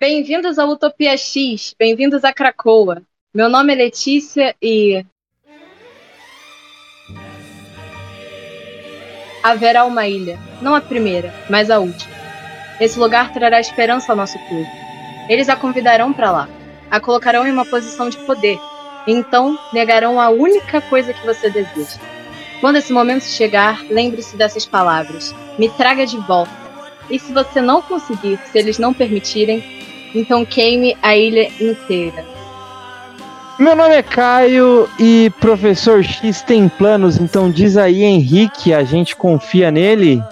Bem-vindos ao Utopia X, bem-vindos a Cracoa. Meu nome é Letícia e. Haverá uma ilha, não a primeira, mas a última. Esse lugar trará esperança ao nosso povo. Eles a convidarão para lá, a colocarão em uma posição de poder, então negarão a única coisa que você deseja. Quando esse momento chegar, lembre-se dessas palavras: me traga de volta. E se você não conseguir, se eles não permitirem, então queime a ilha inteira. Meu nome é Caio e professor X tem planos, então diz aí, Henrique, a gente confia nele?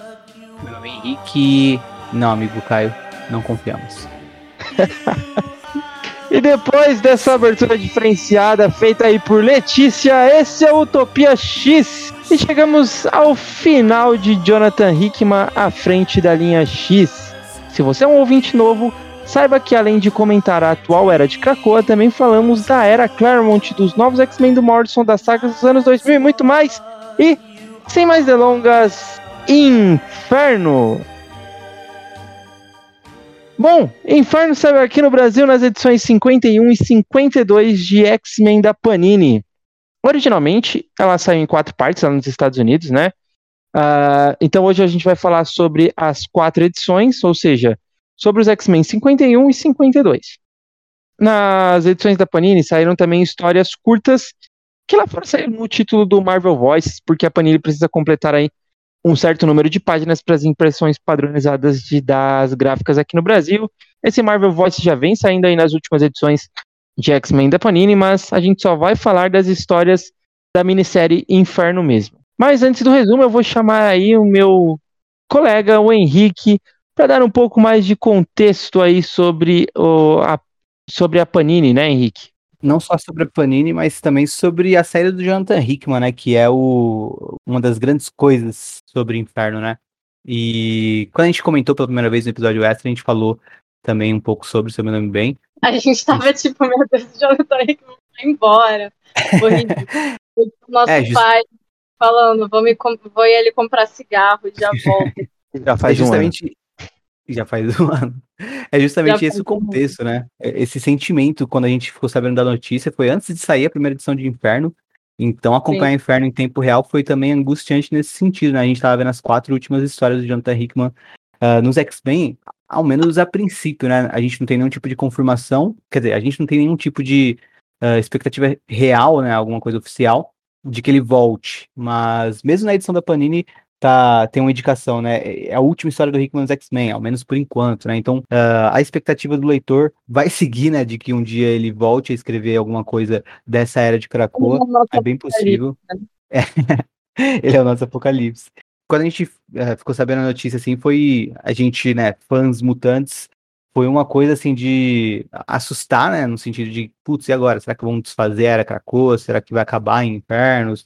Meu nome é Henrique. Não, amigo Caio, não confiamos. e depois dessa abertura diferenciada feita aí por Letícia, esse é Utopia X. E chegamos ao final de Jonathan Hickman à frente da linha X. Se você é um ouvinte novo, Saiba que além de comentar a atual era de Krakoa, também falamos da era Claremont, dos novos X-Men do Morrison, das sagas dos anos 2000 e muito mais. E, sem mais delongas, Inferno! Bom, Inferno saiu aqui no Brasil nas edições 51 e 52 de X-Men da Panini. Originalmente, ela saiu em quatro partes lá nos Estados Unidos, né? Uh, então hoje a gente vai falar sobre as quatro edições, ou seja, sobre os X-Men 51 e 52. Nas edições da Panini saíram também histórias curtas que lá fora saíram no título do Marvel Voice, porque a Panini precisa completar aí um certo número de páginas para as impressões padronizadas de, das gráficas aqui no Brasil. Esse Marvel Voice já vem saindo aí nas últimas edições de X-Men da Panini, mas a gente só vai falar das histórias da minissérie Inferno mesmo. Mas antes do resumo, eu vou chamar aí o meu colega, o Henrique, para dar um pouco mais de contexto aí sobre, o, a, sobre a Panini, né, Henrique? Não só sobre a Panini, mas também sobre a série do Jonathan Hickman, né, que é o, uma das grandes coisas sobre o Inferno, né? E quando a gente comentou pela primeira vez no episódio extra, a gente falou também um pouco sobre, se eu me lembro bem. A gente tava tipo, meu Deus, o Jonathan Hickman vai embora. Nosso é, just... pai falando, vou, me, vou ir ele comprar cigarro, já volto. Já faz é justamente, um já faz um ano. É justamente esse o contexto, né? É, esse sentimento, quando a gente ficou sabendo da notícia, foi antes de sair a primeira edição de Inferno. Então, acompanhar Sim. Inferno em tempo real foi também angustiante nesse sentido, né? A gente tava vendo as quatro últimas histórias do Jonathan Hickman uh, nos X-Men, ao menos a princípio, né? A gente não tem nenhum tipo de confirmação, quer dizer, a gente não tem nenhum tipo de uh, expectativa real, né? Alguma coisa oficial de que ele volte. Mas mesmo na edição da Panini, tá, tem uma indicação, né? É a última história do Hickman X-Men, ao menos por enquanto, né? Então, uh, a expectativa do leitor vai seguir, né? De que um dia ele volte a escrever alguma coisa dessa era de Krakoa. É, é bem possível. É. ele é o nosso apocalipse. Quando a gente uh, ficou sabendo a notícia, assim, foi a gente, né, fãs mutantes, foi uma coisa assim de assustar, né? No sentido de, putz, e agora? Será que vão desfazer a Era Krakoa? Será que vai acabar em Infernos?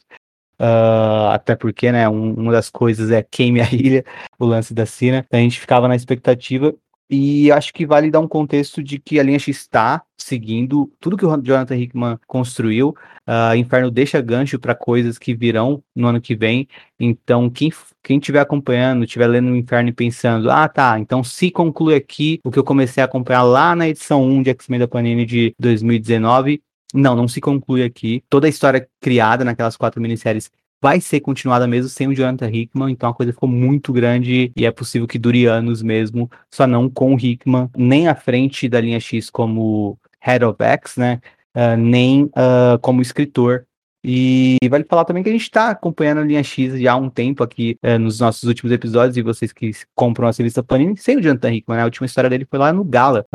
Uh, até porque, né, um, uma das coisas é queime a ilha, o lance da. Então a gente ficava na expectativa. E acho que vale dar um contexto de que a linha está seguindo tudo que o Jonathan Hickman construiu. Uh, Inferno deixa gancho para coisas que virão no ano que vem. Então, quem quem estiver acompanhando, estiver lendo o Inferno e pensando, ah, tá, então se conclui aqui o que eu comecei a acompanhar lá na edição 1 de X-Men da Panini de 2019, não, não se conclui aqui. Toda a história criada naquelas quatro minisséries vai ser continuada mesmo sem o Jonathan Hickman, então a coisa ficou muito grande e é possível que dure anos mesmo, só não com o Hickman, nem à frente da linha X como Head of X, né? Uh, nem uh, como escritor. E vale falar também que a gente está acompanhando a linha X já há um tempo aqui uh, nos nossos últimos episódios, e vocês que compram a revista Panini, sem o Jonathan Hickman, né? A última história dele foi lá no Gala,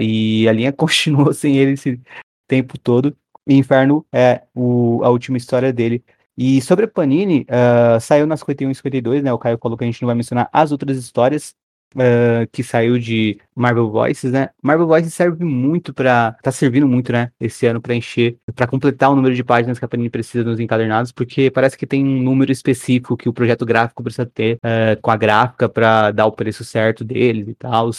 e a linha continuou sem ele se, tempo todo. E Inferno é o, a última história dele. E sobre a Panini, uh, saiu nas 51 e 52, né? O Caio falou que a gente não vai mencionar as outras histórias uh, que saiu de Marvel Voices, né? Marvel Voices serve muito para tá servindo muito, né? Esse ano para encher, para completar o número de páginas que a Panini precisa nos encadernados, porque parece que tem um número específico que o projeto gráfico precisa ter uh, com a gráfica para dar o preço certo deles e tal.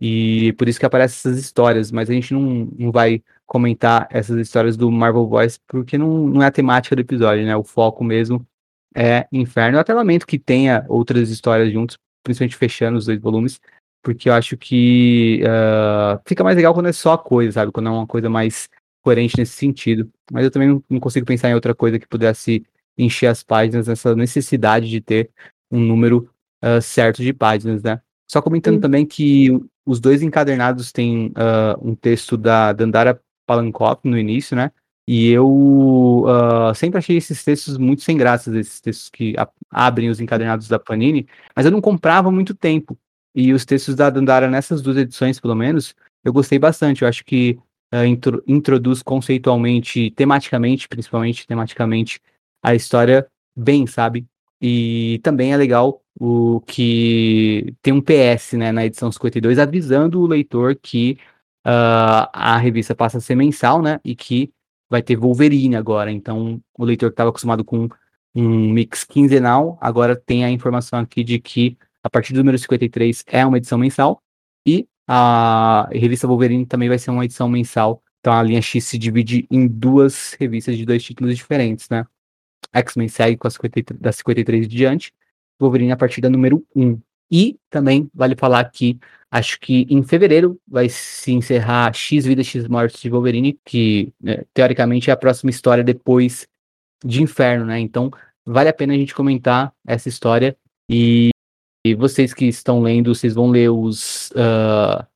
E por isso que aparecem essas histórias, mas a gente não, não vai comentar essas histórias do Marvel Voice, porque não, não é a temática do episódio, né? O foco mesmo é Inferno. Eu até lamento que tenha outras histórias juntos, principalmente fechando os dois volumes, porque eu acho que uh, fica mais legal quando é só a coisa, sabe? Quando é uma coisa mais coerente nesse sentido. Mas eu também não consigo pensar em outra coisa que pudesse encher as páginas, essa necessidade de ter um número uh, certo de páginas, né? Só comentando Sim. também que os dois encadernados têm uh, um texto da Dandara Palankov no início, né? E eu uh, sempre achei esses textos muito sem graça, esses textos que abrem os encadernados da Panini, mas eu não comprava muito tempo. E os textos da Dandara, nessas duas edições, pelo menos, eu gostei bastante. Eu acho que uh, intro, introduz conceitualmente, tematicamente, principalmente tematicamente, a história bem, sabe? E também é legal o que tem um PS né, na edição 52 avisando o leitor que uh, a revista passa a ser mensal, né? E que vai ter Wolverine agora. Então, o leitor que estava acostumado com um mix quinzenal, agora tem a informação aqui de que a partir do número 53 é uma edição mensal. E a revista Wolverine também vai ser uma edição mensal. Então a linha X se divide em duas revistas de dois títulos diferentes, né? X-Men segue com a 53, da 53 de diante, Wolverine a partir da número 1. E também vale falar que acho que em fevereiro vai se encerrar X Vida X Mortes de Wolverine, que né, teoricamente é a próxima história depois de Inferno, né? Então vale a pena a gente comentar essa história e e vocês que estão lendo, vocês vão ler os. Uh,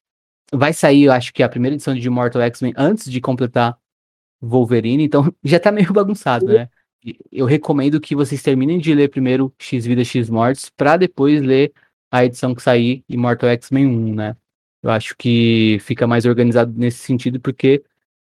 vai sair, eu acho que a primeira edição de Immortal X-Men antes de completar Wolverine, então já tá meio bagunçado, né? Eu recomendo que vocês terminem de ler primeiro X Vida X Mortes, para depois ler a edição que sair Immortal X-Men 1, né? Eu acho que fica mais organizado nesse sentido, porque,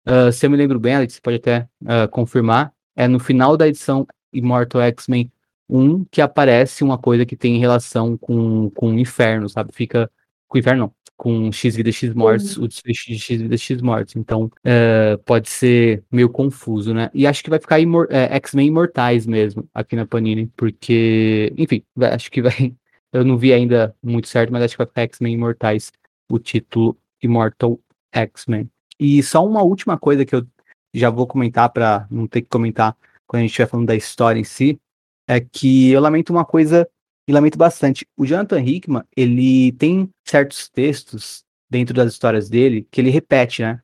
uh, se eu me lembro bem, Alex, você pode até uh, confirmar, é no final da edição Immortal X-Men um que aparece uma coisa que tem relação com, com o inferno, sabe? Fica. Com o inferno, não. Com X vida X mortes, uhum. o desfecho de X vida X mortes. Então, uh, pode ser meio confuso, né? E acho que vai ficar imor é, X-Men Imortais mesmo, aqui na Panini, porque. Enfim, acho que vai. Eu não vi ainda muito certo, mas acho que vai ficar X-Men Imortais, o título Immortal X-Men. E só uma última coisa que eu já vou comentar para não ter que comentar quando a gente estiver falando da história em si, é que eu lamento uma coisa e lamento bastante. O Jonathan Hickman, ele tem certos textos dentro das histórias dele que ele repete, né?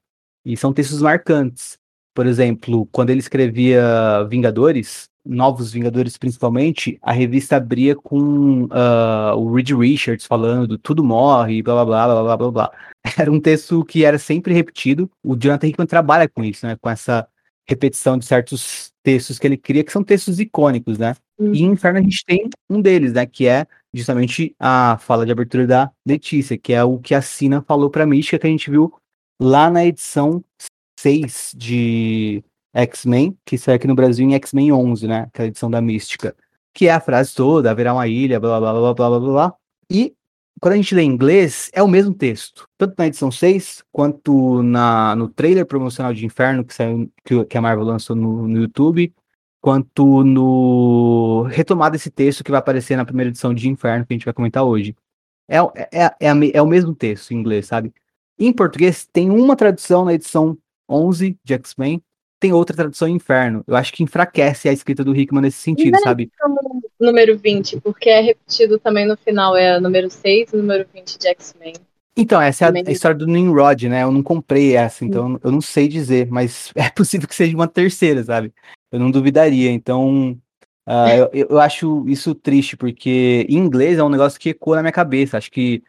E são textos marcantes. Por exemplo, quando ele escrevia Vingadores, Novos Vingadores principalmente, a revista abria com uh, o Reed Richards falando tudo morre, blá blá blá blá blá blá. Era um texto que era sempre repetido. O Jonathan Hickman trabalha com isso, né? Com essa repetição de certos textos que ele cria, que são textos icônicos, né? Uhum. E Inferno a gente tem um deles, né? Que é justamente a fala de abertura da Letícia, que é o que a Sina falou pra Mística, que a gente viu lá na edição 6 de X-Men, que saiu aqui no Brasil em X-Men 11, né? Aquela edição da Mística. Que é a frase toda, haverá uma ilha, blá blá blá blá blá blá blá. E quando a gente lê em inglês, é o mesmo texto. Tanto na edição 6, quanto na, no trailer promocional de Inferno que, saiu, que, que a Marvel lançou no, no YouTube, quanto no retomado esse texto que vai aparecer na primeira edição de Inferno, que a gente vai comentar hoje. É, é, é, a, é o mesmo texto em inglês, sabe? Em português, tem uma tradução na edição 11 de X-Men, tem outra tradução em Inferno. Eu acho que enfraquece a escrita do Hickman nesse sentido, sabe? Número 20, porque é repetido também no final, é número 6 e número 20 de X-Men. Então, essa é a, a, história do Nimrod, né? Eu não comprei essa, então eu não sei dizer, mas é possível que seja uma terceira, sabe? Eu não duvidaria. Então, uh, eu, eu acho isso triste, porque em inglês é um negócio que ecoa na minha cabeça. Acho que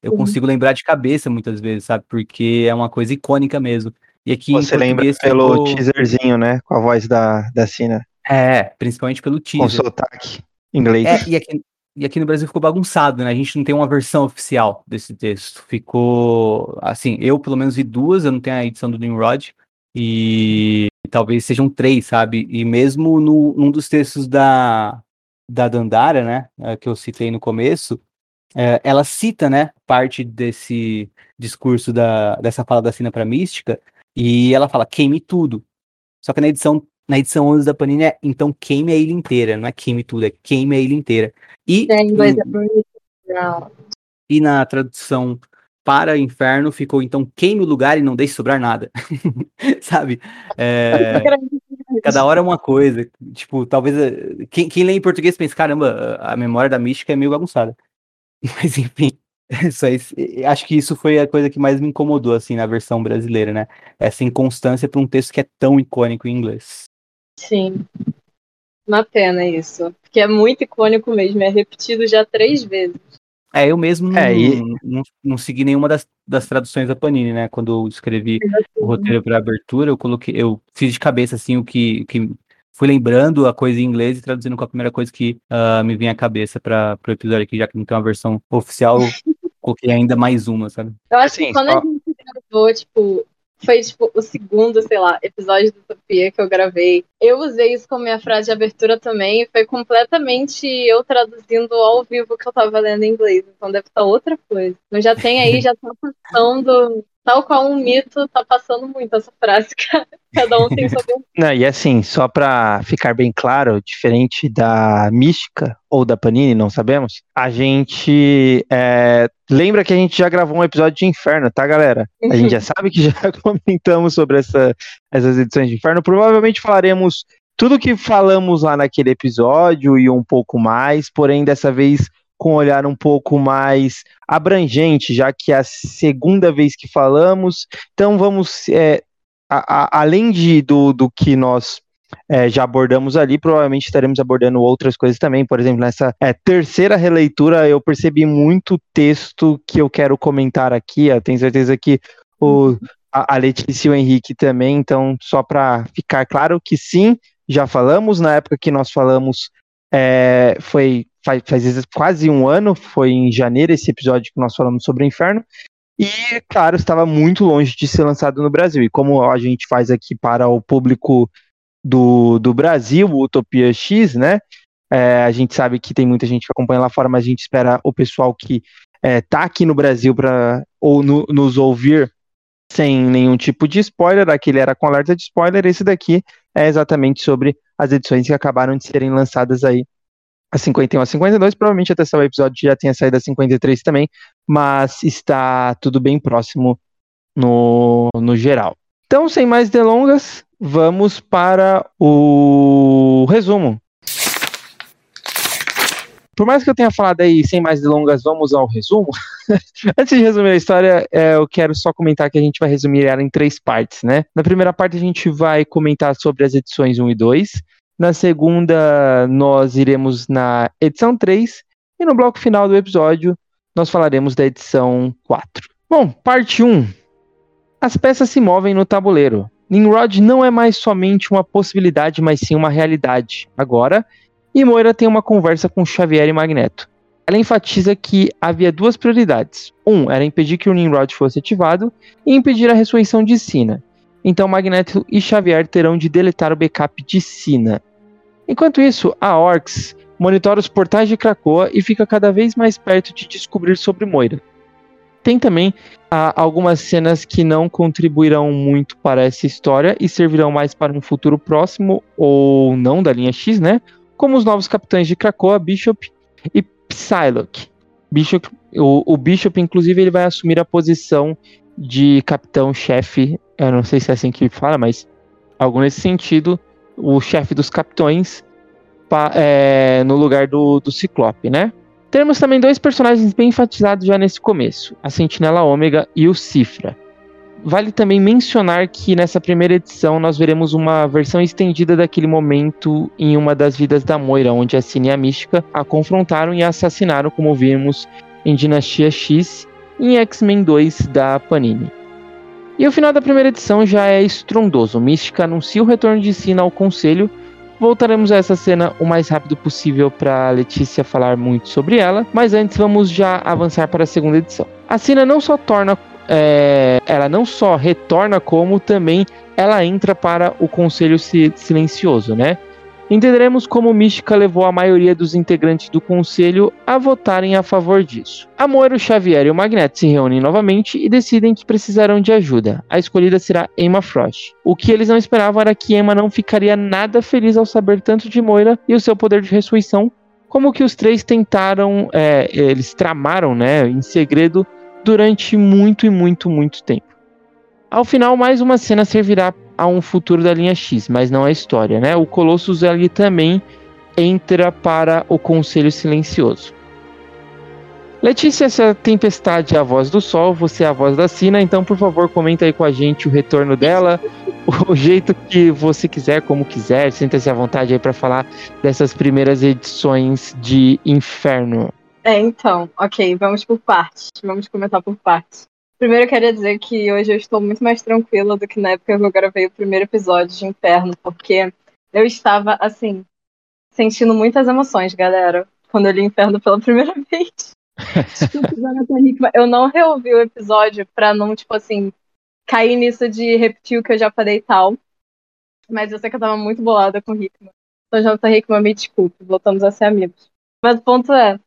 eu consigo lembrar de cabeça muitas vezes, sabe? Porque é uma coisa icônica mesmo. E aqui Você lembra pelo ficou... teaserzinho, né? Com a voz da, da Cina. É, principalmente pelo teaser. Com sotaque inglês. É, e aqui, e aqui no Brasil ficou bagunçado, né? A gente não tem uma versão oficial desse texto. Ficou. Assim, eu pelo menos vi duas, eu não tenho a edição do Nimrod. E talvez sejam três, sabe? E mesmo no, num dos textos da, da Dandara, né? É, que eu citei no começo, é, ela cita, né? Parte desse discurso da, dessa fala da Sina para Mística, e ela fala, queime tudo. Só que na edição, na edição 11 da Panini é, então queime a ilha inteira, não é queime tudo, é queime a ilha inteira. E, é, inglês é. E na tradução para inferno ficou, então queime o lugar e não deixe sobrar nada. Sabe? É, cada hora é uma coisa. Tipo, talvez. Eh, quem, quem lê em português pensa, caramba, a memória da mística é meio bagunçada. Mas enfim. Isso aí, acho que isso foi a coisa que mais me incomodou, assim, na versão brasileira, né? Essa inconstância para um texto que é tão icônico em inglês. Sim. Uma pena isso. Porque é muito icônico mesmo, é repetido já três vezes. É, eu mesmo é, não, e... não, não, segui nenhuma das, das traduções da Panini, né? Quando eu escrevi o roteiro para abertura, eu coloquei, eu fiz de cabeça assim o que, que fui lembrando a coisa em inglês e traduzindo com a primeira coisa que uh, me vinha à cabeça para o episódio aqui, já que não tem uma versão oficial, coloquei ainda mais uma, sabe? Eu acho assim, que quando só... a gente gravou, tipo, foi tipo o segundo, sei lá, episódio do Utopia que eu gravei. Eu usei isso como minha frase de abertura também, foi completamente eu traduzindo ao vivo o que eu tava lendo em inglês. Então deve estar outra coisa. Então já tem aí, já tá passando tal qual um mito, tá passando muito essa frase, cada um tem sua Não, e assim, só para ficar bem claro, diferente da Mística ou da Panini, não sabemos, a gente é, lembra que a gente já gravou um episódio de Inferno, tá, galera? A gente já sabe que já comentamos sobre essa, essas edições de Inferno, provavelmente falaremos tudo que falamos lá naquele episódio e um pouco mais, porém dessa vez com um olhar um pouco mais abrangente, já que é a segunda vez que falamos. Então vamos, é, a, a, além de, do, do que nós é, já abordamos ali, provavelmente estaremos abordando outras coisas também. Por exemplo, nessa é, terceira releitura, eu percebi muito texto que eu quero comentar aqui. Eu tenho certeza que o, a, a Letícia e o Henrique também. Então, só para ficar claro que sim, já falamos. Na época que nós falamos, é, foi faz, faz quase um ano, foi em janeiro esse episódio que nós falamos sobre o inferno. E, claro, estava muito longe de ser lançado no Brasil. E como a gente faz aqui para o público do, do Brasil, o Utopia X, né? É, a gente sabe que tem muita gente que acompanha lá fora, mas a gente espera o pessoal que é, tá aqui no Brasil para ou no, nos ouvir sem nenhum tipo de spoiler. Aquele era com alerta de spoiler, esse daqui é exatamente sobre as edições que acabaram de serem lançadas aí a 51 a 52, provavelmente até o episódio já tenha saído a 53 também, mas está tudo bem próximo no, no geral. Então, sem mais delongas, vamos para o resumo. Por mais que eu tenha falado aí sem mais delongas, vamos ao resumo. Antes de resumir a história, é, eu quero só comentar que a gente vai resumir ela em três partes, né? Na primeira parte, a gente vai comentar sobre as edições 1 e 2. Na segunda, nós iremos na edição 3. E no bloco final do episódio, nós falaremos da edição 4. Bom, parte 1. As peças se movem no tabuleiro. Nimrod não é mais somente uma possibilidade, mas sim uma realidade. Agora, e Moira tem uma conversa com Xavier e Magneto. Ela enfatiza que havia duas prioridades. Um era impedir que o Nimrod fosse ativado e impedir a ressurreição de Sina. Então Magneto e Xavier terão de deletar o backup de Sina. Enquanto isso, a Orcs monitora os portais de Krakoa e fica cada vez mais perto de descobrir sobre Moira. Tem também ah, algumas cenas que não contribuirão muito para essa história e servirão mais para um futuro próximo ou não da linha X, né? Como os novos capitães de Krakoa, Bishop e Psylocke. Bishop, o, o Bishop, inclusive, ele vai assumir a posição de capitão-chefe. Eu não sei se é assim que fala, mas algo nesse sentido o chefe dos capitões pa, é, no lugar do, do Ciclope, né? Temos também dois personagens bem enfatizados já nesse começo, a Sentinela Ômega e o Cifra. Vale também mencionar que nessa primeira edição nós veremos uma versão estendida daquele momento em uma das vidas da Moira, onde a Cine e a Mística a confrontaram e a assassinaram, como vimos em Dinastia X e em X-Men 2 da Panini. E o final da primeira edição já é estrondoso. Mística anuncia o retorno de Sina ao conselho. Voltaremos a essa cena o mais rápido possível para Letícia falar muito sobre ela, mas antes vamos já avançar para a segunda edição. A Sina não só torna, é, ela não só retorna como também ela entra para o conselho silencioso, né? Entenderemos como Mística levou a maioria dos integrantes do conselho a votarem a favor disso. Amor, o Xavier e o Magneto se reúnem novamente e decidem que precisarão de ajuda. A escolhida será Emma Frost. O que eles não esperavam era que Emma não ficaria nada feliz ao saber tanto de Moira e o seu poder de ressurreição, como que os três tentaram, é, eles tramaram, né, em segredo durante muito e muito, muito tempo. Ao final, mais uma cena servirá a um futuro da linha X, mas não a história, né? O Colossus ali também entra para o Conselho Silencioso. Letícia, essa tempestade é a voz do sol, você é a voz da Sina, então por favor comenta aí com a gente o retorno dela, o jeito que você quiser, como quiser, sinta-se à vontade aí para falar dessas primeiras edições de Inferno. É, então, ok, vamos por partes, vamos comentar por partes. Primeiro eu queria dizer que hoje eu estou muito mais tranquila do que na época que eu gravei o primeiro episódio de Inferno, porque eu estava, assim, sentindo muitas emoções, galera, quando eu li Inferno pela primeira vez. eu não reouvi o episódio pra não, tipo assim, cair nisso de repetir o que eu já falei e tal. Mas eu sei que eu tava muito bolada com o Hickman. Então, Jonathan Hickman, me desculpe, voltamos a ser amigos. Mas o ponto é,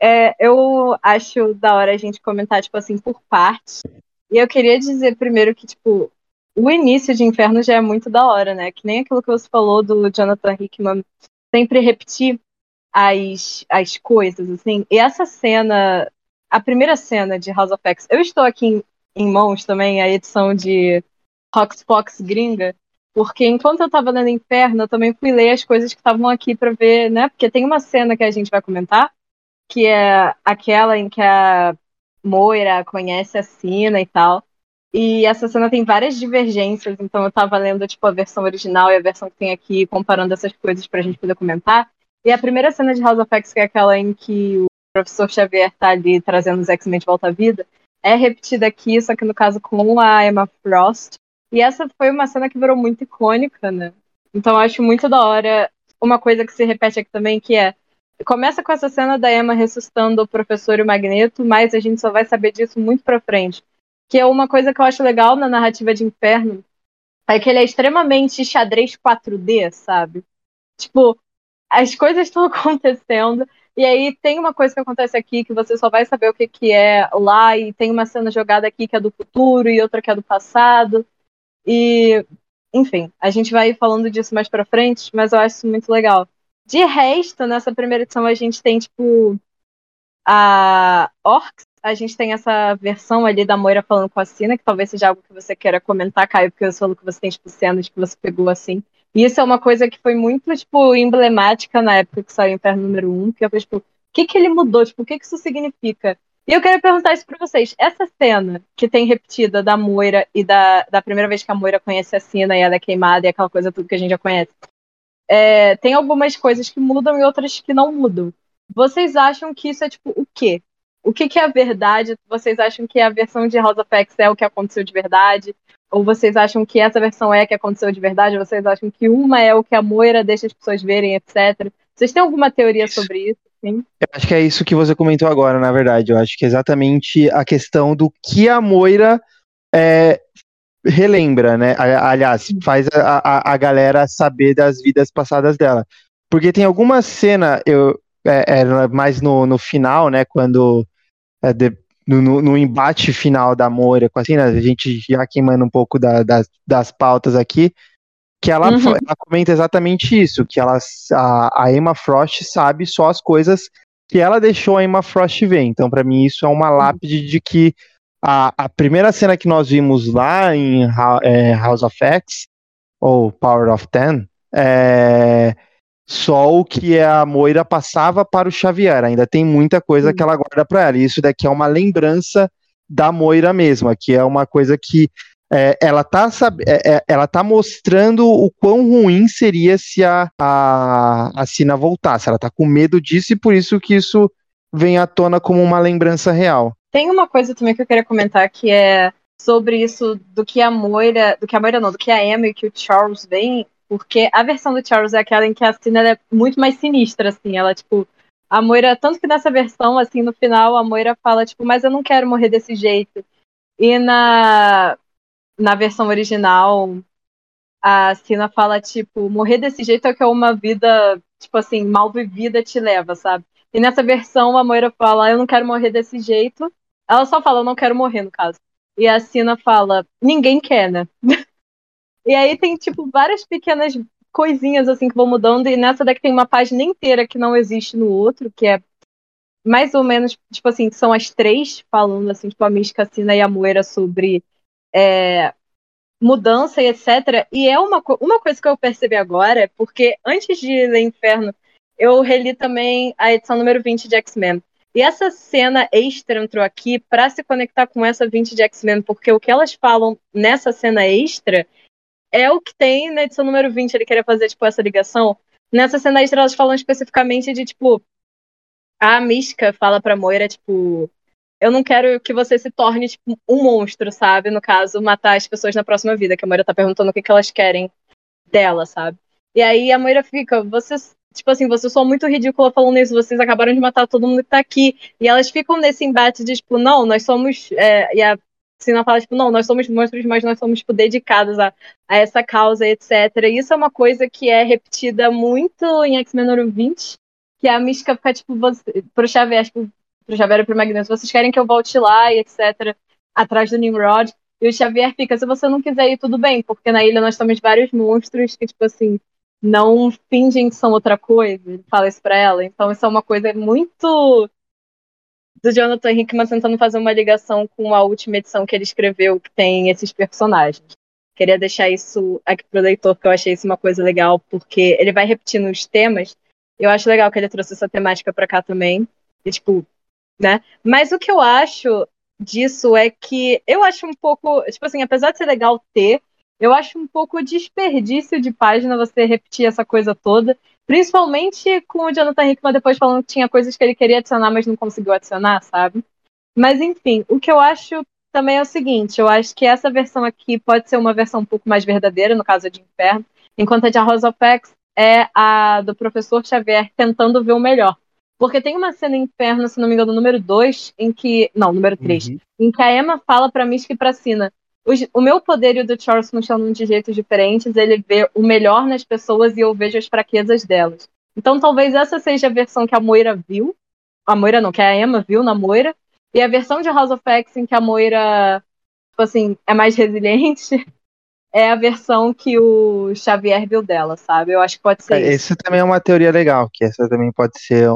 é, eu acho da hora a gente comentar, tipo assim, por partes. E eu queria dizer primeiro que, tipo, o início de Inferno já é muito da hora, né? Que nem aquilo que você falou do Jonathan Hickman sempre repetir as, as coisas, assim. E essa cena, a primeira cena de House of X, eu estou aqui em, em mãos também, a edição de Fox gringa, porque enquanto eu tava lendo Inferno, eu também fui ler as coisas que estavam aqui para ver, né? Porque tem uma cena que a gente vai comentar, que é aquela em que a Moira conhece a Sina e tal. E essa cena tem várias divergências, então eu tava lendo tipo a versão original e a versão que tem aqui, comparando essas coisas pra gente poder comentar. E a primeira cena de House of X, que é aquela em que o professor Xavier tá ali trazendo os X-Men de volta à vida, é repetida aqui, só que no caso com a Emma Frost. E essa foi uma cena que virou muito icônica, né? Então eu acho muito da hora uma coisa que se repete aqui também, que é começa com essa cena da Emma ressuscitando o professor e o Magneto, mas a gente só vai saber disso muito pra frente. Que é uma coisa que eu acho legal na narrativa de Inferno, é que ele é extremamente xadrez 4D, sabe? Tipo, as coisas estão acontecendo. E aí tem uma coisa que acontece aqui que você só vai saber o que, que é lá, e tem uma cena jogada aqui que é do futuro e outra que é do passado. E, enfim, a gente vai falando disso mais pra frente, mas eu acho isso muito legal. De resto, nessa primeira edição a gente tem, tipo, a Orcs, a gente tem essa versão ali da Moira falando com a Sina, que talvez seja algo que você queira comentar, Caio, porque você falou que você tem, tipo, cenas que você pegou assim. E isso é uma coisa que foi muito, tipo, emblemática na época que saiu o Inferno número 1, que eu falei, tipo, o que que ele mudou? Tipo, o que que isso significa? E eu queria perguntar isso pra vocês. Essa cena que tem repetida da Moira e da, da primeira vez que a Moira conhece a Sina e ela é queimada e aquela coisa tudo que a gente já conhece. É, tem algumas coisas que mudam e outras que não mudam. Vocês acham que isso é, tipo, o quê? O que, que é a verdade? Vocês acham que a versão de House of X é o que aconteceu de verdade? Ou vocês acham que essa versão é a que aconteceu de verdade? Ou vocês acham que uma é o que a Moira deixa as pessoas verem, etc. Vocês têm alguma teoria isso. sobre isso? Sim? Eu acho que é isso que você comentou agora, na verdade. Eu acho que é exatamente a questão do que a Moira é, relembra, né? Aliás, faz a, a, a, galera saber das vidas passadas dela. Porque tem alguma cena, eu, é, é mais no, no final, né? Quando é, de, no, no, embate final da Moira com a Cina, a gente já queimando um pouco da, das, das pautas aqui, que ela, uhum. ela, comenta exatamente isso, que ela, a, a, Emma Frost sabe só as coisas que ela deixou a Emma Frost ver. Então, para mim, isso é uma lápide de que a, a primeira cena que nós vimos lá em é, House of X, ou Power of Ten, é, só o que a Moira passava para o Xavier. Ainda tem muita coisa que ela guarda para ela. E isso daqui é uma lembrança da Moira mesma, que é uma coisa que é, ela, tá, é, é, ela tá mostrando o quão ruim seria se a, a, a Sina voltasse. Ela tá com medo disso e por isso que isso vem à tona como uma lembrança real. Tem uma coisa também que eu queria comentar que é sobre isso do que a Moira, do que a Moira não, do que a Emma e que o Charles vem porque a versão do Charles é aquela em que a cena é muito mais sinistra, assim. Ela, tipo, a Moira, tanto que nessa versão, assim, no final, a Moira fala, tipo, mas eu não quero morrer desse jeito. E na, na versão original, a Sina fala, tipo, morrer desse jeito é que uma vida, tipo assim, mal vivida te leva, sabe? E nessa versão, a Moira fala, eu não quero morrer desse jeito. Ela só fala, eu não quero morrer, no caso. E a Sina fala, ninguém quer, né? E aí tem, tipo, várias pequenas coisinhas assim que vão mudando, e nessa daqui tem uma página inteira que não existe no outro, que é mais ou menos, tipo assim, são as três falando, assim, tipo, a Mística, a e a Moeira sobre é, mudança e etc. E é uma, uma coisa que eu percebi agora, porque antes de ler Inferno, eu reli também a edição número 20 de X-Men. E essa cena extra entrou aqui para se conectar com essa 20 de X-Men, porque o que elas falam nessa cena extra é o que tem na edição número 20. Ele queria fazer, tipo, essa ligação. Nessa cena extra, elas falam especificamente de, tipo, a Mística fala pra Moira, tipo, eu não quero que você se torne, tipo, um monstro, sabe? No caso, matar as pessoas na próxima vida, que a Moira tá perguntando o que, que elas querem dela, sabe? E aí a Moira fica, você, tipo assim, você sou muito ridícula falando isso, vocês acabaram de matar todo mundo que tá aqui. E elas ficam nesse embate de, tipo, não, nós somos. É, e a Sina fala, tipo, não, nós somos monstros, mas nós somos, tipo, dedicados a, a essa causa, etc. E isso é uma coisa que é repetida muito em X-Men número 20, que a mística fica, tipo, você, pro Xavier, tipo, pro Xavier e pro Magneto, vocês querem que eu volte lá e etc., atrás do Nimrod. E o Xavier fica, se você não quiser ir, tudo bem, porque na ilha nós temos vários monstros que, tipo assim, não fingem que são outra coisa. Ele fala isso pra ela. Então isso é uma coisa muito do Jonathan Hickman tentando fazer uma ligação com a última edição que ele escreveu, que tem esses personagens. Queria deixar isso aqui pro leitor, que eu achei isso uma coisa legal, porque ele vai repetindo os temas. Eu acho legal que ele trouxe essa temática para cá também. E, tipo, né? Mas o que eu acho disso é que eu acho um pouco, tipo assim, apesar de ser legal ter, eu acho um pouco desperdício de página você repetir essa coisa toda. Principalmente com o Jonathan Hickman depois falando que tinha coisas que ele queria adicionar, mas não conseguiu adicionar, sabe? Mas enfim, o que eu acho também é o seguinte: eu acho que essa versão aqui pode ser uma versão um pouco mais verdadeira, no caso de Inferno, enquanto a de A Rosa of X é a do professor Xavier tentando ver o melhor. Porque tem uma cena em Inferno, se não me engano, número 2, em que. Não, número 3, uhum. em que a Emma fala pra Mystic e pra Sina: o meu poder e o do Charles funcionam de jeitos diferentes. Ele vê o melhor nas pessoas e eu vejo as fraquezas delas. Então talvez essa seja a versão que a Moira viu. A Moira não, que a Emma viu na Moira. E a versão de House of X em que a Moira, tipo assim, é mais resiliente. É a versão que o Xavier viu dela, sabe? Eu acho que pode ser é, isso. Isso também é uma teoria legal, que essa também pode ser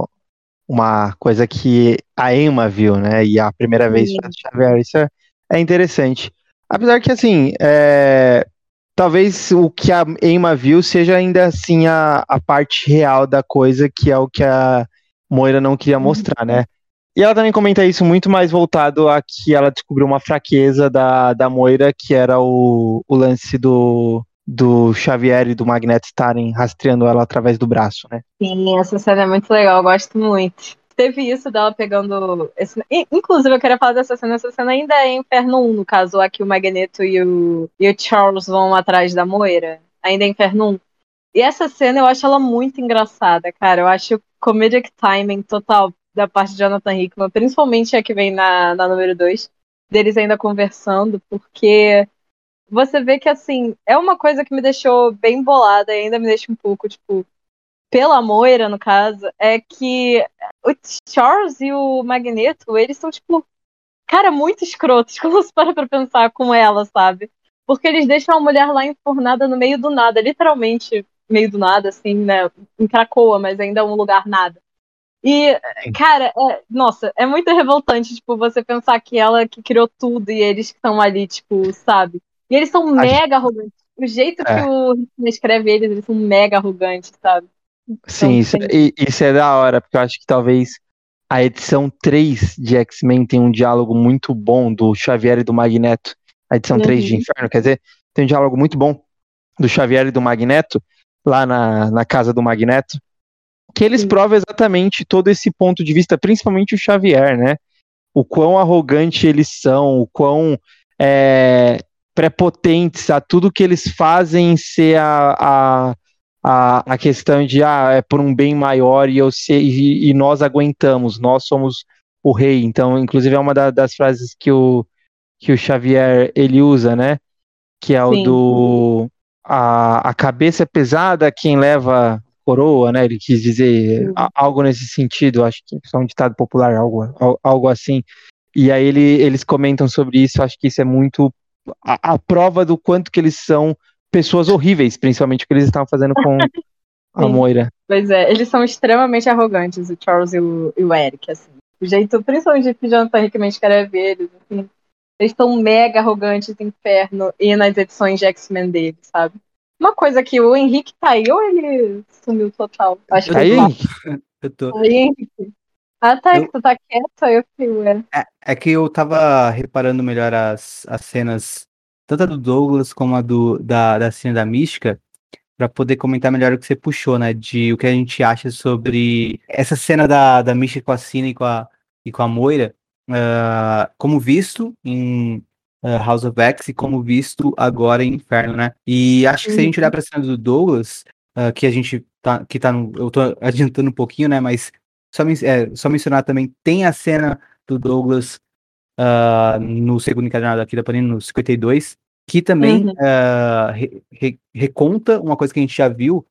uma coisa que a Emma viu, né? E a primeira Sim. vez o Xavier. Isso é, é interessante. Apesar que, assim, é, talvez o que a Emma viu seja ainda assim a, a parte real da coisa, que é o que a Moira não queria uhum. mostrar, né? E ela também comenta isso muito mais voltado a que ela descobriu uma fraqueza da, da Moira, que era o, o lance do, do Xavier e do Magneto estarem rastreando ela através do braço, né? Sim, essa cena é muito legal, eu gosto muito teve isso dela pegando. Esse... Inclusive, eu queria falar dessa cena. Essa cena ainda é Inferno 1, no caso, aqui o Magneto e o, e o Charles vão atrás da Moira. Ainda é Inferno 1. E essa cena eu acho ela muito engraçada, cara. Eu acho comedic timing total da parte de Jonathan Hickman, principalmente a que vem na, na número 2, deles ainda conversando, porque você vê que, assim, é uma coisa que me deixou bem bolada e ainda me deixa um pouco, tipo, pela Moira, no caso, é que o Charles e o Magneto, eles são, tipo, cara, muito escrotos, quando se para pra pensar com ela, sabe? Porque eles deixam a mulher lá enfornada no meio do nada, literalmente meio do nada, assim, né? Em Cracoa, mas ainda é um lugar nada. E, cara, é, nossa, é muito revoltante, tipo, você pensar que ela que criou tudo e eles que estão ali, tipo, sabe? E eles são mega arrogantes. O jeito é. que o escreve eles, eles são mega arrogantes, sabe? Sim, isso, isso é da hora, porque eu acho que talvez a edição 3 de X-Men tem um diálogo muito bom do Xavier e do Magneto. A edição uhum. 3 de Inferno, quer dizer, tem um diálogo muito bom do Xavier e do Magneto, lá na, na casa do Magneto, que eles Sim. provam exatamente todo esse ponto de vista, principalmente o Xavier, né? O quão arrogante eles são, o quão é, prepotentes a tudo que eles fazem ser a, a a, a questão de ah, é por um bem maior e, eu sei, e, e nós aguentamos, nós somos o rei. Então, inclusive, é uma da, das frases que o, que o Xavier ele usa, né? Que é o Sim. do a, a cabeça é pesada, quem leva coroa, né? Ele quis dizer algo nesse sentido, acho que é um ditado popular, algo, algo assim. E aí ele, eles comentam sobre isso, acho que isso é muito a, a prova do quanto que eles são pessoas horríveis, principalmente o que eles estavam fazendo com a Moira. Pois é, eles são extremamente arrogantes, o Charles e o, e o Eric, assim. O jeito, principalmente de Jonathan Hickman escreve eles, assim, eles estão mega arrogantes no inferno e nas edições de X-Men dele, sabe? Uma coisa que o Henrique tá aí ou ele sumiu total? Acho que aí, Henrique? Eu tô. Aí, Henrique. Ah, tá, eu... que tu tá quieto, eu fui, é. é. que eu tava reparando melhor as, as cenas, tanto a do Douglas como a do, da, da cena da Mística, para poder comentar melhor o que você puxou, né? De o que a gente acha sobre essa cena da, da Mística com a Cina e com a, e com a Moira, uh, como visto em uh, House of X e como visto agora em Inferno, né? E acho que se a gente olhar pra cena do Douglas, uh, que a gente tá, que tá no, eu tô adiantando um pouquinho, né? Mas só, é, só mencionar também, tem a cena do Douglas uh, no segundo encadernado aqui da Panini, no 52, que também uhum. uh, re, re, reconta uma coisa que a gente já viu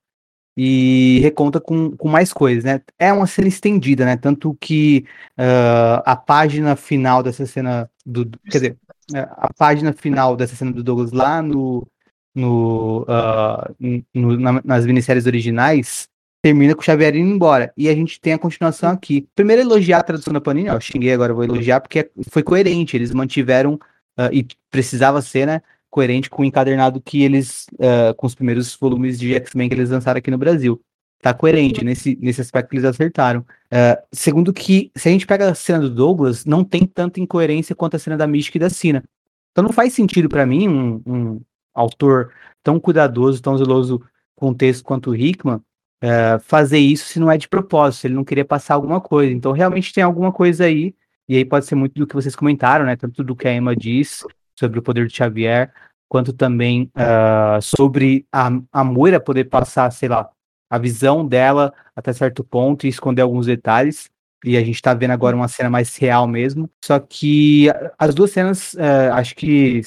e reconta com, com mais coisas, né? É uma cena estendida, né? Tanto que uh, a página final dessa cena do. Quer dizer, a página final dessa cena do Douglas lá no. no, uh, no na, nas minisséries originais termina com o Xavier indo embora. E a gente tem a continuação aqui. Primeiro, elogiar a tradução da Panini, ó, eu xinguei agora, vou elogiar, porque foi coerente. Eles mantiveram, uh, e precisava ser, né? Coerente com o encadernado que eles, uh, com os primeiros volumes de X-Men que eles lançaram aqui no Brasil. Tá coerente, nesse, nesse aspecto eles acertaram. Uh, segundo que, se a gente pega a cena do Douglas, não tem tanta incoerência quanto a cena da Mística e da Sina. Então não faz sentido para mim um, um autor tão cuidadoso, tão zeloso com o texto quanto o Hickman, é, fazer isso se não é de propósito, se ele não queria passar alguma coisa. Então, realmente tem alguma coisa aí, e aí pode ser muito do que vocês comentaram, né? Tanto do que a Emma diz sobre o poder de Xavier, quanto também uh, sobre a, a Moira poder passar, sei lá, a visão dela até certo ponto e esconder alguns detalhes. E a gente tá vendo agora uma cena mais real mesmo. Só que as duas cenas uh, acho que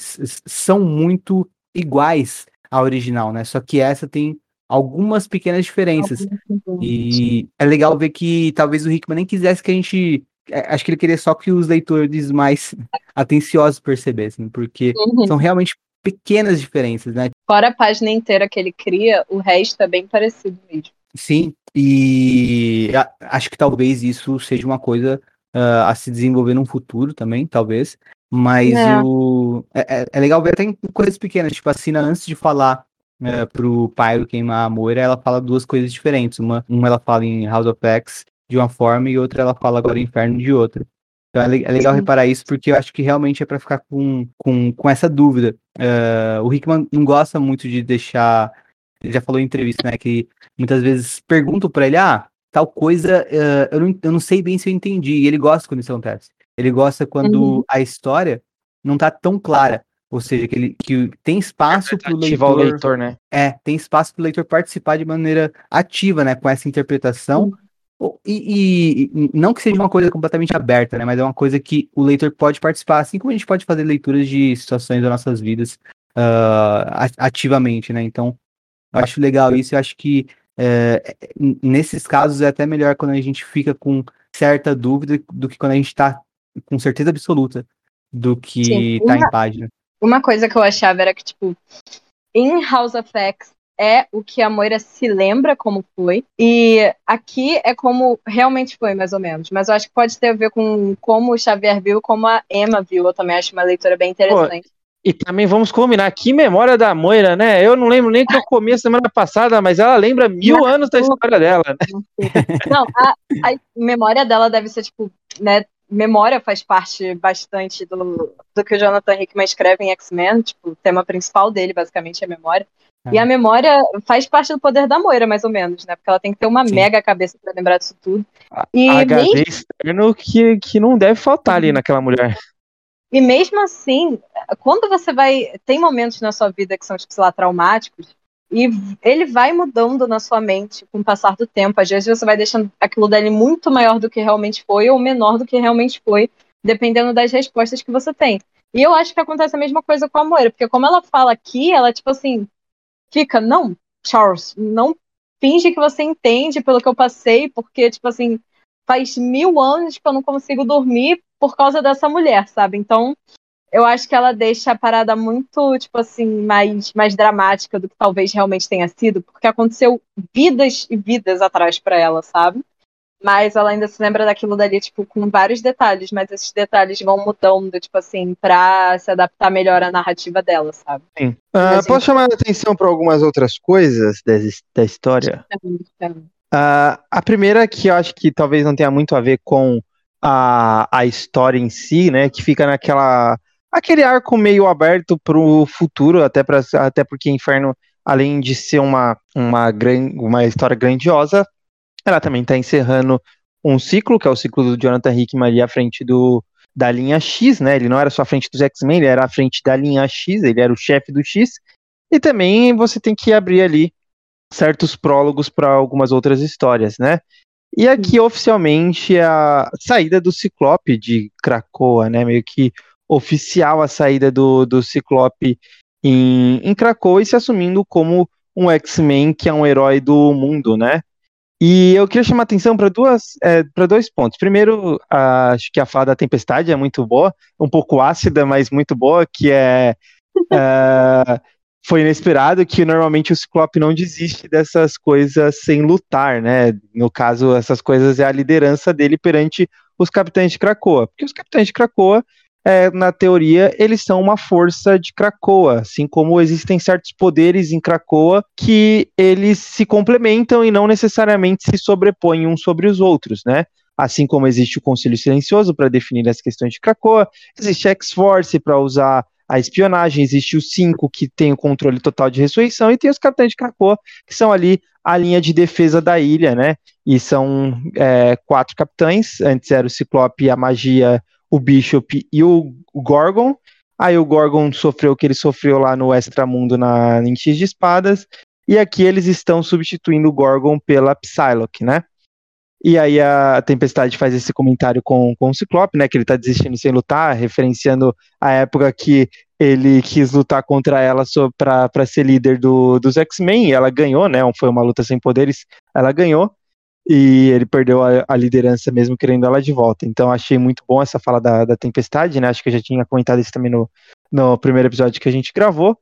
são muito iguais à original, né? Só que essa tem algumas pequenas diferenças. E é legal ver que talvez o Hickman nem quisesse que a gente. É, acho que ele queria só que os leitores mais atenciosos percebessem, porque uhum. são realmente pequenas diferenças, né? Fora a página inteira que ele cria, o resto é bem parecido mesmo. Sim, e acho que talvez isso seja uma coisa uh, a se desenvolver no futuro também, talvez. Mas é. o é, é, é legal ver até em coisas pequenas, tipo a Sina antes de falar é, pro Pyro queimar a Moira, ela fala duas coisas diferentes. Uma, uma ela fala em House of X de uma forma e outra ela fala agora Inferno de outra. Então é, é legal Sim. reparar isso porque eu acho que realmente é para ficar com, com, com essa dúvida. Uh, o Hickman não gosta muito de deixar. Ele já falou em entrevista, né? Que muitas vezes perguntam para ele: ah, tal coisa, uh, eu, não, eu não sei bem se eu entendi. E ele gosta quando isso acontece. Ele gosta quando uhum. a história não tá tão clara. Ou seja, que, ele, que tem espaço para o leitor, leitor, né? É, tem espaço para o leitor participar de maneira ativa, né? Com essa interpretação. E, e, não que seja uma coisa completamente aberta, né? Mas é uma coisa que o leitor pode participar, assim como a gente pode fazer leituras de situações das nossas vidas uh, ativamente, né? Então, eu acho legal isso. Eu acho que é, nesses casos é até melhor quando a gente fica com certa dúvida do que quando a gente está com certeza absoluta do que está em página. Uma coisa que eu achava era que, tipo, em House of X é o que a Moira se lembra como foi. E aqui é como realmente foi, mais ou menos. Mas eu acho que pode ter a ver com como o Xavier viu, como a Emma viu. Eu também acho uma leitura bem interessante. Pô, e também vamos combinar, que memória da Moira, né? Eu não lembro nem o que eu comi a semana passada, mas ela lembra mil não, anos da história dela, né? Não, a, a memória dela deve ser, tipo, né, memória faz parte bastante do, do que o Jonathan Hickman escreve em X-Men, tipo, o tema principal dele, basicamente, é memória. É. E a memória faz parte do poder da Moira, mais ou menos, né? Porque ela tem que ter uma Sim. mega cabeça para lembrar disso tudo. E HD mesmo... externo que, que não deve faltar ali naquela mulher. E mesmo assim, quando você vai. Tem momentos na sua vida que são, tipo, sei lá, traumáticos, e ele vai mudando na sua mente com o passar do tempo. Às vezes você vai deixando aquilo dele muito maior do que realmente foi ou menor do que realmente foi, dependendo das respostas que você tem. E eu acho que acontece a mesma coisa com a Moira, porque como ela fala aqui, ela tipo assim, fica, não, Charles, não finge que você entende pelo que eu passei, porque tipo assim, faz mil anos que eu não consigo dormir por causa dessa mulher, sabe? Então, eu acho que ela deixa a parada muito, tipo assim, mais, mais dramática do que talvez realmente tenha sido, porque aconteceu vidas e vidas atrás para ela, sabe? Mas ela ainda se lembra daquilo dali, tipo, com vários detalhes, mas esses detalhes vão mudando, tipo assim, pra se adaptar melhor à narrativa dela, sabe? Sim. Uh, posso chamar a atenção para algumas outras coisas da história? Uh, a primeira que eu acho que talvez não tenha muito a ver com a, a história em si, né? Que fica naquela aquele arco meio aberto para o futuro, até, pra, até porque Inferno, além de ser uma, uma, gran, uma história grandiosa, ela também está encerrando um ciclo, que é o ciclo do Jonathan Hickman ali à frente do, da linha X, né? Ele não era só à frente dos X-Men, ele era à frente da linha X, ele era o chefe do X. E também você tem que abrir ali certos prólogos para algumas outras histórias, né? E aqui oficialmente a saída do Ciclope de Krakoa, né? Meio que oficial a saída do, do Ciclope em, em Krakoa e se assumindo como um X-Men que é um herói do mundo, né? E eu queria chamar atenção para duas, é, para dois pontos. Primeiro, a, acho que a fala da Tempestade é muito boa, um pouco ácida, mas muito boa, que é, é foi inesperado que normalmente o Ciclope não desiste dessas coisas sem lutar, né? No caso, essas coisas é a liderança dele perante os capitães de Krakoa, porque os capitães de Krakoa é, na teoria, eles são uma força de Krakoa, assim como existem certos poderes em Krakoa que eles se complementam e não necessariamente se sobrepõem uns sobre os outros, né? Assim como existe o Conselho Silencioso para definir as questões de Krakoa, existe a X-Force para usar a espionagem, existe o 5 que tem o controle total de ressurreição e tem os capitães de Krakoa que são ali a linha de defesa da ilha, né? E são é, quatro capitães, antes era o Ciclope, a magia, o Bishop e o, Gorgon. Aí o Gorgon sofreu o que ele sofreu lá no Extramundo na em X de Espadas. E aqui eles estão substituindo o Gorgon pela Psylocke, né? E aí a Tempestade faz esse comentário com, com o Ciclope, né? Que ele tá desistindo sem lutar, referenciando a época que ele quis lutar contra ela para ser líder do, dos X-Men, e ela ganhou, né? Foi uma luta sem poderes, ela ganhou e ele perdeu a, a, liderança mesmo querendo ela de volta. Então achei muito bom essa fala da, da Tempestade, né? Acho que eu já tinha comentado isso também no, no primeiro episódio que a gente gravou.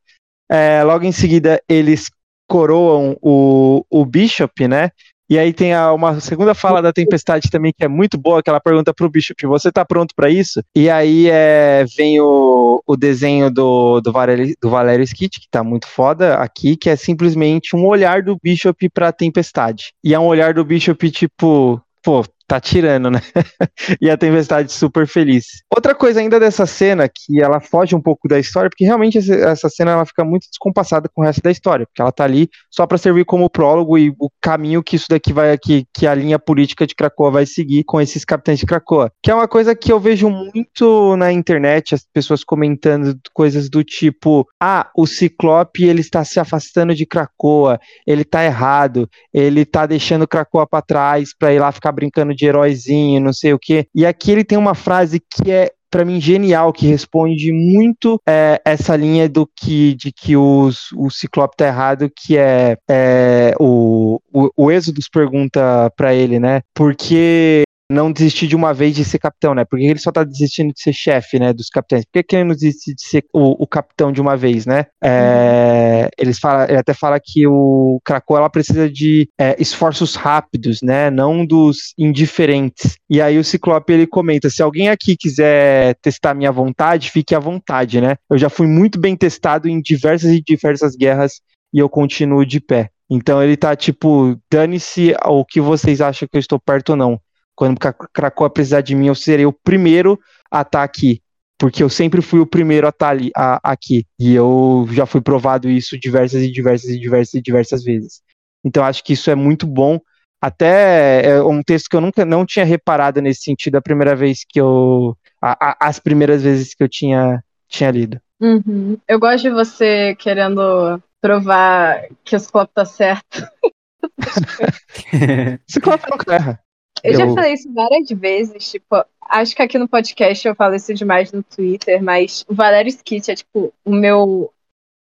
É, logo em seguida, eles coroam o, o Bishop, né? E aí tem a, uma segunda fala da Tempestade também que é muito boa, que ela pergunta pro Bishop, você tá pronto para isso? E aí é, vem o, o desenho do, do, Valério, do Valério Skit, que tá muito foda aqui, que é simplesmente um olhar do Bishop pra Tempestade. E é um olhar do Bishop tipo, pô, tá tirando, né? e a Tempestade super feliz. Outra coisa ainda dessa cena, que ela foge um pouco da história, porque realmente essa cena ela fica muito descompassada com o resto da história, porque ela tá ali só para servir como prólogo e o caminho que isso daqui vai, que, que a linha política de Krakoa vai seguir com esses capitães de Krakoa. Que é uma coisa que eu vejo muito na internet, as pessoas comentando coisas do tipo, ah, o Ciclope ele está se afastando de Krakoa, ele tá errado, ele tá deixando Krakoa para trás para ir lá ficar brincando de heróizinho, não sei o quê. E aqui ele tem uma frase que é para mim genial que responde muito é, essa linha do que de que os, o Ciclope tá errado que é, é o, o, o Êxodos pergunta para ele né porque não desistir de uma vez de ser capitão, né? Porque ele só tá desistindo de ser chefe, né? Dos capitães. Por que ele não desiste de ser o, o capitão de uma vez, né? É, eles fala, ele até fala que o Krakow ela precisa de é, esforços rápidos, né? Não dos indiferentes. E aí o Ciclope ele comenta: se alguém aqui quiser testar minha vontade, fique à vontade, né? Eu já fui muito bem testado em diversas e diversas guerras e eu continuo de pé. Então ele tá tipo, dane-se o que vocês acham que eu estou perto ou não. Quando Krakoa precisar de mim, eu serei o primeiro a estar tá aqui. Porque eu sempre fui o primeiro a estar tá ali, a, aqui. E eu já fui provado isso diversas e diversas e diversas e diversas vezes. Então acho que isso é muito bom. Até é um texto que eu nunca não tinha reparado nesse sentido a primeira vez que eu. A, a, as primeiras vezes que eu tinha, tinha lido. Uhum. Eu gosto de você querendo provar que o Ciclope tá certo. Ciclope não erra. Eu, eu, já falei isso várias vezes, tipo, acho que aqui no podcast eu falo isso demais no Twitter, mas o Valério Skit é, tipo, o meu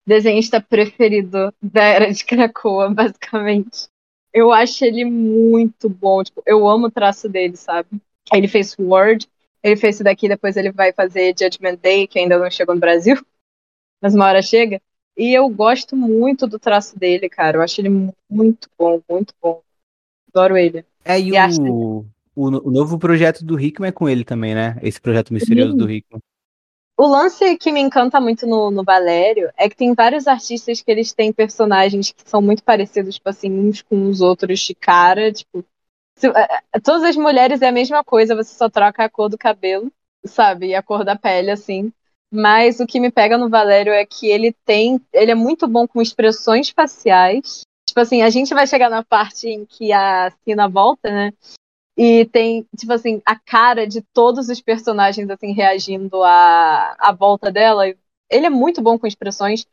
desenhista preferido da era de Krakoa, basicamente. Eu acho ele muito bom, tipo, eu amo o traço dele, sabe? Ele fez Word, ele fez isso daqui, depois ele vai fazer Judgment Day, que ainda não chegou no Brasil, mas uma hora chega. E eu gosto muito do traço dele, cara. Eu acho ele muito bom, muito bom. Adoro ele. É, e, e o, o, o, novo projeto do Hickman é com ele também, né? Esse projeto misterioso Sim. do Hickman. o lance que me encanta muito no, no Valério é que tem vários artistas que eles têm personagens que são muito parecidos, tipo assim, uns com os outros de cara, tipo. Se, é, é, todas as mulheres é a mesma coisa, você só troca a cor do cabelo, sabe? E a cor da pele, assim. Mas o que me pega no Valério é que ele tem. Ele é muito bom com expressões faciais. Tipo assim, a gente vai chegar na parte em que a Sina volta, né? E tem, tipo assim, a cara de todos os personagens, assim, reagindo à, à volta dela. Ele é muito bom com expressões.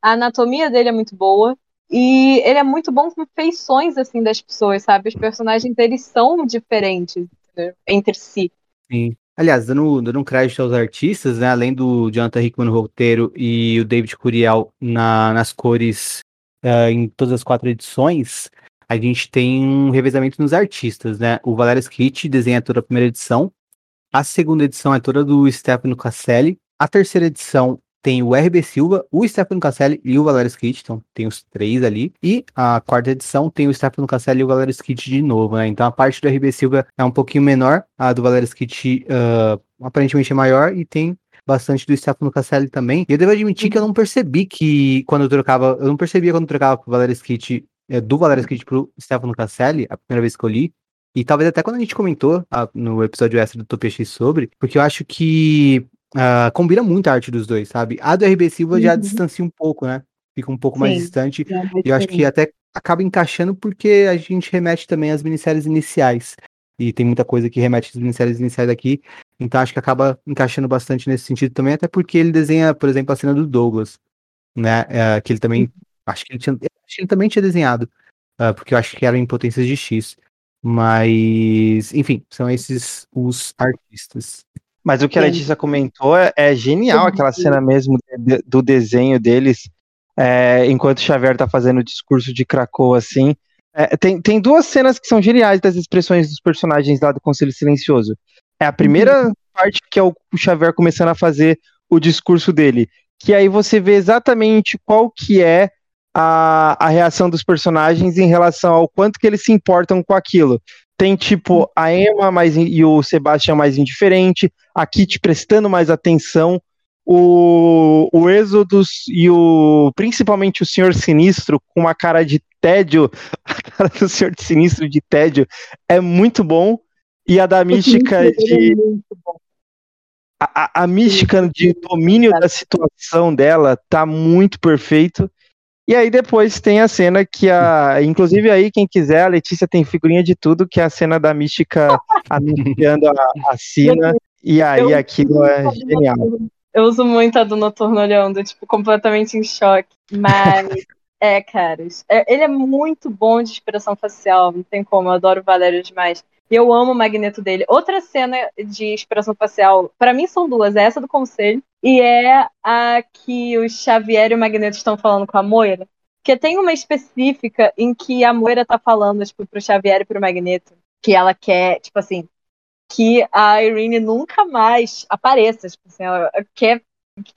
A anatomia dele é muito boa. E ele é muito bom com feições, assim, das pessoas, sabe? Os personagens, eles são diferentes né? entre si. Sim. Aliás, dando, dando um crédito aos artistas, né? Além do Jonathan Hickman no roteiro e o David Curiel na, nas cores uh, em todas as quatro edições, a gente tem um revezamento nos artistas, né? O Valério Schitt desenha toda a primeira edição, a segunda edição é toda do Stefano Casselli, a terceira edição tem o RB Silva, o Stefano Casselli e o Valério Schitt, então tem os três ali. E a quarta edição tem o Stefano Casselli e o Valério Schitt de novo, né? Então a parte do RB Silva é um pouquinho menor, a do Valério Schitt uh, aparentemente é maior e tem bastante do Stefano Casselli também. E eu devo admitir que eu não percebi que quando eu trocava, eu não percebia quando eu trocava pro Valério Schitt, é, do Valério Schitt pro Stefano Casselli, a primeira vez que eu li. E talvez até quando a gente comentou a, no episódio extra do Topia X sobre, porque eu acho que Uh, combina muito a arte dos dois, sabe? A do RB Silva uhum. já distancia um pouco, né? Fica um pouco Sim, mais distante. É e eu acho que até acaba encaixando porque a gente remete também às minisséries iniciais. E tem muita coisa que remete às minisséries iniciais aqui. Então acho que acaba encaixando bastante nesse sentido também, até porque ele desenha, por exemplo, a cena do Douglas, né? Uh, que ele também. Acho que ele, tinha, acho que ele também tinha desenhado. Uh, porque eu acho que era em potências de X. Mas, enfim, são esses os artistas. Mas o que a Letícia comentou é, é genial, aquela cena mesmo de, do desenho deles, é, enquanto o Xavier tá fazendo o discurso de Krakow, assim. É, tem, tem duas cenas que são geniais das expressões dos personagens lá do Conselho Silencioso. É a primeira uhum. parte que é o, o Xavier começando a fazer o discurso dele, que aí você vê exatamente qual que é a, a reação dos personagens em relação ao quanto que eles se importam com aquilo. Tem tipo a Emma mais, e o Sebastian mais indiferente, a Kit prestando mais atenção, o, o Exodus e o principalmente o Senhor Sinistro com uma cara de tédio, a cara do Senhor Sinistro de tédio é muito bom e a da mística de a, a, mística de domínio da situação dela tá muito perfeito e aí depois tem a cena que a. Inclusive aí, quem quiser, a Letícia tem figurinha de tudo, que é a cena da mística anunciando a, a Sina. E aí aquilo é genial. Eu uso muito a do Noturno olhando, tipo, completamente em choque. Mas, é, caras. É, ele é muito bom de expressão facial, não tem como, eu adoro o Valério demais. Eu amo o magneto dele. Outra cena de expressão facial, para mim são duas. É essa do conselho e é a que o Xavier e o Magneto estão falando com a Moira. Porque tem uma específica em que a Moira tá falando, tipo, pro Xavier e pro Magneto que ela quer, tipo assim, que a Irene nunca mais apareça. Tipo assim, ela quer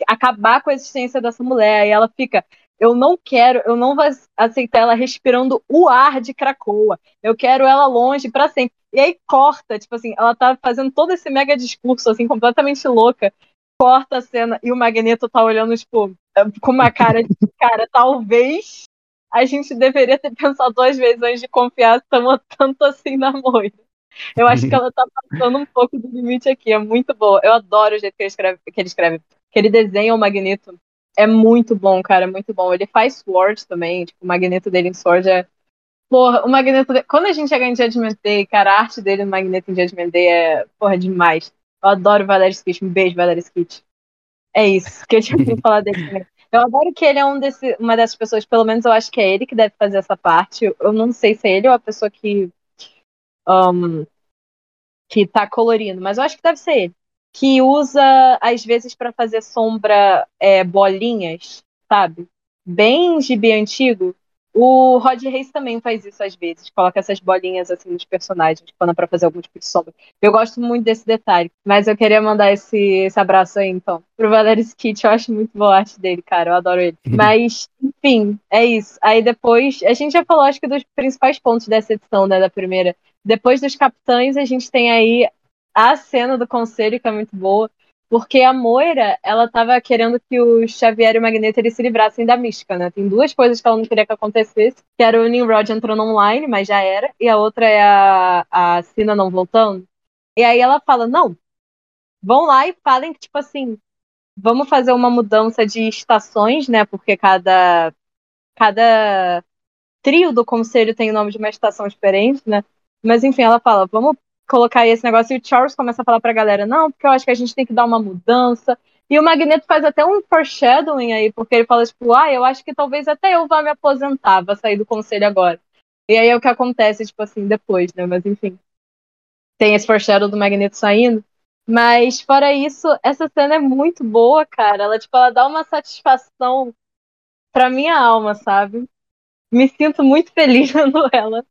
acabar com a existência dessa mulher. E ela fica, eu não quero, eu não vou aceitar ela respirando o ar de Cracoa. Eu quero ela longe para sempre. E aí corta, tipo assim, ela tá fazendo todo esse mega discurso, assim, completamente louca. Corta a cena e o Magneto tá olhando, tipo, com uma cara de cara, talvez a gente deveria ter pensado duas vezes antes de confiar tão, tanto assim na Moira. Eu acho que ela tá passando um pouco do limite aqui, é muito boa. Eu adoro o jeito que ele escreve, que ele, escreve, que ele desenha o Magneto é muito bom, cara, é muito bom. Ele faz Sword também, tipo, o magneto dele em Sword é. Porra, o magneto. Quando a gente chega em Judgment Day, cara, a arte dele no magneto em Judgment Day é, porra, demais. Eu adoro Valery Skit. Um beijo, Valery Skit. É isso que eu tinha que falar dele também. Eu adoro que ele é um desse, uma dessas pessoas, pelo menos eu acho que é ele que deve fazer essa parte. Eu não sei se é ele ou a pessoa que. Um, que tá colorindo, mas eu acho que deve ser ele que usa, às vezes, para fazer sombra é, bolinhas, sabe? Bem gibi antigo. O Rod Reis também faz isso às vezes, coloca essas bolinhas assim nos personagens, quando é pra fazer algum tipo de sombra. Eu gosto muito desse detalhe, mas eu queria mandar esse, esse abraço aí, então, pro Valery Skit, eu acho muito boa a arte dele, cara, eu adoro ele. Uhum. Mas, enfim, é isso. Aí depois, a gente já falou, acho que dos principais pontos dessa edição, né, da primeira. Depois dos capitães, a gente tem aí a cena do conselho, que é muito boa, porque a Moira, ela tava querendo que o Xavier e o Magneto eles se livrassem da mística, né? Tem duas coisas que ela não queria que acontecesse, que era o Nimrod entrando online, mas já era, e a outra é a, a Sina não voltando. E aí ela fala, não, vão lá e falem que, tipo assim, vamos fazer uma mudança de estações, né? Porque cada, cada trio do conselho tem o nome de uma estação diferente, né? Mas enfim, ela fala, vamos colocar esse negócio. E o Charles começa a falar pra galera, não, porque eu acho que a gente tem que dar uma mudança. E o Magneto faz até um foreshadowing aí, porque ele fala, tipo, ah, eu acho que talvez até eu vá me aposentar, vá sair do conselho agora. E aí é o que acontece, tipo assim, depois, né? Mas enfim. Tem esse foreshadow do Magneto saindo. Mas, fora isso, essa cena é muito boa, cara. Ela, tipo, ela dá uma satisfação pra minha alma, sabe? Me sinto muito feliz vendo ela.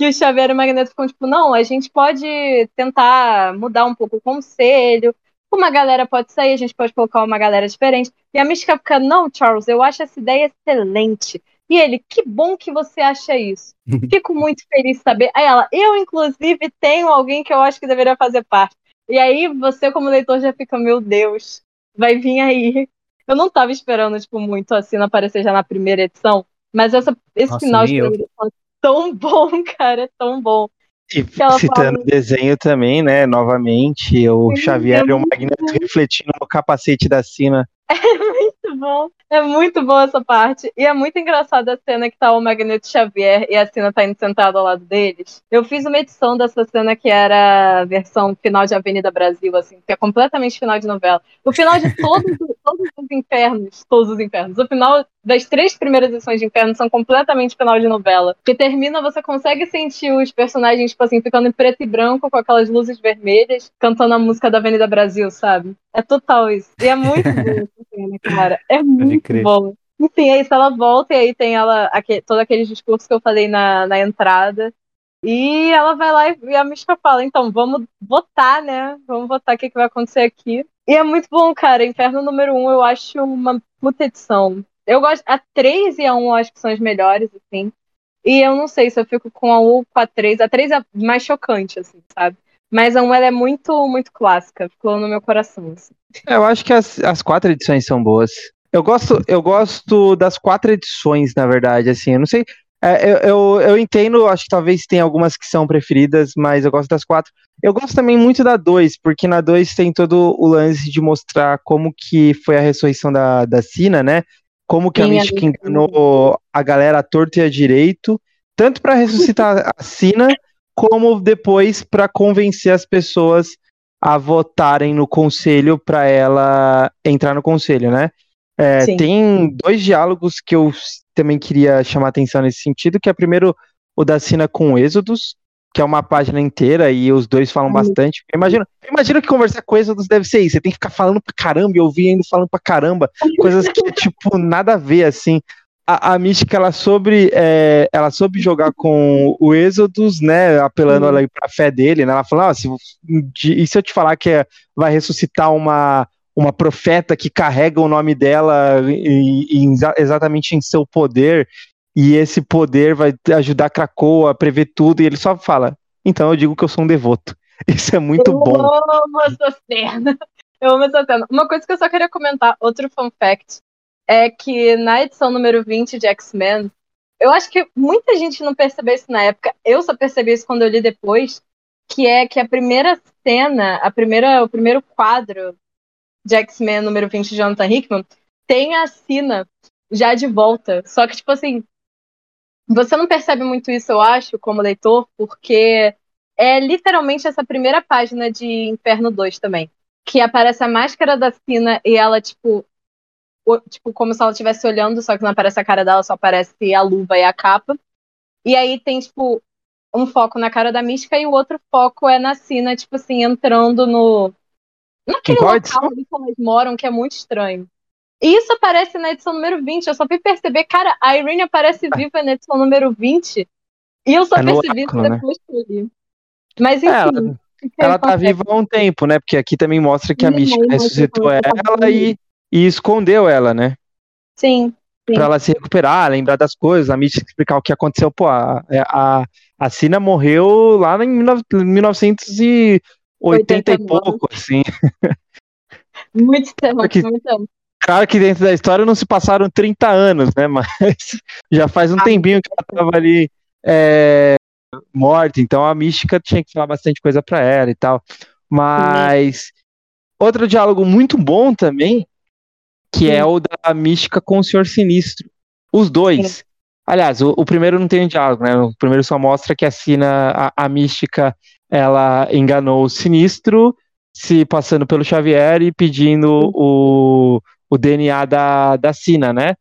E o Xavier e o Magneto ficam tipo, não, a gente pode tentar mudar um pouco o conselho. Uma galera pode sair, a gente pode colocar uma galera diferente. E a Mística fica, não, Charles, eu acho essa ideia excelente. E ele, que bom que você acha isso. Fico muito feliz de saber. Aí ela, eu, inclusive, tenho alguém que eu acho que deveria fazer parte. E aí você, como leitor, já fica, meu Deus, vai vir aí. Eu não tava esperando, tipo, muito assim, não aparecer já na primeira edição. Mas essa, esse Nossa, final de primeira edição tão bom, cara, é tão bom. E citando o desenho também, né, novamente, o Xavier e o Magneto refletindo no capacete da Sina. É muito bom. É muito boa essa parte. E é muito engraçada a cena que tá o Magneto Xavier e a Sina tá indo sentada ao lado deles. Eu fiz uma edição dessa cena que era a versão final de Avenida Brasil, assim, que é completamente final de novela. O final de todos, todos os infernos, todos os infernos. O final das três primeiras edições de Inferno são completamente final de novela. Que termina, você consegue sentir os personagens, tipo assim, ficando em preto e branco, com aquelas luzes vermelhas, cantando a música da Avenida Brasil, sabe? É total isso. E é muito bom cara. É muito bom. Enfim, é isso, ela volta e aí tem ela, aquele, todo aquele discurso que eu falei na, na entrada. E ela vai lá e, a Mística fala, então, vamos votar, né? Vamos votar o que, que vai acontecer aqui. E é muito bom, cara. Inferno número 1 um, eu acho uma puta edição. Eu gosto. A 3 e a 1 eu acho que são as melhores, assim. E eu não sei se eu fico com a 1 ou com a 3. A 3 é mais chocante, assim, sabe? Mas a 1 ela é muito, muito clássica. Ficou no meu coração, assim. É, eu acho que as, as quatro edições são boas. Eu gosto, eu gosto das quatro edições, na verdade, assim, eu não sei. É, eu, eu, eu, entendo, acho que talvez tenha algumas que são preferidas, mas eu gosto das quatro. Eu gosto também muito da 2, porque na 2 tem todo o lance de mostrar como que foi a ressurreição da, da Sina, né? Como que Sim, a Mística enganou a galera a torto e a direito, tanto para ressuscitar a Sina, como depois para convencer as pessoas a votarem no conselho para ela entrar no conselho, né? É, tem dois diálogos que eu também queria chamar atenção nesse sentido, que é primeiro o da Sina com o Êxodos, que é uma página inteira e os dois falam bastante. Imagina, imagina que conversar com Êxodos deve ser isso, você tem que ficar falando pra caramba e ouvir ainda falando pra caramba, coisas que, tipo, nada a ver, assim. A, a Mística, ela soube, é, ela soube jogar com o Êxodos, né, apelando uhum. pra fé dele, né, ela falou, ah, se, e se eu te falar que é, vai ressuscitar uma uma profeta que carrega o nome dela em, em, exatamente em seu poder, e esse poder vai ajudar Krakoa a prever tudo, e ele só fala, então eu digo que eu sou um devoto. Isso é muito eu bom. Eu amo essa cena. Eu amo essa cena. Uma coisa que eu só queria comentar, outro fun fact, é que na edição número 20 de X-Men, eu acho que muita gente não percebeu isso na época, eu só percebi isso quando eu li depois, que é que a primeira cena, a primeira, o primeiro quadro de X-Men número 20 de Jonathan Hickman, tem a Sina já de volta. Só que, tipo assim, você não percebe muito isso, eu acho, como leitor, porque é literalmente essa primeira página de Inferno 2 também. Que aparece a máscara da Sina e ela, tipo, o, tipo, como se ela estivesse olhando, só que não aparece a cara dela, só aparece a luva e a capa. E aí tem, tipo, um foco na cara da mística e o outro foco é na Sina, tipo assim, entrando no, Naquele local ali que elas moram, que é muito estranho. E isso aparece na edição número 20. Eu só fui perceber, cara, a Irene aparece ah. viva na edição número 20. E eu só é percebi isso né? depois que eu li. Mas enfim. É, ela, ela tá viva há um tempo, né? Porque aqui também mostra que a Mística ressuscitou ela e, e escondeu ela, né? Sim. Sim. Pra ela se recuperar, lembrar das coisas, a Mística explicar o que aconteceu. Pô, a, a, a Sina morreu lá em 1900 e 80 e pouco, assim. Muito tempo, Porque, muito tempo. Claro que dentro da história não se passaram 30 anos, né? Mas já faz um ah, tempinho que ela tava ali é, morta, então a mística tinha que falar bastante coisa para ela e tal. Mas outro diálogo muito bom também, que é o da mística com o Senhor Sinistro. Os dois. Aliás, o, o, primeiro não tem um diálogo, né? O primeiro só mostra que a Sina, a, a mística, ela enganou o Sinistro, se passando pelo Xavier e pedindo o, o DNA da, da Sina, né?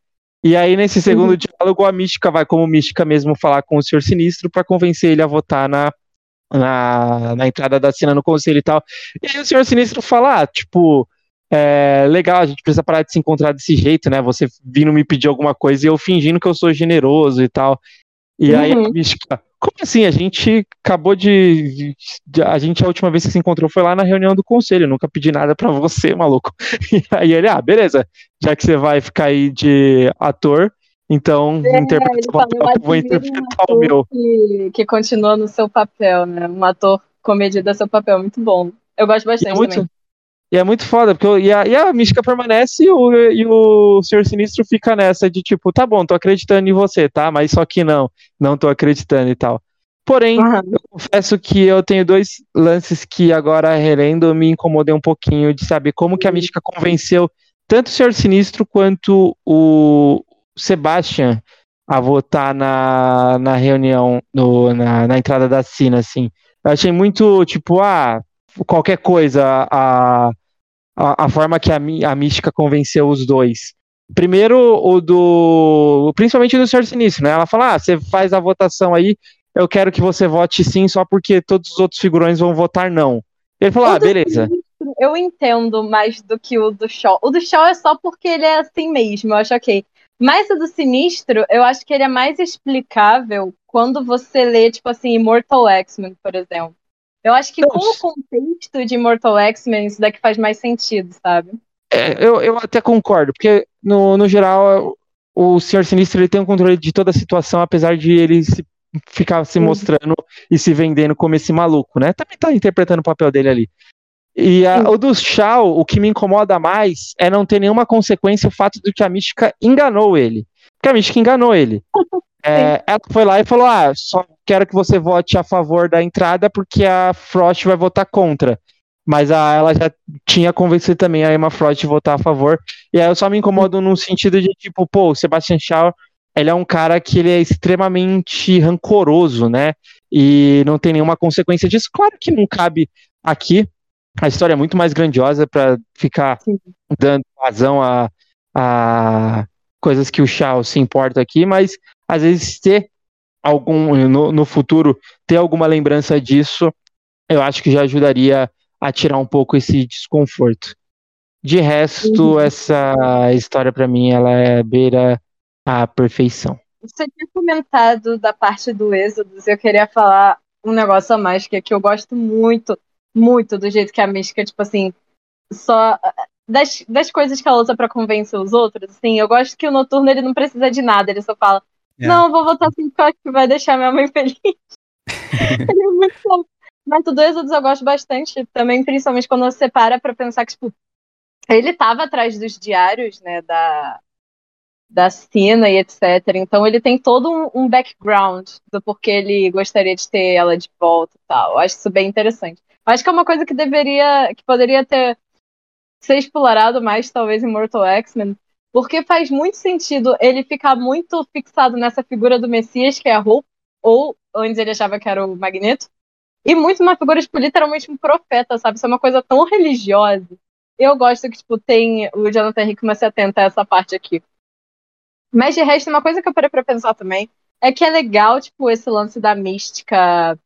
E aí, nesse segundo uhum. diálogo, a mística vai, como mística mesmo, falar com o Senhor Sinistro para convencer ele a votar na, na, na, entrada da Sina no conselho e tal. E aí o Senhor Sinistro fala, ah, tipo, é, legal, a gente precisa parar de se encontrar desse jeito, né? Você vindo me pedir alguma coisa e eu fingindo que eu sou generoso e tal. E uhum. aí a mística, como assim? A gente acabou de, de, A gente, a última vez que se encontrou foi lá na reunião do conselho. Nunca pedi nada para você, maluco. E aí ele, ah, beleza. Já que você vai ficar aí de ator, então é, interpreta o papel, vou interpretar um o meu. Que, que continua no seu papel, né? Um ator comedido é seu papel, muito bom. Eu gosto bastante é muito, também. E é muito foda, porque e a, e a mística permanece e o, e o Senhor Sinistro fica nessa de tipo, tá bom, tô acreditando em você, tá? Mas só que não, não tô acreditando e tal. Porém, uhum. eu confesso que eu tenho dois lances que agora relendo me incomodei um pouquinho de saber como que a mística convenceu tanto o Senhor Sinistro quanto o Sebastian a votar na, na reunião, no, na, na entrada da Sina, assim. Eu achei muito, tipo, ah, qualquer coisa, a, a, a forma que a, a mística convenceu os dois. Primeiro, o do. Principalmente do Senhor Sinistro, né? Ela fala: ah, você faz a votação aí, eu quero que você vote sim, só porque todos os outros figurões vão votar não. Ele falou: ah, beleza. Sinistro, eu entendo mais do que o do Shaw. O do Shaw é só porque ele é assim mesmo, eu acho ok. Mas o do Sinistro, eu acho que ele é mais explicável quando você lê, tipo assim, Immortal X-Men, por exemplo. Eu acho que com o contexto de Mortal X-Men, isso daqui faz mais sentido, sabe? É, eu, eu até concordo, porque no, no geral o Senhor Sinistro ele tem um controle de toda a situação, apesar de ele se, ficar se mostrando e se vendendo como esse maluco, né? Também tá interpretando o papel dele ali. E a, o do Shao, o que me incomoda mais é não ter nenhuma consequência o fato de que a Mística enganou ele. Porque a Mística enganou ele. É, ela foi lá e falou: Ah, só quero que você vote a favor da entrada porque a Frost vai votar contra. Mas a, ela já tinha convencido também a Emma Frost de votar a favor. E aí eu só me incomodo no sentido de, tipo, pô, o Sebastian Shaw, ele é um cara que ele é extremamente rancoroso, né? E não tem nenhuma consequência disso. Claro que não cabe aqui. A história é muito mais grandiosa para ficar Sim. dando razão a, a coisas que o Shaw se importa aqui, mas às vezes ter algum no, no futuro ter alguma lembrança disso, eu acho que já ajudaria a tirar um pouco esse desconforto. De resto, uhum. essa história para mim ela é beira a perfeição. Você tinha comentado da parte do Êxodo, eu queria falar um negócio a mais que, é que eu gosto muito, muito do jeito que a Mística, tipo assim, só das, das coisas que ela usa para convencer os outros, assim, eu gosto que o Noturno ele não precisa de nada, ele só fala, é. Não, vou votar assim porque eu acho que vai deixar minha mãe feliz. Ele é muito. Mas o dois eu gosto bastante também, principalmente quando você para pra pensar que, tipo, ele tava atrás dos diários, né, da, da Sina e etc. Então ele tem todo um, um, background do porquê ele gostaria de ter ela de volta e tal. Eu acho isso bem interessante. Eu acho que é uma coisa que deveria, que poderia ter ser explorado mais, talvez, em Mortal X-Men, porque faz muito sentido ele ficar muito fixado nessa figura do Messias, que é a Hope, ou antes ele achava que era o Magneto, e muito uma figura, tipo, literalmente um profeta, sabe? Isso é uma coisa tão religiosa. Eu gosto que, tipo, tem o Jonathan Hickman se atenta a essa parte aqui. Mas de resto, uma coisa que eu parei pra pensar também é que é legal, tipo, esse lance da mística.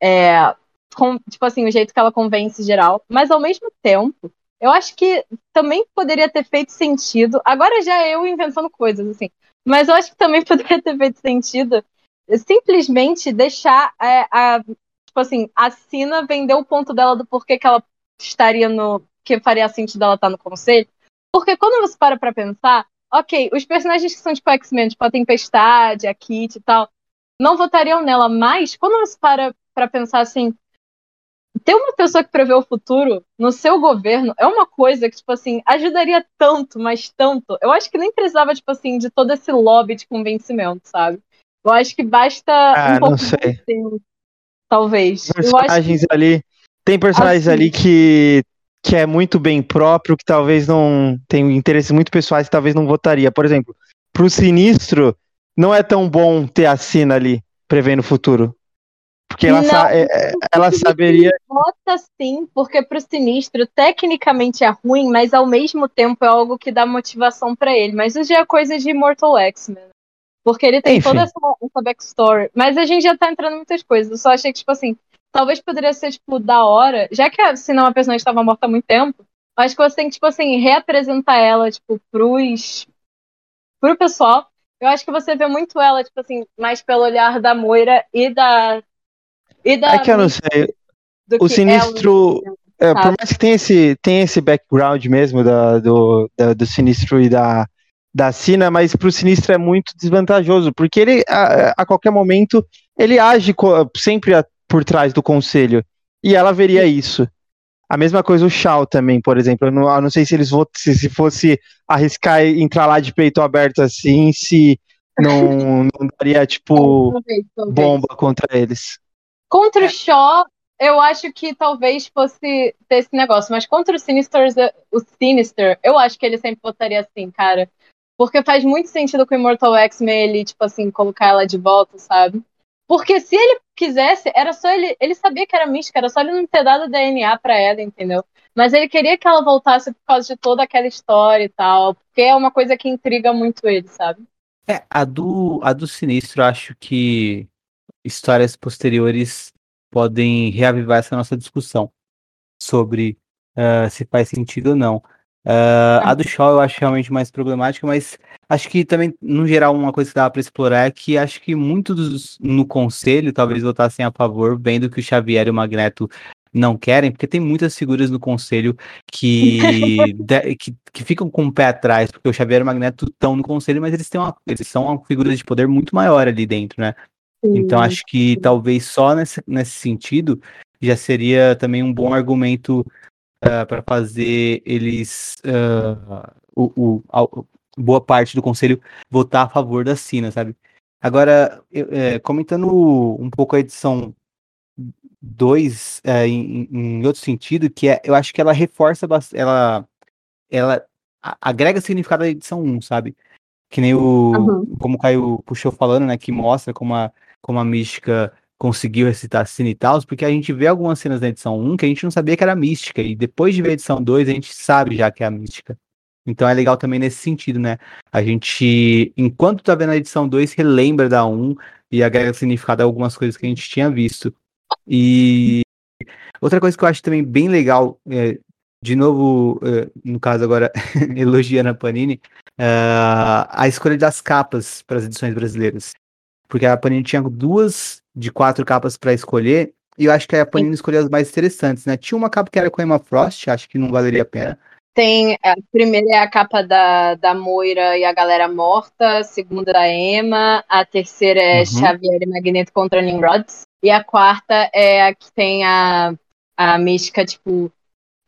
É, com, tipo assim, o jeito que ela convence geral. Mas ao mesmo tempo, eu acho que também poderia ter feito sentido. Agora já é eu inventando coisas, assim. Mas eu acho que também poderia ter feito sentido simplesmente deixar é, a. Tipo assim, a Sina vender o ponto dela do porquê que ela estaria no. que faria sentido ela estar no conselho. Porque quando você para pra pensar, ok, os personagens que são tipo X-Men, tipo a Tempestade, a Kit e tal, não votariam nela, mas quando você para pra pensar assim, ter uma pessoa que prevê o futuro no seu governo é uma coisa que, tipo assim, ajudaria tanto, mas tanto. Eu acho que nem precisava, tipo assim, de todo esse lobby de convencimento, sabe? Eu acho que basta ah, um pouco não sei. de tempo, talvez. Personagens que... ali. Tem personagens assim, ali que, que é muito bem próprio, que talvez não tem interesses muito pessoais, que talvez não votaria. Por exemplo, pro Sinistro, não é tão bom ter a Sina ali, prevendo o futuro. Porque ela, não, sa é, é, ela saberia. Vota sim, porque pro Sinistro, tecnicamente é ruim, mas ao mesmo tempo é algo que dá motivação para ele. Mas já é coisa de Immortal X-Men. Porque ele tem Enfim. toda essa, essa backstory. Mas a gente já tá entrando em muitas coisas. Eu só achei que, tipo assim, talvez poderia ser, tipo, da hora, já que a, se não a personagem estava morta há muito tempo, acho que você tem que, tipo assim, reapresentar ela, tipo, pros. pro pessoal. Eu acho que você vê muito ela, tipo assim, mais pelo olhar da Moira e da. E da. É que eu não sei. O Sinistro. É, por mais que tenha esse, tenha esse background mesmo da, do, da, do Sinistro e da, da Sina, mas pro Sinistro é muito desvantajoso, porque ele, a, a qualquer momento, ele age sempre a, por trás do conselho. E ela veria isso. A mesma coisa o Shaw também, por exemplo. Eu não, eu não sei se eles se, se fosse arriscar entrar lá de peito aberto assim, se não, não daria, tipo, bomba contra eles. Contra o Shaw, eu acho que talvez fosse ter esse negócio, mas contra o Sinister, o Sinister, eu acho que ele sempre votaria assim, cara. Porque faz muito sentido com o Immortal X-Men ele, tipo assim, colocar ela de volta, sabe? Porque se ele quisesse, era só ele. Ele sabia que era mística, era só ele não ter dado DNA pra ela, entendeu? Mas ele queria que ela voltasse por causa de toda aquela história e tal. Porque é uma coisa que intriga muito ele, sabe? É, a do, a do Sinistro, acho que histórias posteriores podem reavivar essa nossa discussão sobre uh, se faz sentido ou não. Uh, a do Shaw eu acho realmente mais problemática, mas acho que também, no geral, uma coisa que dá para explorar é que acho que muitos no conselho talvez votassem a favor, vendo que o Xavier e o Magneto não querem, porque tem muitas figuras no conselho que, de, que, que, ficam com o pé atrás, porque o Xavier e o Magneto estão no conselho, mas eles, têm uma, eles são uma figura de poder muito maior ali dentro, né? Sim. Então acho que talvez só nesse, nesse sentido já seria também um bom argumento uh, eh, para fazer eles, uh, o, o a, boa parte do conselho votar a favor da Sina, sabe? Agora, eu, é, comentando um pouco a edição 2 é, em, em, outro sentido, que é, eu acho que ela reforça, ela, ela agrega significado à edição 1, sabe? Que nem o, uhum. como o Caio puxou falando, né, que mostra como a, como a mística conseguiu recitar Cine tal, porque a gente vê algumas cenas da edição 1 que a gente não sabia que era mística, e depois de ver a edição 2, a gente sabe já que é a mística. Então é legal também nesse sentido, né? A gente, enquanto tá vendo a edição 2, relembra da 1 e agrega significado a algumas coisas que a gente tinha visto. E outra coisa que eu acho também bem legal, é, de novo, é, no caso agora, elogiando a Panini, é, a escolha das capas para as edições brasileiras. Porque a Panini tinha duas de quatro capas para escolher, e eu acho que a Panini escolheu as mais interessantes, né? Tinha uma capa que era com Emma Frost, acho que não valeria a pena. Tem, a primeira é a capa da, da Moira e a galera morta, a segunda da Emma, a terceira é uhum. Xavier e Magneto contra Nimrods, e a quarta é a que tem a, a mística, tipo,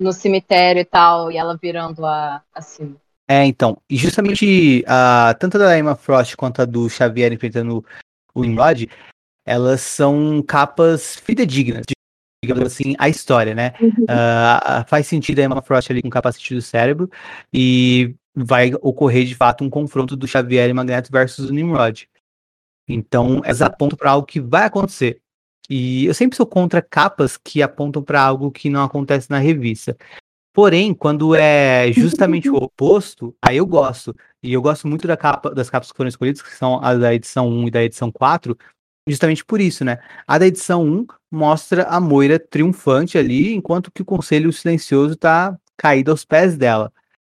no cemitério e tal, e ela virando a, assim. É, então, e justamente a, tanto da Emma Frost quanto a do Xavier enfrentando o Nimrod, elas são capas fidedignas, digamos assim, a história, né? Uh, faz sentido a Emma Frost ali com capacete do cérebro e vai ocorrer de fato um confronto do Xavier e Magneto versus o Nimrod. Então, elas apontam para algo que vai acontecer. E eu sempre sou contra capas que apontam para algo que não acontece na revista. Porém, quando é justamente o oposto, aí eu gosto. E eu gosto muito da capa, das capas que foram escolhidas, que são as da edição 1 e da edição 4, justamente por isso, né? A da edição 1 mostra a Moira triunfante ali, enquanto que o Conselho Silencioso tá caído aos pés dela.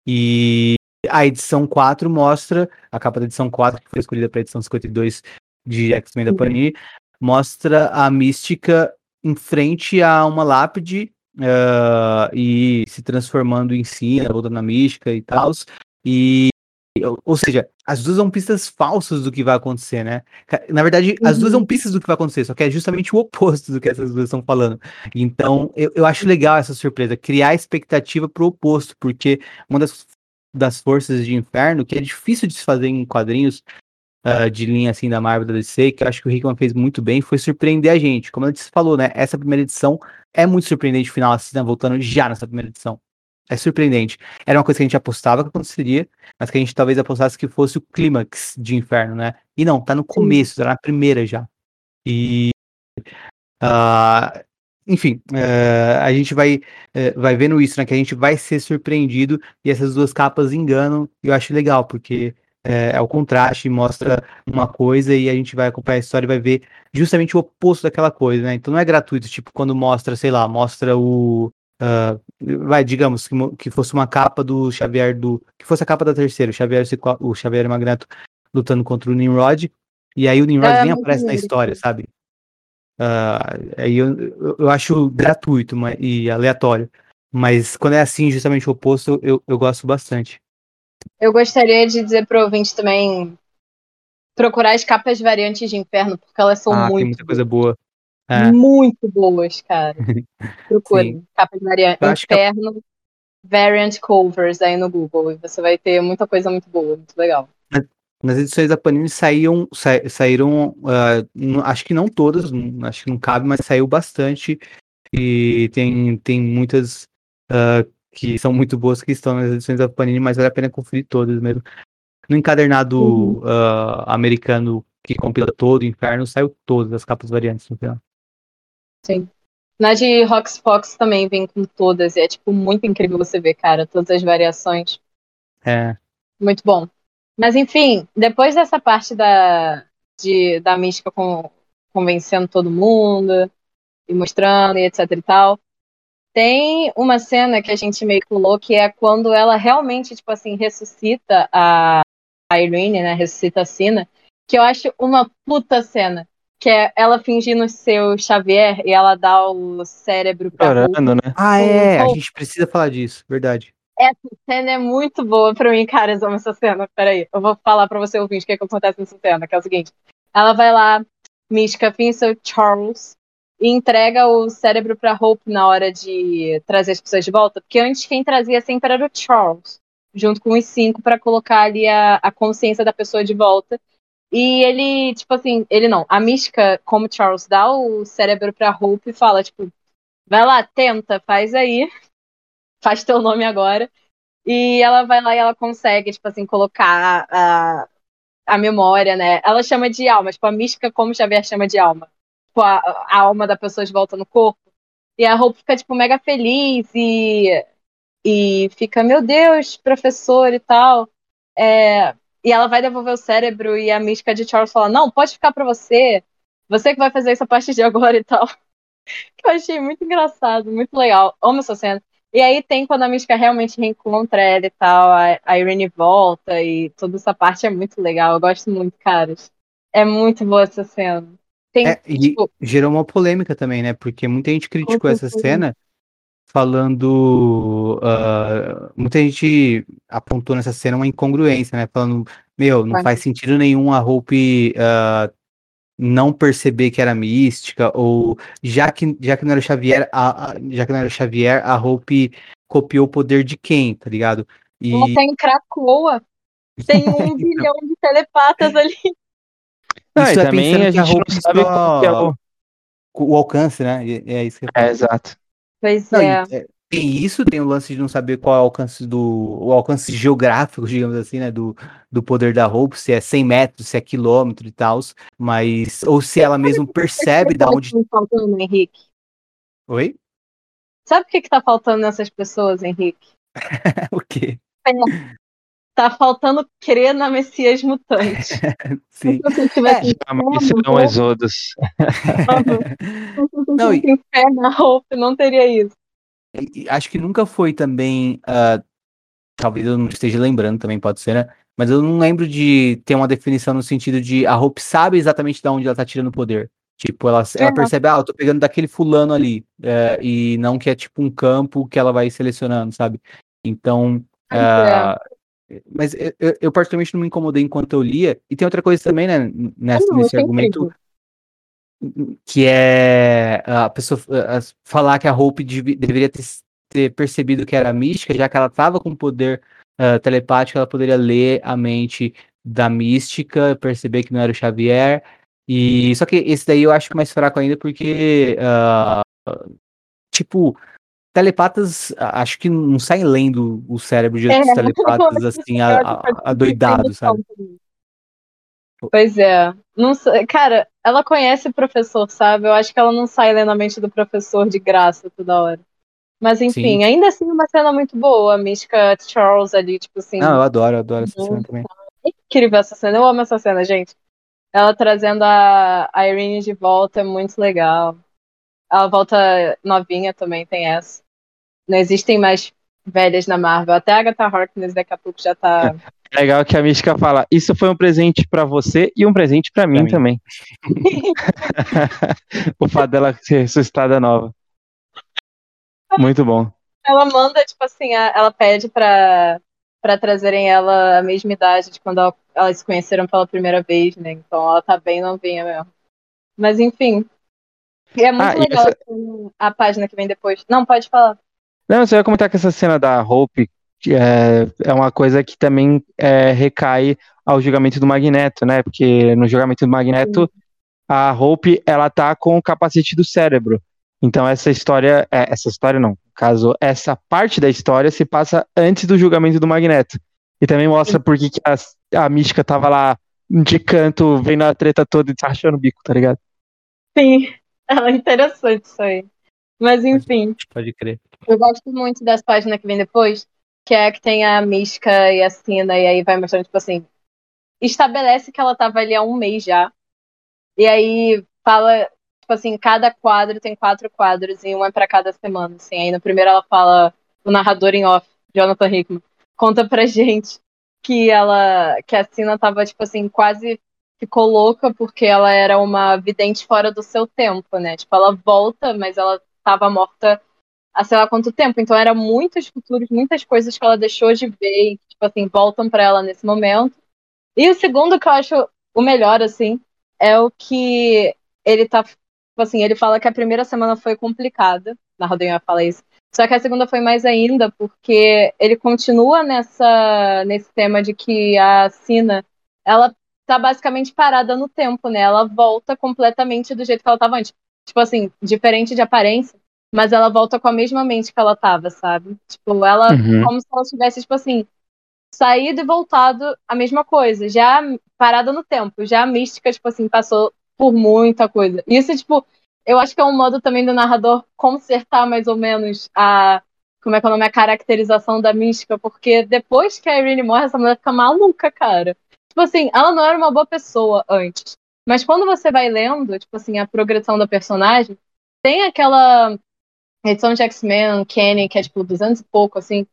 E a edição 4 mostra, a capa da edição 4, que foi escolhida para a edição 52 de X-Men da uhum. Panini, mostra a mística em frente a uma lápide uh, e se transformando em si, voltando na mística e tal. E ou seja, as duas são pistas falsas do que vai acontecer, né? Na verdade, as duas são uhum. pistas do que vai acontecer, só que é justamente o oposto do que essas duas estão falando. Então, eu, eu acho legal essa surpresa, criar expectativa pro oposto, porque uma das, das forças de inferno, que é difícil de se fazer em quadrinhos uh, de linha assim da Marvel da DC, que eu acho que o Hickman fez muito bem, foi surpreender a gente. Como antes falou, né? Essa primeira edição é muito surpreendente, final assim, né, voltando já nessa primeira edição. É surpreendente. Era uma coisa que a gente apostava que aconteceria, mas que a gente talvez apostasse que fosse o clímax de Inferno, né? E não, tá no começo, tá na primeira já. E. Uh, enfim, uh, a gente vai, uh, vai vendo isso, né? Que a gente vai ser surpreendido e essas duas capas enganam. E eu acho legal, porque é, é, o contraste, mostra uma coisa e a gente vai acompanhar a história e vai ver justamente o oposto daquela coisa, né? Então não é gratuito, tipo, quando mostra, sei lá, mostra o. Uh, vai, digamos, que, que, fosse uma capa do Xavier do. Que fosse a capa da terceira, o Xavier, o Xavier Magneto lutando contra o Nimrod, e aí o Nimrod é, nem aparece na história, sabe? Uh, aí eu, eu acho gratuito mas, e aleatório. Mas quando é assim, justamente o oposto, eu, eu gosto bastante. Eu gostaria de dizer para o ouvinte também procurar as capas variantes de Inferno, porque elas são ah, muito. Tem muita coisa boa. É. Muito boas, cara. Procure capas variantes. Inferno, a... variant covers aí no Google. E você vai ter muita coisa muito boa, muito legal. Nas edições da Panini saíam, sa, saíram, uh, acho que não todas, acho que não cabe, mas saiu bastante. E tem, tem muitas uh, que são muito boas que estão nas edições da Panini, mas vale a pena conferir todas mesmo. No encadernado uhum. uh, americano que compila todo o Inferno, saiu todas as capas variantes no final. Sim. Na de Rox Fox também vem com todas, e é tipo muito incrível você ver, cara, todas as variações. É. Muito bom. Mas enfim, depois dessa parte da, de, da mística com, convencendo todo mundo e mostrando e etc e tal, tem uma cena que a gente meio que pulou, que é quando ela realmente, tipo assim, ressuscita a, a Irene, né? Ressuscita a Sina, que eu acho uma puta cena. Que é ela fingindo ser o Xavier e ela dá o cérebro pra Chorando, né? Ah, é, a gente precisa falar disso, verdade. Essa cena é muito boa pra mim, cara, eu amo essa cena. Peraí, eu vou falar pra você ouvinte o que, é que acontece nessa cena, que é o seguinte. Ela vai lá, Mística finge o Charles, e entrega o cérebro para Hope na hora de trazer as pessoas de volta, porque antes quem trazia sempre era o Charles, junto com os cinco, para colocar ali a, a consciência da pessoa de volta. E ele, tipo assim, ele não, a mística, como Charles, dá o cérebro pra Hope e fala, tipo, vai lá, tenta, faz aí, faz teu nome agora. E ela vai lá e ela consegue, tipo assim, colocar a, a memória, né? Ela chama de alma, tipo, a mística como Xavier chama de alma tipo, a, a alma da pessoa de volta no corpo. E a Hope fica, tipo, mega feliz e, e fica, meu Deus, professor e tal. É, e ela vai devolver o cérebro e a mística de Charles fala, não, pode ficar pra você. Você que vai fazer isso a partir de agora e tal. Que eu achei muito engraçado, muito legal. Amo essa cena. E aí tem quando a mística realmente reencontra ela e tal, a, a Irene volta e toda essa parte é muito legal. Eu gosto muito, caras. É muito boa essa cena. Tem, é, e tipo... gerou uma polêmica também, né? Porque muita gente criticou essa cena falando. Uh, muita gente apontou nessa cena uma incongruência, né? Falando, meu, não faz sentido nenhum a Hope uh, não perceber que era mística, ou já que, já que não era Xavier, a, a, já que não era Xavier, a Hope copiou o poder de quem, tá ligado? E... Ela tem Cracoa. Tem um bilhão de telepatas ali. Não, isso é também a gente não sabe qual é o... o alcance, né? É isso que eu É, exato. Pois não, é. é. Tem isso, tem o lance de não saber qual é o alcance do o alcance geográfico, digamos assim, né, do, do poder da roupa, se é 100 metros, se é quilômetro e tal, mas ou se ela mesmo percebe da onde tá faltando, Henrique. Oi? Sabe o que que tá faltando nessas pessoas, Henrique? o quê? É, tá faltando crer na Messias mutante. Sim. Se você tivesse é, não Exodus. não, e... fé na Hope, não teria isso. Acho que nunca foi também. Uh, talvez eu não esteja lembrando também, pode ser, né? Mas eu não lembro de ter uma definição no sentido de a Hope sabe exatamente de onde ela tá tirando o poder. Tipo, ela, ela percebe, ah, eu tô pegando daquele fulano ali. É, e não que é tipo um campo que ela vai selecionando, sabe? Então, uh, Mas eu, eu, particularmente não me incomodei enquanto eu lia. E tem outra coisa também, né, nessa, não, nesse argumento, incrível. que é a pessoa a, falar que a Hope deveria ter, ter, percebido que era mística, já que ela estava com poder uh, telepático, ela poderia ler a mente da mística, perceber que não era o Xavier. E só que esse daí eu acho mais fraco ainda porque uh, tipo telepatas acho que não saem lendo o cérebro de é, telepatas assim adoidado, sabe? Pois é. Não cara, ela conhece o professor, sabe? Eu acho que ela não sai lendo a mente do professor de graça toda hora. Mas enfim, Sim. ainda assim uma cena muito boa, a mística Charles ali, tipo assim. Não, eu adoro, eu adoro essa cena também. É incrível essa cena, eu amo essa cena, gente. Ela trazendo a Irene de volta é muito legal. Ela volta novinha também, tem essa. Não existem mais velhas na Marvel. Até a Agatha Harkness daqui a pouco já tá. É legal que a Mística fala: Isso foi um presente para você e um presente para mim, mim, também. o fato dela ser ressuscitada nova. Muito bom. Ela manda, tipo assim, ela pede pra, pra trazerem ela a mesma idade de quando ela, elas se conheceram pela primeira vez, né? Então ela tá bem novinha mesmo. Mas enfim. E é muito ah, legal essa... assim, a página que vem depois. Não, pode falar. Não, só ia comentar que essa cena da Hope é, é uma coisa que também é, recai ao julgamento do Magneto, né? Porque no julgamento do Magneto, Sim. a Hope, ela tá com o capacete do cérebro. Então essa história, é, essa história não, caso essa parte da história se passa antes do julgamento do Magneto. E também mostra por que a, a mística tava lá de canto, vendo a treta toda e achando o bico, tá ligado? Sim, é interessante isso aí. Mas enfim. Pode crer. Eu gosto muito das páginas que vem depois, que é que tem a mística e a Sina, e aí vai mostrando, tipo assim, estabelece que ela tava ali há um mês já. E aí fala, tipo assim, cada quadro tem quatro quadros e um é para cada semana, assim. Aí no primeiro ela fala, o narrador em off, Jonathan Hickman, conta pra gente que ela, que a Sina tava, tipo assim, quase ficou louca porque ela era uma vidente fora do seu tempo, né? Tipo, ela volta, mas ela tava morta há sei lá quanto tempo. Então, eram muitos futuros, muitas coisas que ela deixou de ver e, tipo assim, voltam para ela nesse momento. E o segundo que eu acho o melhor, assim, é o que ele tá. Tipo assim, ele fala que a primeira semana foi complicada. Na Rodinha fala isso. Só que a segunda foi mais ainda, porque ele continua nessa, nesse tema de que a Sina, ela tá basicamente parada no tempo, né? Ela volta completamente do jeito que ela tava antes. Tipo assim, diferente de aparência, mas ela volta com a mesma mente que ela tava, sabe? Tipo, ela, uhum. como se ela tivesse, tipo assim, saído e voltado a mesma coisa, já parada no tempo, já a mística, tipo assim, passou por muita coisa. Isso, tipo, eu acho que é um modo também do narrador consertar mais ou menos a. Como é que é o nome? A caracterização da mística, porque depois que a Irene morre, essa mulher fica maluca, cara. Tipo assim, ela não era uma boa pessoa antes. Mas quando você vai lendo, tipo assim, a progressão da personagem, tem aquela edição de X-Men, Kenny, que é tipo 200 e pouco, assim,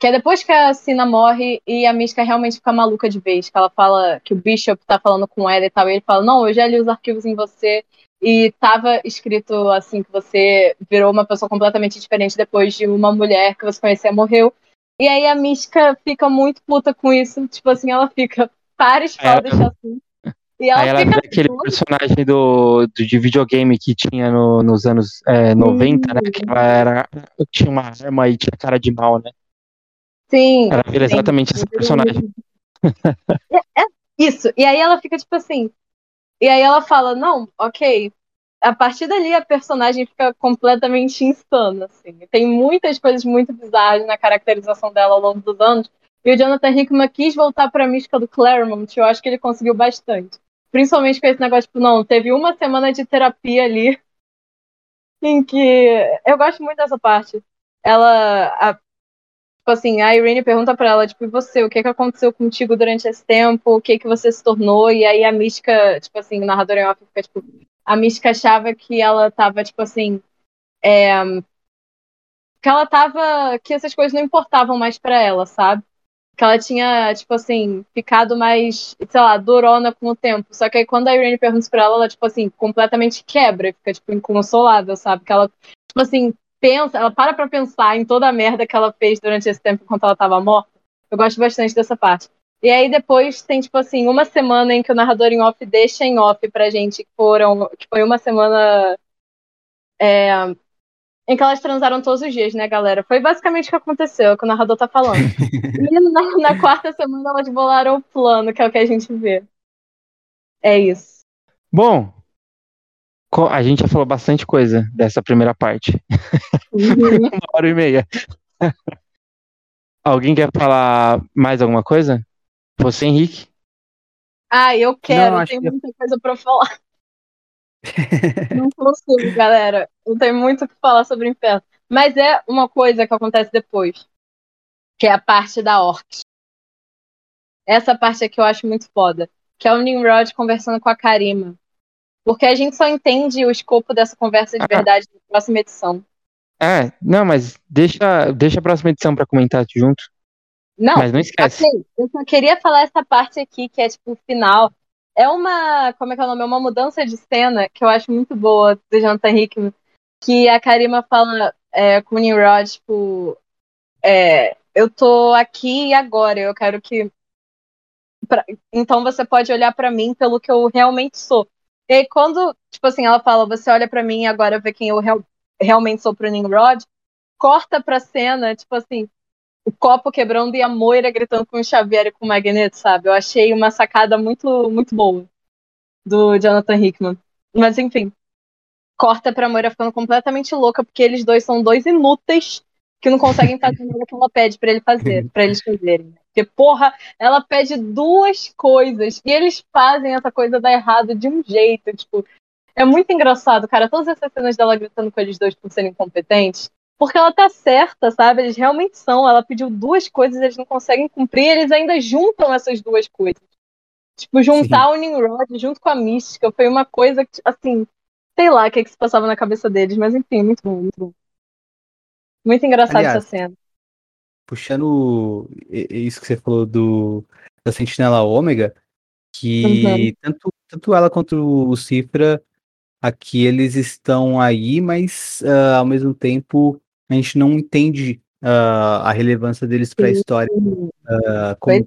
que é depois que a Sina morre e a Mística realmente fica maluca de vez, que ela fala que o Bishop tá falando com ela e tal, e ele fala, não, eu já li os arquivos em você e tava escrito assim que você virou uma pessoa completamente diferente depois de uma mulher que você conhecia morreu. E aí a Mística fica muito puta com isso, tipo assim, ela fica, para, fala, é, assim. E ela Aí ela fica aquele personagem do, do, de videogame que tinha no, nos anos é, 90, né? Que ela era, tinha uma arma e tinha cara de mal, né? Sim. Ela vira exatamente esse personagem. É, é, isso. E aí ela fica tipo assim. E aí ela fala, não, ok. A partir dali a personagem fica completamente insana, assim. Tem muitas coisas muito bizarras na caracterização dela ao longo dos anos. E o Jonathan Hickman quis voltar para a mística do Claremont, eu acho que ele conseguiu bastante. Principalmente com esse negócio, tipo, não, teve uma semana de terapia ali. Em que. Eu gosto muito dessa parte. Ela. A, tipo assim, a Irene pergunta pra ela, tipo, e você, o que que aconteceu contigo durante esse tempo? O que que você se tornou? E aí a mística, tipo assim, o narrador em off fica, tipo, a mística achava que ela tava, tipo assim. É, que ela tava. que essas coisas não importavam mais para ela, sabe? Que ela tinha, tipo assim, ficado mais, sei lá, durona com o tempo. Só que aí quando a Irene pergunta pra ela, ela, tipo assim, completamente quebra, fica, tipo, inconsolável, sabe? Que ela, tipo assim, pensa, ela para pra pensar em toda a merda que ela fez durante esse tempo enquanto ela tava morta. Eu gosto bastante dessa parte. E aí depois tem, tipo assim, uma semana em que o narrador em off deixa em off pra gente, que foram, que foi uma semana é, em que elas transaram todos os dias, né, galera? Foi basicamente o que aconteceu, é o que o narrador tá falando. e na, na, quarta semana elas bolaram o plano, que é o que a gente vê. É isso. Bom, a gente já falou bastante coisa dessa primeira parte. Uhum. Uma hora e meia. Alguém quer falar mais alguma coisa? Você, Henrique? Ah, eu quero, Não, tenho que... muita coisa para falar. Não consigo, galera. Eu tenho muito o que falar sobre o inferno. Mas é uma coisa que acontece depois. Que é a parte da Orcs. Essa parte aqui eu acho muito foda. Que é o Nimrod conversando com a Karima. Porque a gente só entende o escopo dessa conversa de ah. verdade na próxima edição. É, não, mas deixa, deixa a próxima edição para comentar junto. Não, mas não esquece. Okay, eu só queria falar essa parte aqui, que é tipo o final. É uma, como é que é o nome? É uma mudança de cena que eu acho muito boa do Jonathan Hickman. Que a Karima fala é, com o Nimrod, tipo, é, eu tô aqui e agora, eu quero que. Pra... Então você pode olhar para mim pelo que eu realmente sou. E aí, quando, tipo assim, ela fala, você olha para mim e agora vê quem eu real, realmente sou pro Nimrod, corta pra cena, tipo assim, o copo quebrando e a Moira gritando com o Xavier e com o Magneto, sabe? Eu achei uma sacada muito, muito boa do Jonathan Hickman. Mas enfim, corta pra Moira ficando completamente louca, porque eles dois são dois inúteis que não conseguem fazer nada que ela pede para ele fazer, para eles fazerem. Porque, porra, ela pede duas coisas e eles fazem essa coisa dar errado de um jeito. Tipo, é muito engraçado, cara. Todas essas cenas dela gritando com eles dois por serem incompetentes. Porque ela tá certa, sabe? Eles realmente são. Ela pediu duas coisas, eles não conseguem cumprir, eles ainda juntam essas duas coisas. Tipo, juntar Sim. o Nimrod junto com a Mística foi uma coisa que, assim, sei lá o que, é que se passava na cabeça deles, mas enfim, muito bom, muito bom. Muito engraçado Aliás, essa cena puxando isso que você falou do da Sentinela Ômega, que uhum. tanto, tanto ela quanto o Cifra aqui eles estão aí, mas uh, ao mesmo tempo a gente não entende uh, a relevância deles para a história uh, com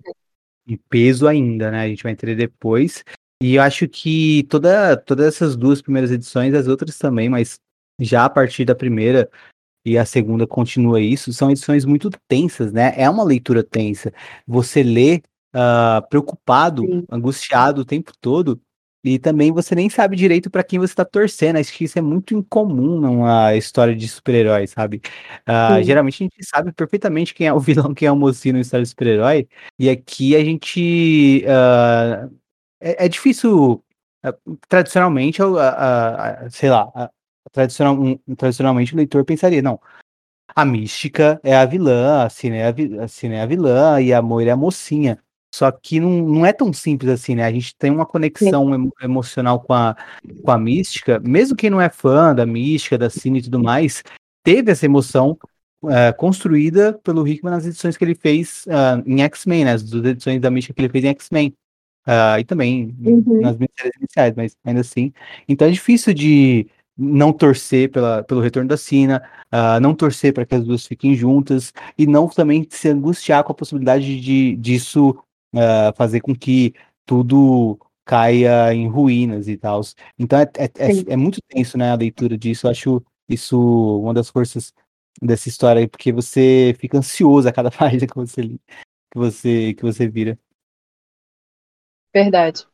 peso ainda, né? A gente vai entender depois. E eu acho que toda, todas essas duas primeiras edições, as outras também, mas já a partir da primeira, e a segunda continua isso, são edições muito tensas, né? É uma leitura tensa. Você lê uh, preocupado, Sim. angustiado o tempo todo, e também você nem sabe direito para quem você está torcendo. Acho que isso é muito incomum numa história de super-herói, sabe? Uh, geralmente a gente sabe perfeitamente quem é o vilão, quem é o mocinho na história de super-herói, e aqui a gente. Uh, é, é, difícil. tradicionalmente, sei lá, tradicional, um, tradicionalmente o leitor pensaria, não, a mística é a vilã, a Cine é a, a, Cine é a vilã e a Moira é a mocinha. Só que não, não é tão simples assim, né? A gente tem uma conexão emo emocional com a, com a mística, mesmo quem não é fã da mística, da Cine e tudo mais, teve essa emoção uh, construída pelo Hickman nas edições que ele fez uh, em X-Men, né? As duas edições da mística que ele fez em X-Men. Uh, e também uhum. nas séries iniciais, mas ainda assim. Então é difícil de não torcer pela, pelo retorno da Sina, uh, não torcer para que as duas fiquem juntas e não também se angustiar com a possibilidade de disso uh, fazer com que tudo caia em ruínas e tal. Então é, é, é, é, muito tenso, né, a leitura disso. Eu acho isso uma das forças dessa história, porque você fica ansioso a cada página que você que você que você vira. Verdade.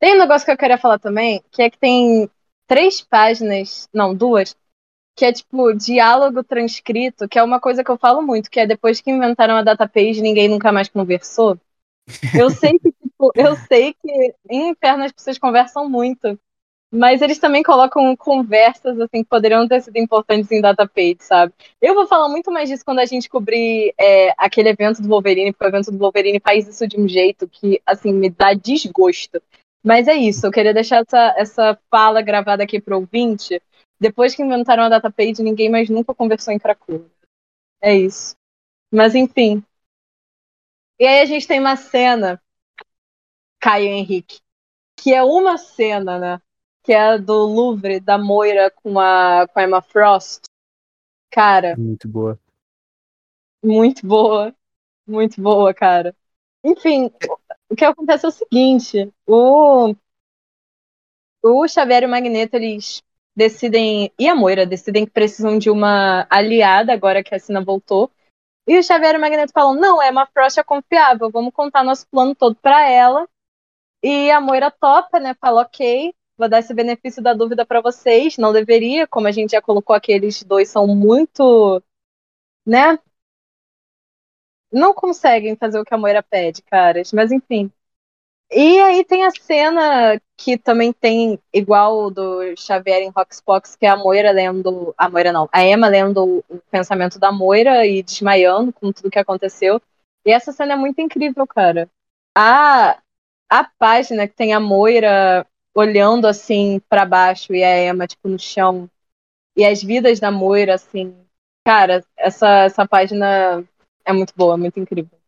Tem um negócio que eu queria falar também, que é que tem três páginas, não, duas, que é tipo diálogo transcrito, que é uma coisa que eu falo muito, que é depois que inventaram a database, ninguém nunca mais conversou. Eu sei que, tipo, eu sei que em Inferno as pessoas conversam muito, mas eles também colocam conversas assim que poderiam ter sido importantes em database, sabe? Eu vou falar muito mais disso quando a gente cobrir é, aquele evento do Wolverine, porque o evento do Wolverine faz isso de um jeito que, assim, me dá desgosto. Mas é isso, eu queria deixar essa, essa fala gravada aqui pro ouvinte. Depois que inventaram a datapage, ninguém mais nunca conversou em Krakow. É isso. Mas enfim. E aí a gente tem uma cena, Caio Henrique, que é uma cena, né? Que é a do Louvre, da Moira com a, com a Emma Frost. Cara. Muito boa. Muito boa. Muito boa, cara. Enfim, o que acontece é o seguinte: o, o Xavier e o Magneto eles decidem, e a Moira decidem que precisam de uma aliada agora que a Sina voltou. E o Xavier e o Magneto falam: não, é uma Frost confiável, vamos contar nosso plano todo para ela. E a Moira topa, né? Fala: ok, vou dar esse benefício da dúvida para vocês. Não deveria, como a gente já colocou, aqueles dois são muito, né? Não conseguem fazer o que a Moira pede, caras. Mas enfim. E aí tem a cena que também tem igual do Xavier em Roxbox, que é a Moira lendo. A Moira não, a Emma lendo o pensamento da Moira e desmaiando com tudo que aconteceu. E essa cena é muito incrível, cara. A, a página que tem a Moira olhando assim para baixo e a Emma, tipo, no chão. E as vidas da Moira, assim. Cara, essa, essa página é muito boa, muito incrível.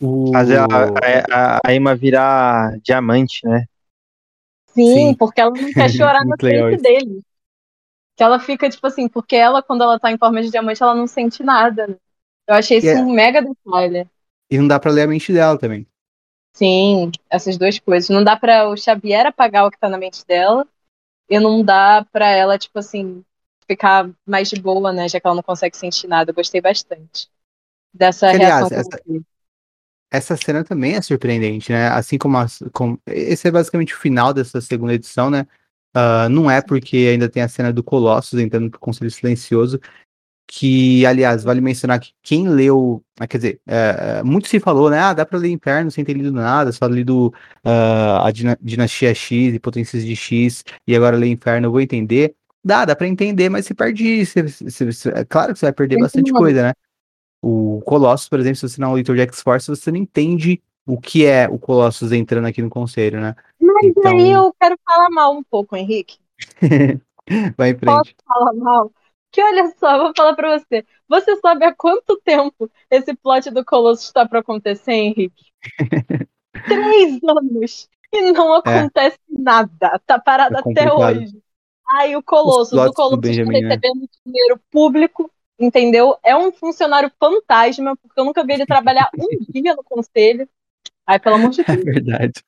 O... Fazer a, a, a Emma virar diamante, né? Sim, Sim. porque ela não quer chorar na frente dele. Que ela fica, tipo assim, porque ela, quando ela tá em forma de diamante, ela não sente nada, né? Eu achei isso yeah. É um mega detalhe. E não dá pra ler a mente dela também. Sim, essas duas coisas. Não dá pra o Xavier apagar o que tá na mente dela. E não dá pra ela, tipo assim, ficar mais de boa, né? Já que ela não consegue sentir nada. Eu gostei bastante dessa Aliás, reação. Essa, essa cena também é surpreendente, né? Assim como, a, como, esse é basicamente o final dessa segunda edição, né? Uh, não é porque ainda tem a cena do Colossus entrando pro Conselho Silencioso, que, aliás, vale mencionar que quem leu, ah, quer dizer, uh, muito se falou, né? Ah, dá pra ler Inferno sem ter lido nada, só lido uh, a Dinastia X e Potências de X, e agora ler Inferno, eu vou entender. Dá, dá pra entender, mas se perde, se, se, se, é claro que você vai perder bastante coisa, né? O Colossus, por exemplo, se você não é um leitor de X-Force, você não entende o que é o Colossus entrando aqui no conselho, né? Mas então... aí eu quero falar mal um pouco, Henrique. Vai em frente. Posso falar mal? Que olha só, vou falar pra você. Você sabe há quanto tempo esse plot do Colossus está pra acontecer, Henrique? Três anos! E não é. acontece é. nada. Tá parado é até hoje. Aí o Colossus, o Colossus está né? recebendo né? dinheiro público entendeu? É um funcionário fantasma, porque eu nunca vi ele trabalhar um dia no conselho. Ai, pelo amor de é Deus. É verdade.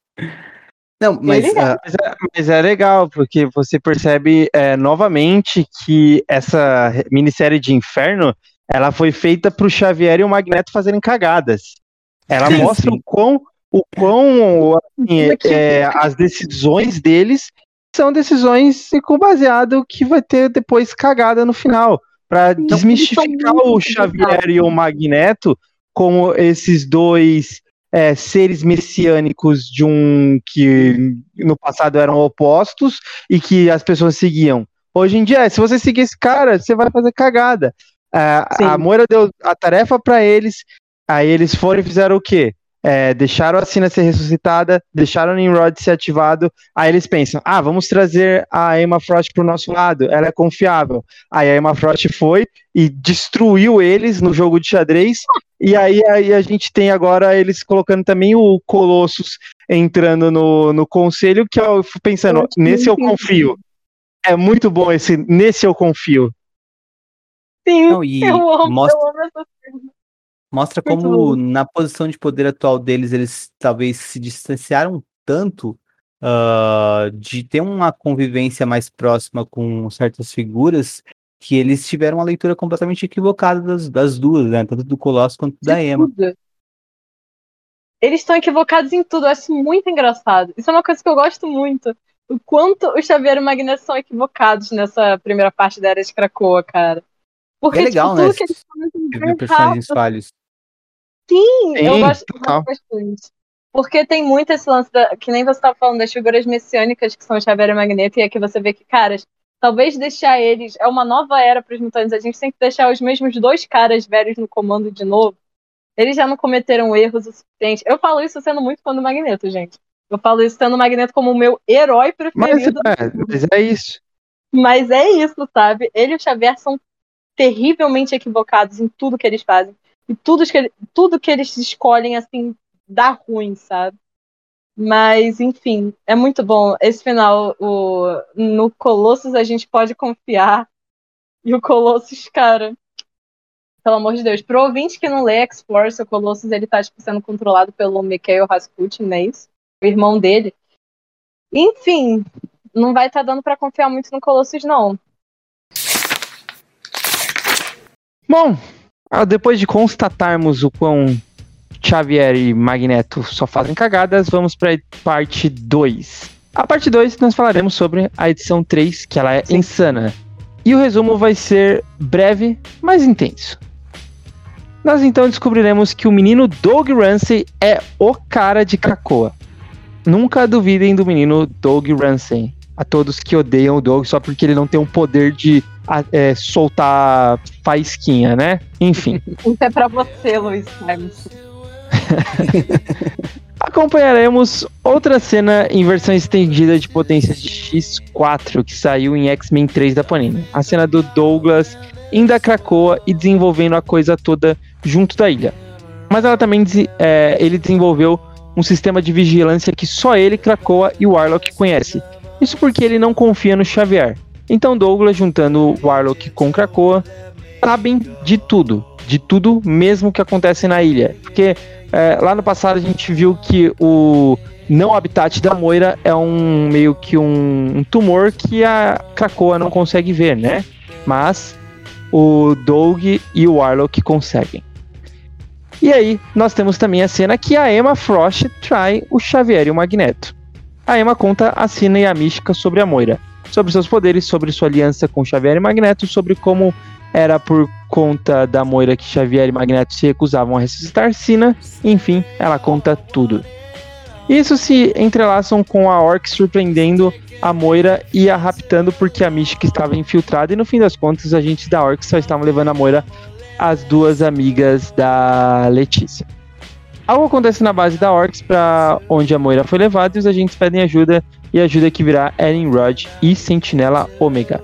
Não, mas, uh, mas, é, mas, é, legal, porque você percebe é, novamente que essa minissérie de Inferno ela foi feita para o Xavier e o Magneto fazerem cagadas. Ela sim, mostra sim. o quão, o quão assim, é, as decisões deles são decisões com baseado que vai ter depois cagada no final para desmistificar o Xavier e o Magneto como esses dois é, seres messiânicos de um que no passado eram opostos e que as pessoas seguiam. Hoje em dia, se você seguir esse cara, você vai fazer cagada. É, a Moira deu a tarefa para eles, aí eles foram e fizeram o quê? É, deixaram a Sina ser ressuscitada, deixaram o Nimrod ser ativado, aí eles pensam, ah, vamos trazer a Emma Frost pro nosso lado, ela é confiável. Aí a Emma Frost foi e destruiu eles no jogo de xadrez, e aí, aí a gente tem agora eles colocando também o Colossus entrando no, no conselho, que eu fico pensando, nesse eu confio. É muito bom esse, nesse eu confio. Sim, Não, eu amo, mostra... eu amo essa cena. Mostra como, na posição de poder atual deles, eles talvez se distanciaram tanto uh, de ter uma convivência mais próxima com certas figuras que eles tiveram uma leitura completamente equivocada das, das duas, né? Tanto do Colosso quanto de da Emma. Tudo. Eles estão equivocados em tudo, eu acho muito engraçado. Isso é uma coisa que eu gosto muito. O quanto o Xavier e o Magneto são equivocados nessa primeira parte da Era de Krakoa, cara. Porque, é legal, tipo, né? Que eles fazem personagens falhos. Sim, Sim eu gosto, bastante. Porque tem muito esse lance, da, que nem você estava falando, das figuras messiânicas que são o Xavier e Magneto, e aqui você vê que, caras, talvez deixar eles. É uma nova era para os mutantes. A gente tem que deixar os mesmos dois caras velhos no comando de novo. Eles já não cometeram erros o suficiente. Eu falo isso sendo muito fã do Magneto, gente. Eu falo isso tendo o Magneto como o meu herói preferido. Mas é, mas é isso. Mas é isso, sabe? Ele e o Xavier são terrivelmente equivocados em tudo que eles fazem. E tudo que, tudo que eles escolhem, assim, dá ruim, sabe? Mas, enfim, é muito bom. Esse final, o, no Colossus a gente pode confiar. E o Colossus, cara, pelo amor de Deus. Pro ouvinte que não lê X-Force, o Colossus, ele tá, tipo, sendo controlado pelo Mikhail Rasputin, não é isso? O irmão dele. Enfim, não vai estar tá dando para confiar muito no Colossus, não. Bom, depois de constatarmos o quão Xavier e Magneto só fazem cagadas, vamos para a parte 2. A parte 2 nós falaremos sobre a edição 3, que ela é Sim. insana. E o resumo vai ser breve, mas intenso. Nós então descobriremos que o menino Doug Ramsey é o cara de Krakoa. Nunca duvidem do menino Doug Ramsey. A todos que odeiam o Doug só porque ele não tem um poder de é, soltar faísquinha, né? Enfim. Isso é pra você, Luiz Carlos. Acompanharemos outra cena em versão estendida de potência de X4 que saiu em X-Men 3 da Panini. A cena do Douglas indo a Krakoa e desenvolvendo a coisa toda junto da ilha. Mas ela também é, ele desenvolveu um sistema de vigilância que só ele, Krakoa e o Warlock conhece. Isso porque ele não confia no Xavier. Então Douglas, juntando Warlock com Krakoa, sabem de tudo. De tudo mesmo que acontece na ilha. Porque é, lá no passado a gente viu que o não habitat da Moira é um meio que um, um tumor que a Krakoa não consegue ver, né? Mas o Doug e o Warlock conseguem. E aí, nós temos também a cena que a Emma Frost trai o Xavier e o Magneto. A Emma conta a Sina e a Mística sobre a Moira, sobre seus poderes, sobre sua aliança com Xavier e Magneto, sobre como era por conta da Moira que Xavier e Magneto se recusavam a ressuscitar Sina, enfim, ela conta tudo. Isso se entrelaçam com a Orc surpreendendo a Moira e a raptando porque a Mística estava infiltrada e no fim das contas os agentes da Orc só estavam levando a Moira as duas amigas da Letícia. Algo acontece na base da Orcs para onde a Moira foi levada e os agentes pedem ajuda e ajuda que virá Eren Rod e Sentinela Ômega.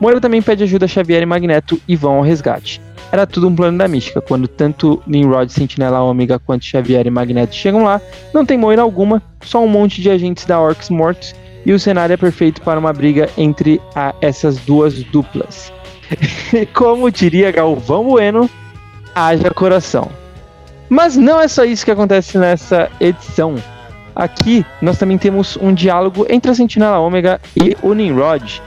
Moira também pede ajuda a Xavier e Magneto e vão ao resgate. Era tudo um plano da mística. Quando tanto Nimrod, Sentinela Ômega quanto Xavier e Magneto chegam lá, não tem Moira alguma, só um monte de agentes da Orcs mortos e o cenário é perfeito para uma briga entre a, essas duas duplas. Como diria Galvão Bueno, haja coração. Mas não é só isso que acontece nessa edição. Aqui nós também temos um diálogo entre a Sentinela Ômega e o Nimrod,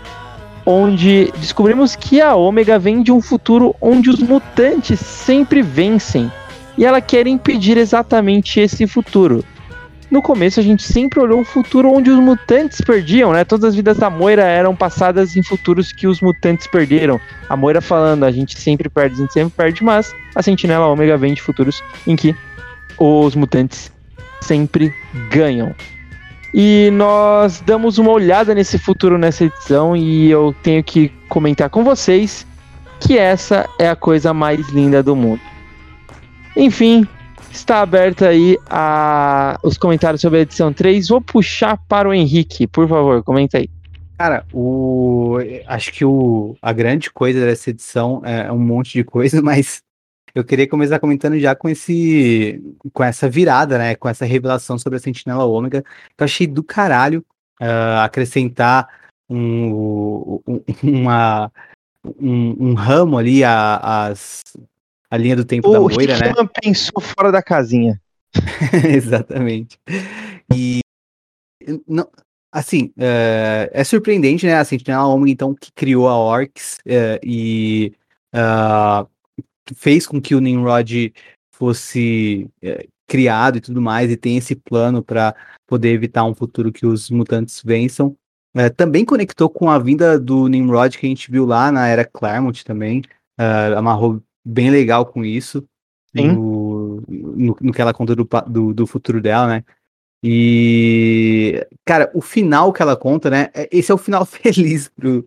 onde descobrimos que a Ômega vem de um futuro onde os mutantes sempre vencem e ela quer impedir exatamente esse futuro no começo a gente sempre olhou um futuro onde os mutantes perdiam, né? Todas as vidas da Moira eram passadas em futuros que os mutantes perderam. A Moira falando, a gente sempre perde, a gente sempre perde, mas a Sentinela Ômega vem de futuros em que os mutantes sempre ganham. E nós damos uma olhada nesse futuro nessa edição e eu tenho que comentar com vocês que essa é a coisa mais linda do mundo. Enfim, Está aberto aí a, os comentários sobre a edição 3. Vou puxar para o Henrique, por favor, comenta aí. Cara, o, acho que o, a grande coisa dessa edição é um monte de coisa, mas eu queria começar comentando já com esse com essa virada, né? Com essa revelação sobre a Sentinela Ômega, que eu achei do caralho uh, acrescentar um, um, uma, um, um ramo ali às a linha do tempo o da Moira, né? O pensou fora da casinha. Exatamente. E não, assim, uh, é surpreendente, né? A Sentinela Ômega, então, que criou a Orcs uh, e uh, fez com que o Nimrod fosse criado e tudo mais, e tem esse plano para poder evitar um futuro que os mutantes vençam. também conectou com a vinda do Nimrod que a gente viu lá na era Claremont também. amarrou bem legal com isso. No, no, no, que ela conta do, do, do, futuro dela, né? E, cara, o final que ela conta, né? É, esse é o final feliz pro,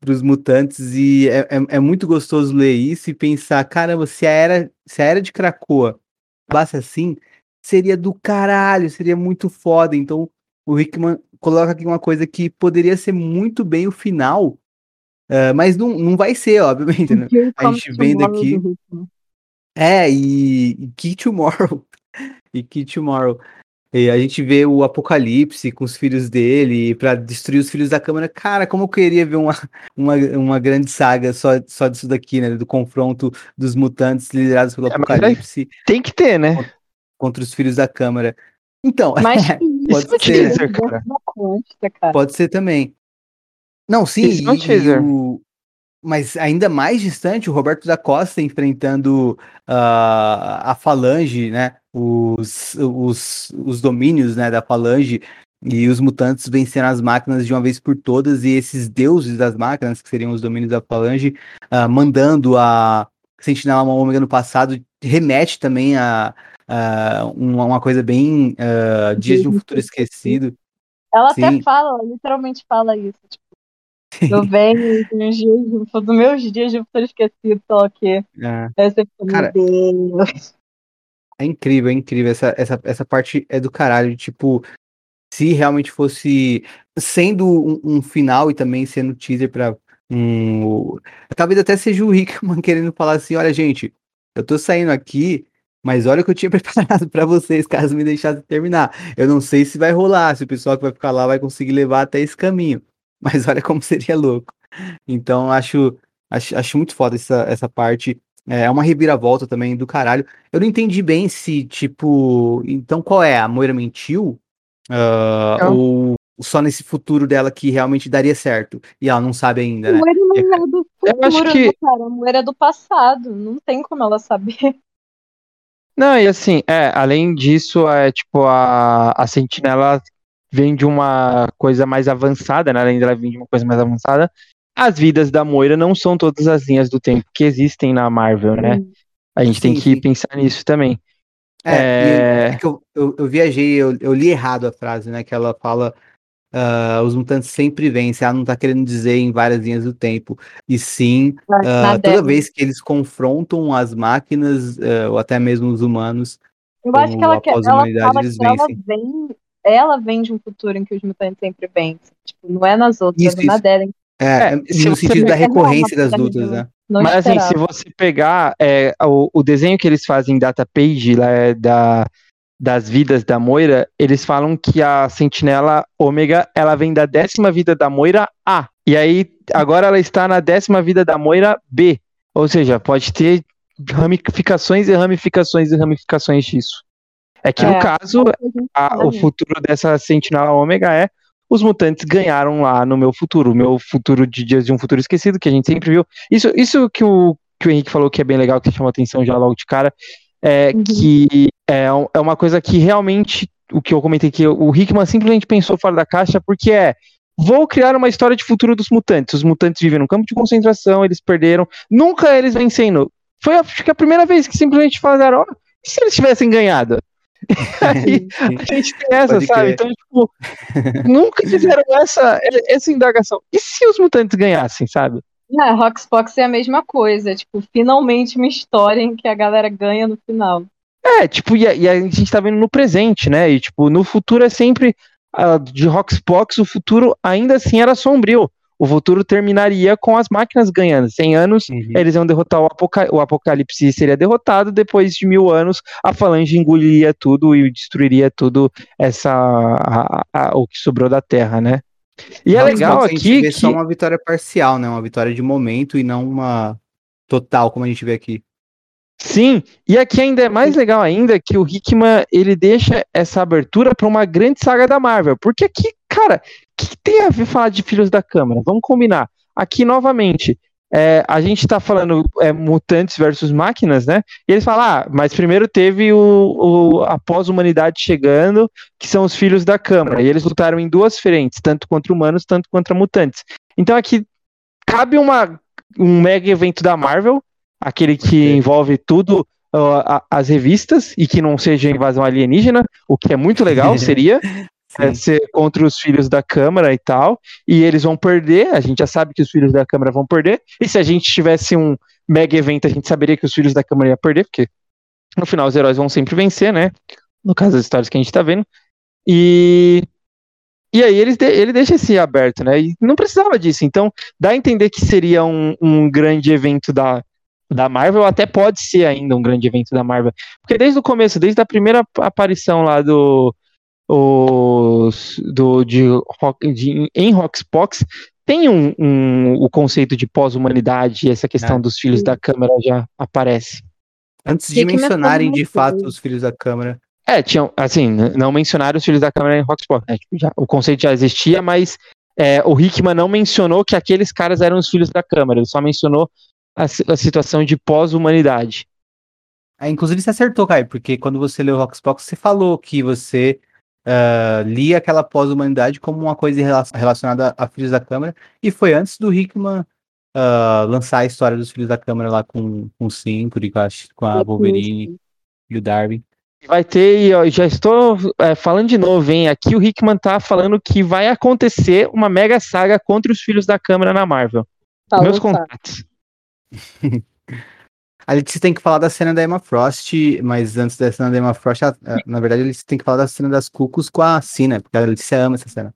pros mutantes e é, é, é, muito gostoso ler isso e pensar, caramba, se a era, se a era de Krakoa acabasse assim, seria do caralho, seria muito foda. Então, o Hickman coloca aqui uma coisa que poderia ser muito bem o final Uh, mas não, não vai ser, obviamente, né? A gente vendo aqui. É, e, e Tomorrow. e Key Tomorrow. E a gente vê o Apocalipse com os filhos dele para destruir os filhos da Câmara. Cara, como eu queria ver uma, uma, uma grande saga só, só disso daqui, né? Do confronto dos mutantes liderados pelo é, Apocalipse. Tem que ter, né? Contra, contra os filhos da Câmara. Então, Mas pode ser. Teaser, cara. Pode ser também. Não, sim, e, e o, mas ainda mais distante, o Roberto da Costa enfrentando uh, a Falange, né? Os, os, os domínios né, da Falange e os mutantes vencendo as máquinas de uma vez por todas, e esses deuses das máquinas, que seriam os domínios da Falange, uh, mandando a Sentinela Ômega no passado, remete também a, a uma, uma, coisa bem uh, Dias de um Futuro Esquecido. Ela Sim. até fala, ela literalmente fala isso. Tipo, eu venho dos dias, dos meus dias de futuro esquecido, só que é. essa Cara, Deus. É incrível, é incrível. Essa, essa, essa parte é do caralho. Tipo, se realmente fosse sendo um, um final e também sendo teaser para um. Talvez até seja o Rickman querendo falar assim: olha, gente, eu tô saindo aqui, mas olha o que eu tinha preparado para vocês, caso me deixasse terminar. Eu não sei se vai rolar, se o pessoal que vai ficar lá vai conseguir levar até esse caminho. mas olha como seria louco. Então acho, acho, acho muito foda essa, essa parte. É uma reviravolta também do caralho. Eu não entendi bem se, tipo. Então qual é? A Moira mentiu? Uh, ou só nesse futuro dela que realmente daria certo? E ela não sabe ainda, né? Moira não é do futuro, eu acho que... cara. A Moira é do passado. Não tem como ela saber. Não, e assim, é, além disso, é tipo, a, a sentinela vem de uma coisa mais avançada, né? além dela vir de uma coisa mais avançada, as vidas da Moira não são todas as linhas do tempo que existem na Marvel, né? A gente sim, tem que sim. pensar nisso também. É, é... é que eu, eu, eu, viajei, eu, eu li errado a frase, né? Que ela fala Uh, os mutantes sempre vencem. Ela não está querendo dizer em várias linhas do tempo. E sim, uh, toda vez que eles confrontam as máquinas, uh, ou até mesmo os humanos, eu acho que ela, quer, ela fala que ela vem ela vem de um futuro em que os mutantes sempre vencem. Tipo, não é nas outras, isso, é na dela. É, é, no sentido da recorrência das lutas, né? Mas assim, se você pegar é, o, o, desenho que eles fazem em data page lá, é da, das vidas da Moira, eles falam que a sentinela ômega ela vem da décima vida da Moira A. E aí, agora ela está na décima vida da Moira B. Ou seja, pode ter ramificações e ramificações e ramificações disso. É que, é, no caso, a, o futuro dessa Sentinela Ômega é os mutantes ganharam lá no meu futuro, o meu futuro de Dias de um Futuro Esquecido, que a gente sempre viu. Isso, isso que, o, que o Henrique falou que é bem legal, que chamou atenção já logo de cara, é uhum. que é, é uma coisa que realmente, o que eu comentei que o Hickman simplesmente pensou fora da caixa, porque é vou criar uma história de futuro dos mutantes. Os mutantes vivem num campo de concentração, eles perderam, nunca eles vencendo. Foi acho que a primeira vez que simplesmente falaram, oh, e se eles tivessem ganhado? Aí a gente tem essa, Pode sabe? Crer. Então, tipo, nunca fizeram essa, essa indagação. E se os mutantes ganhassem, sabe? É, Roxbox é a mesma coisa, tipo, finalmente uma história em que a galera ganha no final. É, tipo, e a, e a gente tá vendo no presente, né? E, tipo, no futuro é sempre. Uh, de Roxbox, o futuro ainda assim era sombrio o futuro terminaria com as máquinas ganhando. 100 anos, uhum. eles iam derrotar o, apoca o Apocalipse seria derrotado, depois de mil anos, a Falange engoliria tudo e destruiria tudo essa a, a, o que sobrou da Terra, né? E é legal aqui que... só uma vitória parcial, né? Uma vitória de momento e não uma total, como a gente vê aqui. Sim, e aqui ainda é mais legal ainda que o Hickman ele deixa essa abertura para uma grande saga da Marvel, porque aqui, cara, que tem a ver falar de Filhos da Câmara? Vamos combinar. Aqui, novamente, é, a gente está falando é, mutantes versus máquinas, né? E eles falam, ah, mas primeiro teve o, o a pós-humanidade chegando, que são os filhos da Câmara. E eles lutaram em duas frentes, tanto contra humanos, tanto contra mutantes. Então aqui cabe uma, um mega evento da Marvel, aquele que envolve tudo, uh, as revistas, e que não seja invasão alienígena, o que é muito legal, seria é, ser contra os filhos da Câmara e tal, e eles vão perder, a gente já sabe que os filhos da Câmara vão perder, e se a gente tivesse um mega evento, a gente saberia que os filhos da Câmara iam perder, porque no final os heróis vão sempre vencer, né? No caso das histórias que a gente tá vendo. E e aí ele, ele deixa esse aberto, né? E não precisava disso. Então, dá a entender que seria um, um grande evento da, da Marvel, até pode ser ainda um grande evento da Marvel. Porque desde o começo, desde a primeira aparição lá do, os do de, de em Roxbox tem um, um, o conceito de pós-humanidade e essa questão é. dos filhos da Câmara já aparece. Antes de mencionarem de fato os filhos da Câmara. É, tinham, assim, não mencionaram os filhos da Câmara em Roxbox. Né? Tipo, já, o conceito já existia, mas é, o Hickman não mencionou que aqueles caras eram os filhos da Câmara, ele só mencionou a, a situação de pós-humanidade. É, inclusive você acertou, Caio, porque quando você leu o Roxbox, você falou que você uh, lia aquela pós-humanidade como uma coisa relacionada a Filhos da Câmara, e foi antes do Hickman uh, lançar a história dos Filhos da Câmara lá com, com o Sinturi, com a, com a Wolverine e o Darwin. Vai ter, ó, já estou é, falando de novo, hein? Aqui o Hickman tá falando que vai acontecer uma mega saga contra os filhos da Câmara na Marvel. Tá, Meus contatos. A gente tem que falar da cena da Emma Frost, mas antes da cena da Emma Frost, na verdade, eles têm que falar da cena das Cucos com a Cina, porque a Letícia ama essa cena.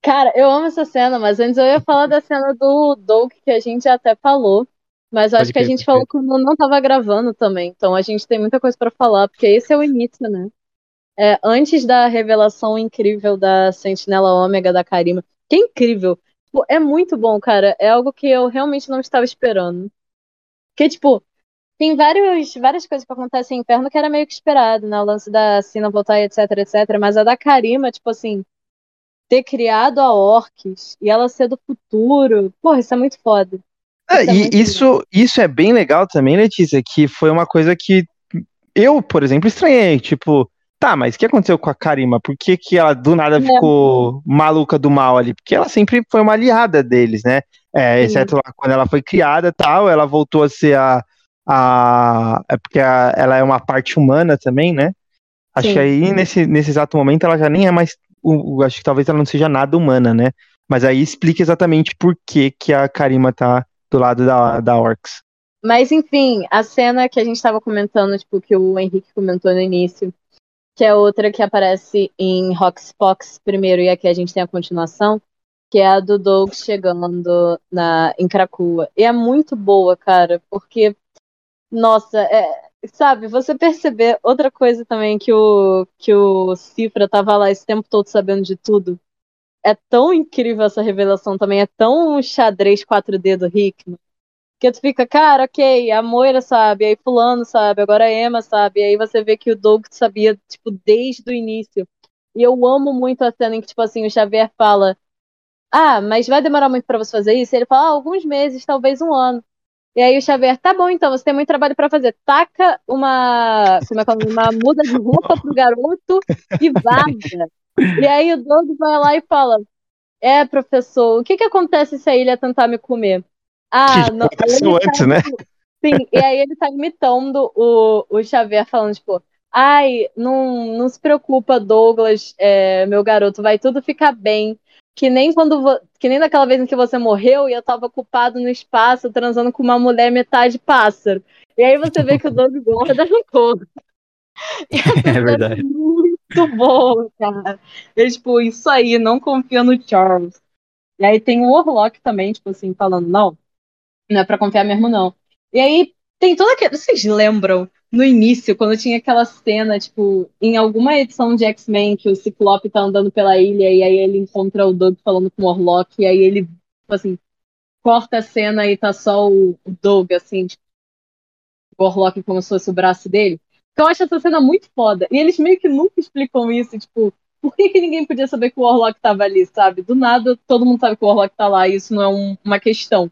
Cara, eu amo essa cena, mas antes eu ia falar da cena do Doug, que a gente até falou. Mas eu acho que a gente falou quando não tava gravando também. Então a gente tem muita coisa para falar, porque esse é o início, né? É, antes da revelação incrível da Sentinela Ômega da Karima. Que incrível! Tipo, é muito bom, cara. É algo que eu realmente não estava esperando. Porque, tipo, tem vários, várias coisas que acontecem em Inferno que era meio que esperado, né? O lance da Sina voltar, etc, etc. Mas a da Karima, tipo assim, ter criado a Orcs e ela ser do futuro. Porra, isso é muito foda. É, e isso, isso é bem legal também, Letícia, que foi uma coisa que eu, por exemplo, estranhei. Tipo, tá, mas o que aconteceu com a Karima? Por que, que ela do nada é. ficou maluca do mal ali? Porque ela sempre foi uma aliada deles, né? É, exceto lá quando ela foi criada tal, ela voltou a ser a. a é porque a, ela é uma parte humana também, né? Acho Sim. que aí, nesse, nesse exato momento, ela já nem é mais. O, acho que talvez ela não seja nada humana, né? Mas aí explica exatamente por que, que a Karima tá do lado da, da Orcs. Mas enfim, a cena que a gente estava comentando, tipo, que o Henrique comentou no início, que é outra que aparece em Fox primeiro e aqui a gente tem a continuação, que é a do Doug chegando na, em Krakoa. E é muito boa, cara, porque, nossa, é, sabe, você perceber outra coisa também que o, que o Cifra tava lá esse tempo todo sabendo de tudo é tão incrível essa revelação também, é tão xadrez 4D do Hickman, que tu fica, cara, ok, a Moira sabe, aí fulano sabe, agora a Emma sabe, aí você vê que o Doug sabia, tipo, desde o início. E eu amo muito a cena em que, tipo assim, o Xavier fala, ah, mas vai demorar muito para você fazer isso? E ele fala, ah, alguns meses, talvez um ano. E aí o Xavier, tá bom, então, você tem muito trabalho para fazer. Taca uma, como é que é, uma muda de roupa pro garoto e vaza. E aí o Doug vai lá e fala: É, professor, o que, que acontece se a ilha tentar me comer? Ah, não. Aconteceu antes, tá, né? Sim, e aí ele tá imitando o, o Xavier falando, tipo, ai, não, não se preocupa, Douglas, é, meu garoto, vai tudo ficar bem. Que nem quando que nem naquela vez em que você morreu e eu tava ocupado no espaço transando com uma mulher metade pássaro. E aí você vê que o Doug gorda no corpo. É verdade muito bom, cara. Ele, tipo, isso aí, não confia no Charles. E aí tem o Warlock também, tipo assim, falando, não, não é pra confiar mesmo, não. E aí tem toda aquela. Vocês lembram no início, quando tinha aquela cena, tipo, em alguma edição de X-Men que o Ciclope tá andando pela ilha e aí ele encontra o Doug falando com o Warlock, e aí ele, tipo assim, corta a cena e tá só o, Doug, assim, tipo, o Warlock como se fosse o braço dele. Então eu acho essa cena muito foda. E eles meio que nunca explicam isso, tipo, por que, que ninguém podia saber que o Warlock tava ali, sabe? Do nada, todo mundo sabe que o Warlock tá lá, e isso não é um, uma questão.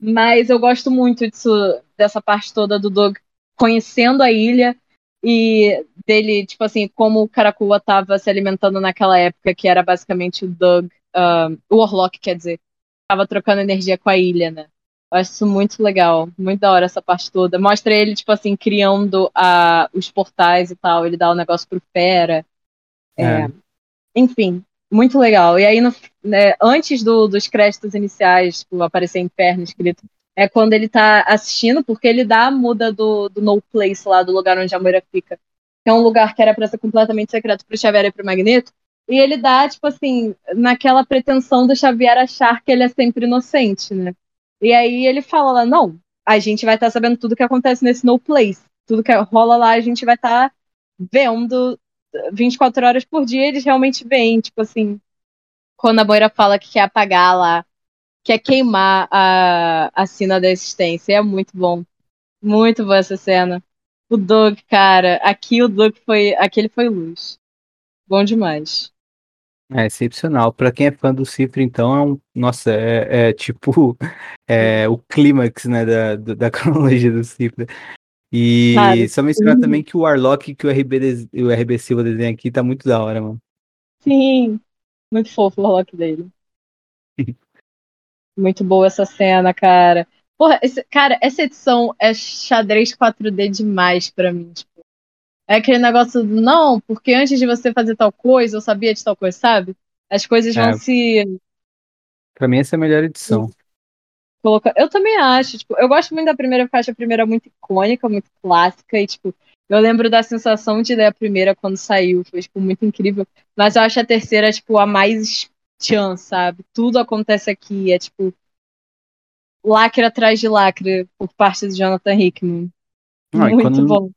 Mas eu gosto muito disso, dessa parte toda do Doug conhecendo a ilha e dele, tipo assim, como o Karakua tava se alimentando naquela época, que era basicamente o Doug, uh, o Warlock, quer dizer, tava trocando energia com a ilha, né? Eu acho isso muito legal, muito da hora essa parte toda. Mostra ele, tipo assim, criando a, os portais e tal. Ele dá o um negócio pro Fera. É. É, enfim, muito legal. E aí, no, né, antes do, dos créditos iniciais, tipo, aparecer Inferno escrito, é quando ele tá assistindo, porque ele dá a muda do, do No Place lá, do lugar onde a Moira fica. Que é um lugar que era pra ser completamente secreto pro Xavier e pro Magneto. E ele dá, tipo assim, naquela pretensão do Xavier achar que ele é sempre inocente, né? E aí ele fala lá, não, a gente vai estar tá sabendo tudo que acontece nesse No Place. Tudo que rola lá, a gente vai estar tá vendo 24 horas por dia, eles realmente vêm, tipo assim, quando a Moira fala que quer apagar lá, quer queimar a, a cena da existência. É muito bom. Muito boa essa cena. O Doug, cara, aqui o Doug foi. Aquele foi luz. Bom demais. É excepcional. Pra quem é fã do Cifra, então, é um. Nossa, é, é tipo é, o clímax, né, da, da cronologia do Cifra. E Cara, só mencionar sim. também que o Warlock que o RB, o RB Silva desenha aqui tá muito da hora, mano. Sim, muito fofo o Warlock dele. Muito boa essa cena, cara. Porra, esse, cara, essa edição é xadrez 4D demais pra mim. Tipo, é aquele negócio do, não, porque antes de você fazer tal coisa, eu sabia de tal coisa, sabe? As coisas vão é. se. Pra mim, essa é a melhor edição colocar. Eu também acho, tipo, eu gosto muito da primeira faixa, a primeira muito icônica, muito clássica, e, tipo, eu lembro da sensação de ler a primeira quando saiu, foi, tipo, muito incrível. Mas eu acho a terceira, tipo, a mais tchan, sabe? Tudo acontece aqui, é tipo. Lacre atrás de lacre por parte do Jonathan Hickman. Não, muito quando, bom.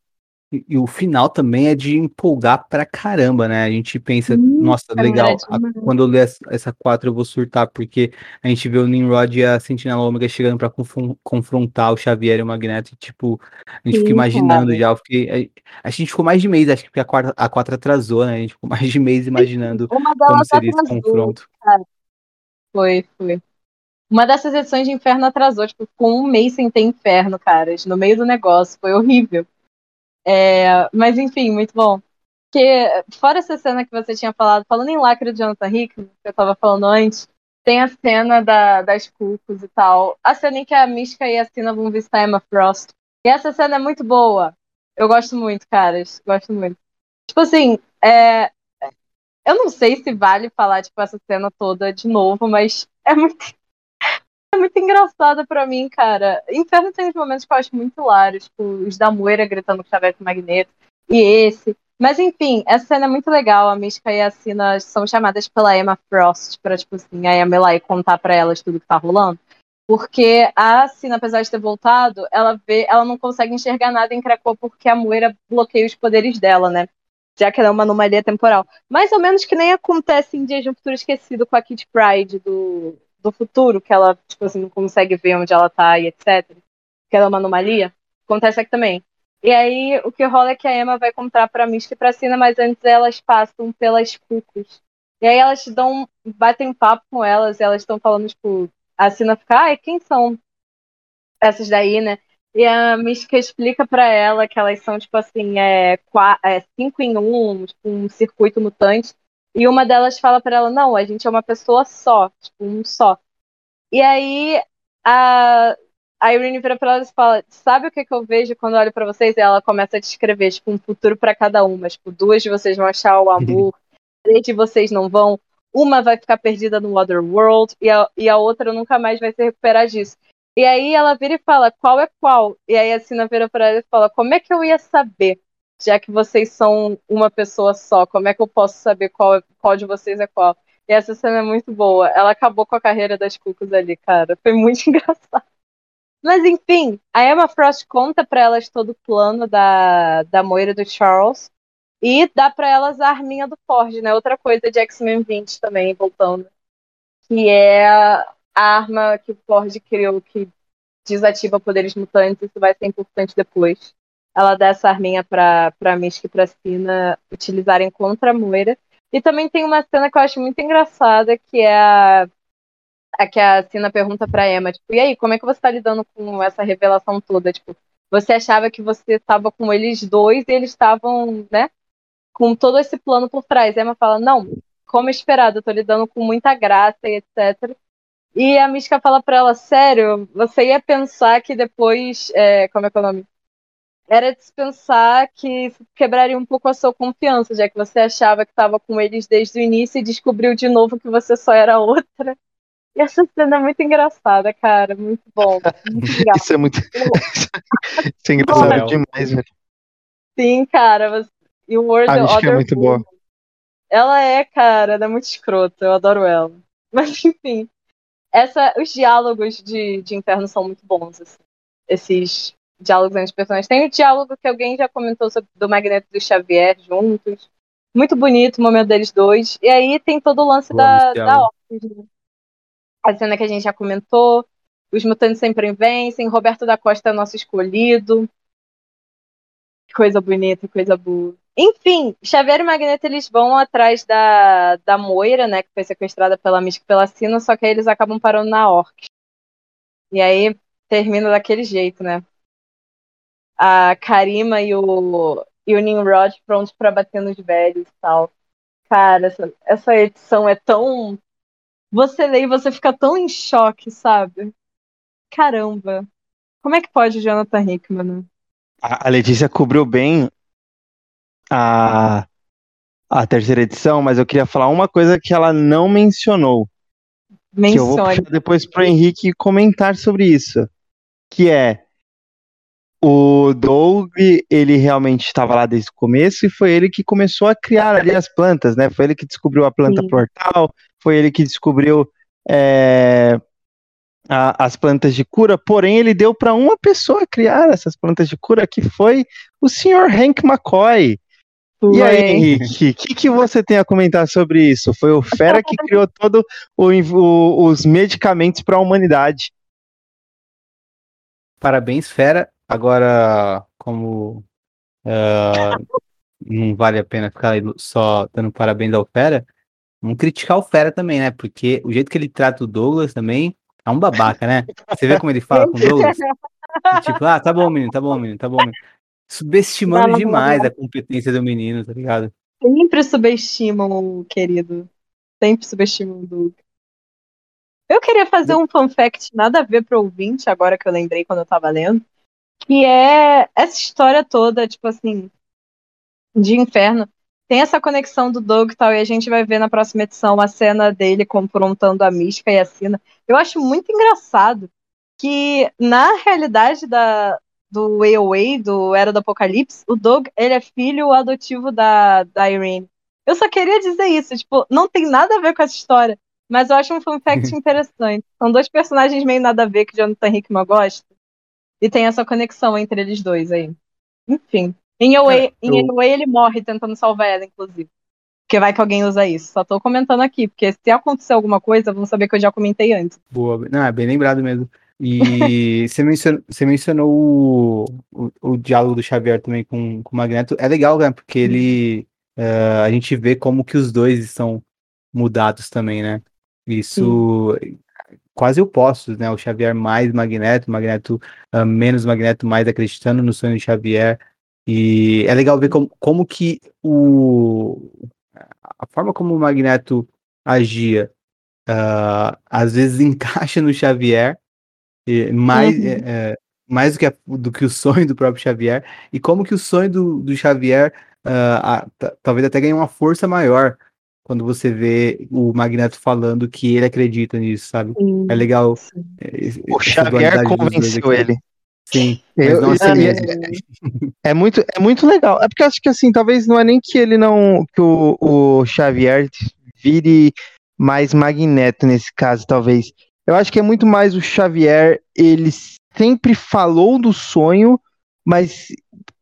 E, e, o final também é de empolgar pra caramba, né? A gente pensa, hum, nossa, legal, a, quando eu ler essa, essa 4 eu vou surtar, porque a gente vê o Nimrod e a Sentinela Ômega chegando pra confrontar o Xavier e o Magneto, e tipo, a gente Sim, fica imaginando cara. já, fiquei, a, a, gente ficou mais de mês, acho que porque a 4, a 4 atrasou, né? A gente ficou mais de mês imaginando como seria esse confronto. Cara. Foi, foi. Uma dessas edições de Inferno atrasou, tipo, com um mês sem ter Inferno, caras, no meio do negócio, foi horrível. É, mas enfim, muito bom. Porque, fora essa cena que você tinha falado, falando em lacre do Jonathan Hickman, que eu tava falando antes, tem a cena da, das cucos e tal. A cena em que a Mística e a Sina vão visitar Emma Frost. E essa cena é muito boa. Eu gosto muito, caras. Gosto muito. Tipo assim, é... eu não sei se vale falar, tipo, essa cena toda de novo, mas é muito muito engraçada pra mim, cara. Inferno tem uns momentos que eu acho muito hilários, tipo, os da Moira gritando com o Xavier Magneto, e esse. Mas enfim, essa cena é muito legal. A Mística e a Sina são chamadas pela Emma Frost pra, tipo assim, a Emma ir lá e contar pra elas tudo que tá rolando. Porque a Sina, apesar de ter voltado, ela vê, ela não consegue enxergar nada em Krakow porque a Moira bloqueia os poderes dela, né? Já que ela é uma anomalia temporal. Mais ou menos que nem acontece em Dias de um Futuro Esquecido com a Kit Pride do, do futuro, que ela, tipo assim, não consegue ver onde ela tá e etc. Que ela é uma anomalia. Acontece aqui também. E aí, o que rola é que a Emma vai comprar pra Misty e pra Cina, mas antes elas passam pelas cucos. E aí elas dão, batem papo com elas, e elas estão falando, tipo, a Cina fica, ai, quem são essas daí, né? E a Mística explica para ela que elas são, tipo assim, é, é, cinco em um, tipo, um circuito mutante. E uma delas fala para ela: não, a gente é uma pessoa só, tipo, um só. E aí a, a Irene vira pra ela e fala: sabe o que, que eu vejo quando olho para vocês? E ela começa a descrever, tipo, um futuro para cada uma. Tipo, duas de vocês vão achar o amor, três de vocês não vão. Uma vai ficar perdida no Otherworld e a, e a outra nunca mais vai se recuperar disso. E aí ela vira e fala, qual é qual? E aí a Sina vira pra ela e fala, como é que eu ia saber? Já que vocês são uma pessoa só, como é que eu posso saber qual, qual de vocês é qual? E essa cena é muito boa. Ela acabou com a carreira das Cucos ali, cara. Foi muito engraçado. Mas enfim, a Emma Frost conta para elas todo o plano da, da Moira do Charles e dá para elas a arminha do Ford, né? Outra coisa de X-Men 20 também, voltando. Que é a arma que o Ford criou que desativa poderes mutantes. Isso vai ser importante depois ela dá essa arminha pra, pra Mystic e pra Sina utilizarem contra a Moira. E também tem uma cena que eu acho muito engraçada, que é a, a que a Sina pergunta pra Emma, tipo, e aí, como é que você tá lidando com essa revelação toda? Tipo, você achava que você estava com eles dois e eles estavam, né, com todo esse plano por trás. A Emma fala, não, como esperado, eu tô lidando com muita graça e etc. E a Mística fala pra ela, sério, você ia pensar que depois, é, como é que é o nome? Era dispensar que quebraria um pouco a sua confiança, já que você achava que estava com eles desde o início e descobriu de novo que você só era outra. E essa cena é muito engraçada, cara. Muito bom. Muito Isso é muito. Isso é engraçado demais, velho. Sim, cara. E o World A Other é muito boa. Ela é, cara, ela é muito escrota. Eu adoro ela. Mas, enfim. Essa, os diálogos de, de Inferno são muito bons. Assim. Esses diálogos entre os personagens. Tem o diálogo que alguém já comentou sobre do Magneto e do Xavier juntos. Muito bonito o momento deles dois. E aí tem todo o lance da, da Orcs, né? A cena que a gente já comentou. Os mutantes sempre vencem. Roberto da Costa é nosso escolhido. Coisa bonita, coisa boa. Enfim, Xavier e Magneto eles vão atrás da, da Moira, né, que foi sequestrada pela Mística e pela Sina, só que aí eles acabam parando na Orc. E aí termina daquele jeito, né? A Karima e o, e o Nimrod prontos para bater nos velhos e tal. Cara, essa, essa edição é tão. Você lê e você fica tão em choque, sabe? Caramba. Como é que pode o Jonathan Hickman? Né? A Letícia cobriu bem a, a terceira edição, mas eu queria falar uma coisa que ela não mencionou. Mencione. Que eu vou puxar depois para o Henrique comentar sobre isso. Que é o Doug, ele realmente estava lá desde o começo e foi ele que começou a criar ali as plantas, né? Foi ele que descobriu a planta Sim. portal, foi ele que descobriu é, a, as plantas de cura, porém ele deu para uma pessoa criar essas plantas de cura, que foi o senhor Hank McCoy. E aí, Henrique, o que, que você tem a comentar sobre isso? Foi o Fera que criou todos os medicamentos para a humanidade. Parabéns, Fera. Agora, como uh, não vale a pena ficar só dando parabéns ao Fera, vamos criticar o Fera também, né? Porque o jeito que ele trata o Douglas também é um babaca, né? Você vê como ele fala com o Douglas? tipo, ah, tá bom, menino, tá bom, menino, tá bom, menino subestimando não, demais não. a competência do menino, tá ligado? Sempre subestimam o querido. Sempre subestimam o Duke. Eu queria fazer um fun fact nada a ver pro ouvinte, agora que eu lembrei quando eu tava lendo, que é essa história toda, tipo assim, de inferno. Tem essa conexão do Doug e tal, e a gente vai ver na próxima edição a cena dele confrontando a Mística e a Sina. Eu acho muito engraçado que, na realidade da, do AOA, do Era do Apocalipse, o Doug, ele é filho adotivo da, da Irene. Eu só queria dizer isso, tipo, não tem nada a ver com essa história, mas eu acho um fun fact interessante. São dois personagens meio nada a ver que o Jonathan Hickman gosta, e tem essa conexão entre eles dois aí. Enfim. Em AOA, é, eu... AOA ele morre tentando salvar ela, inclusive. Porque vai que alguém usa isso. Só tô comentando aqui, porque se acontecer alguma coisa, vão saber que eu já comentei antes. Boa, não, é bem lembrado mesmo. E você mencionou, você mencionou o, o, o, diálogo do Xavier também com, com o Magneto. É legal, né? Porque ele. Uh, a gente vê como que os dois estão mudados também, né? Isso. Sim. Quase opostos, né? O Xavier mais Magneto, Magneto uh, menos Magneto, mais acreditando no sonho de Xavier. E é legal ver como, como que o, a forma como o Magneto agia uh, às vezes encaixa no Xavier mais, uhum. é, mais do, que a, do que o sonho do próprio Xavier, e como que o sonho do, do Xavier uh, a, talvez até ganhe uma força maior quando você vê o Magneto falando que ele acredita nisso, sabe? Sim, é legal. Esse, o Xavier convenceu ele. Sim, eu, não, assim, é, é, muito, é muito legal. É porque eu acho que assim, talvez não é nem que ele não. que o, o Xavier vire mais Magneto nesse caso, talvez. Eu acho que é muito mais o Xavier, ele sempre falou do sonho, mas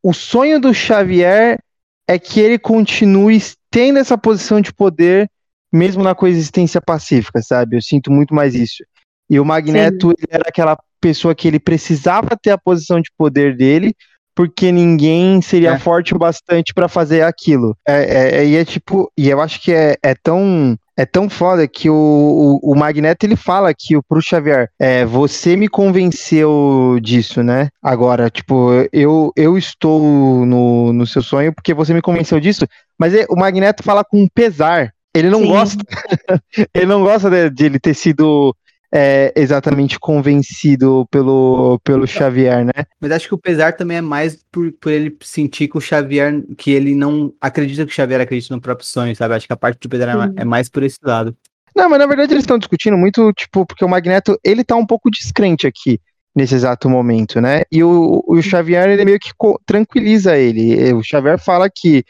o sonho do Xavier é que ele continue tendo essa posição de poder, mesmo na coexistência pacífica, sabe? Eu sinto muito mais isso. E o Magneto era aquela pessoa que ele precisava ter a posição de poder dele, porque ninguém seria é. forte o bastante para fazer aquilo. É, é, é, é, tipo, e eu acho que é, é tão é tão foda que o, o, o, Magneto ele fala que pro Xavier, é, você me convenceu disso, né? Agora, tipo, eu, eu estou no, no seu sonho porque você me convenceu disso, mas é, o Magneto fala com pesar. Ele não Sim. gosta, ele não gosta de, de ele ter sido é, exatamente convencido pelo, pelo Xavier, né? Mas acho que o pesar também é mais por, por ele sentir que o Xavier, que ele não acredita que o Xavier acredita no próprio sonho, sabe? Acho que a parte do pesar é, é mais por esse lado. Não, mas na verdade eles estão discutindo muito, tipo, porque o Magneto, ele tá um pouco descrente aqui nesse exato momento, né? E o, o Xavier, ele meio que tranquiliza ele. O Xavier fala que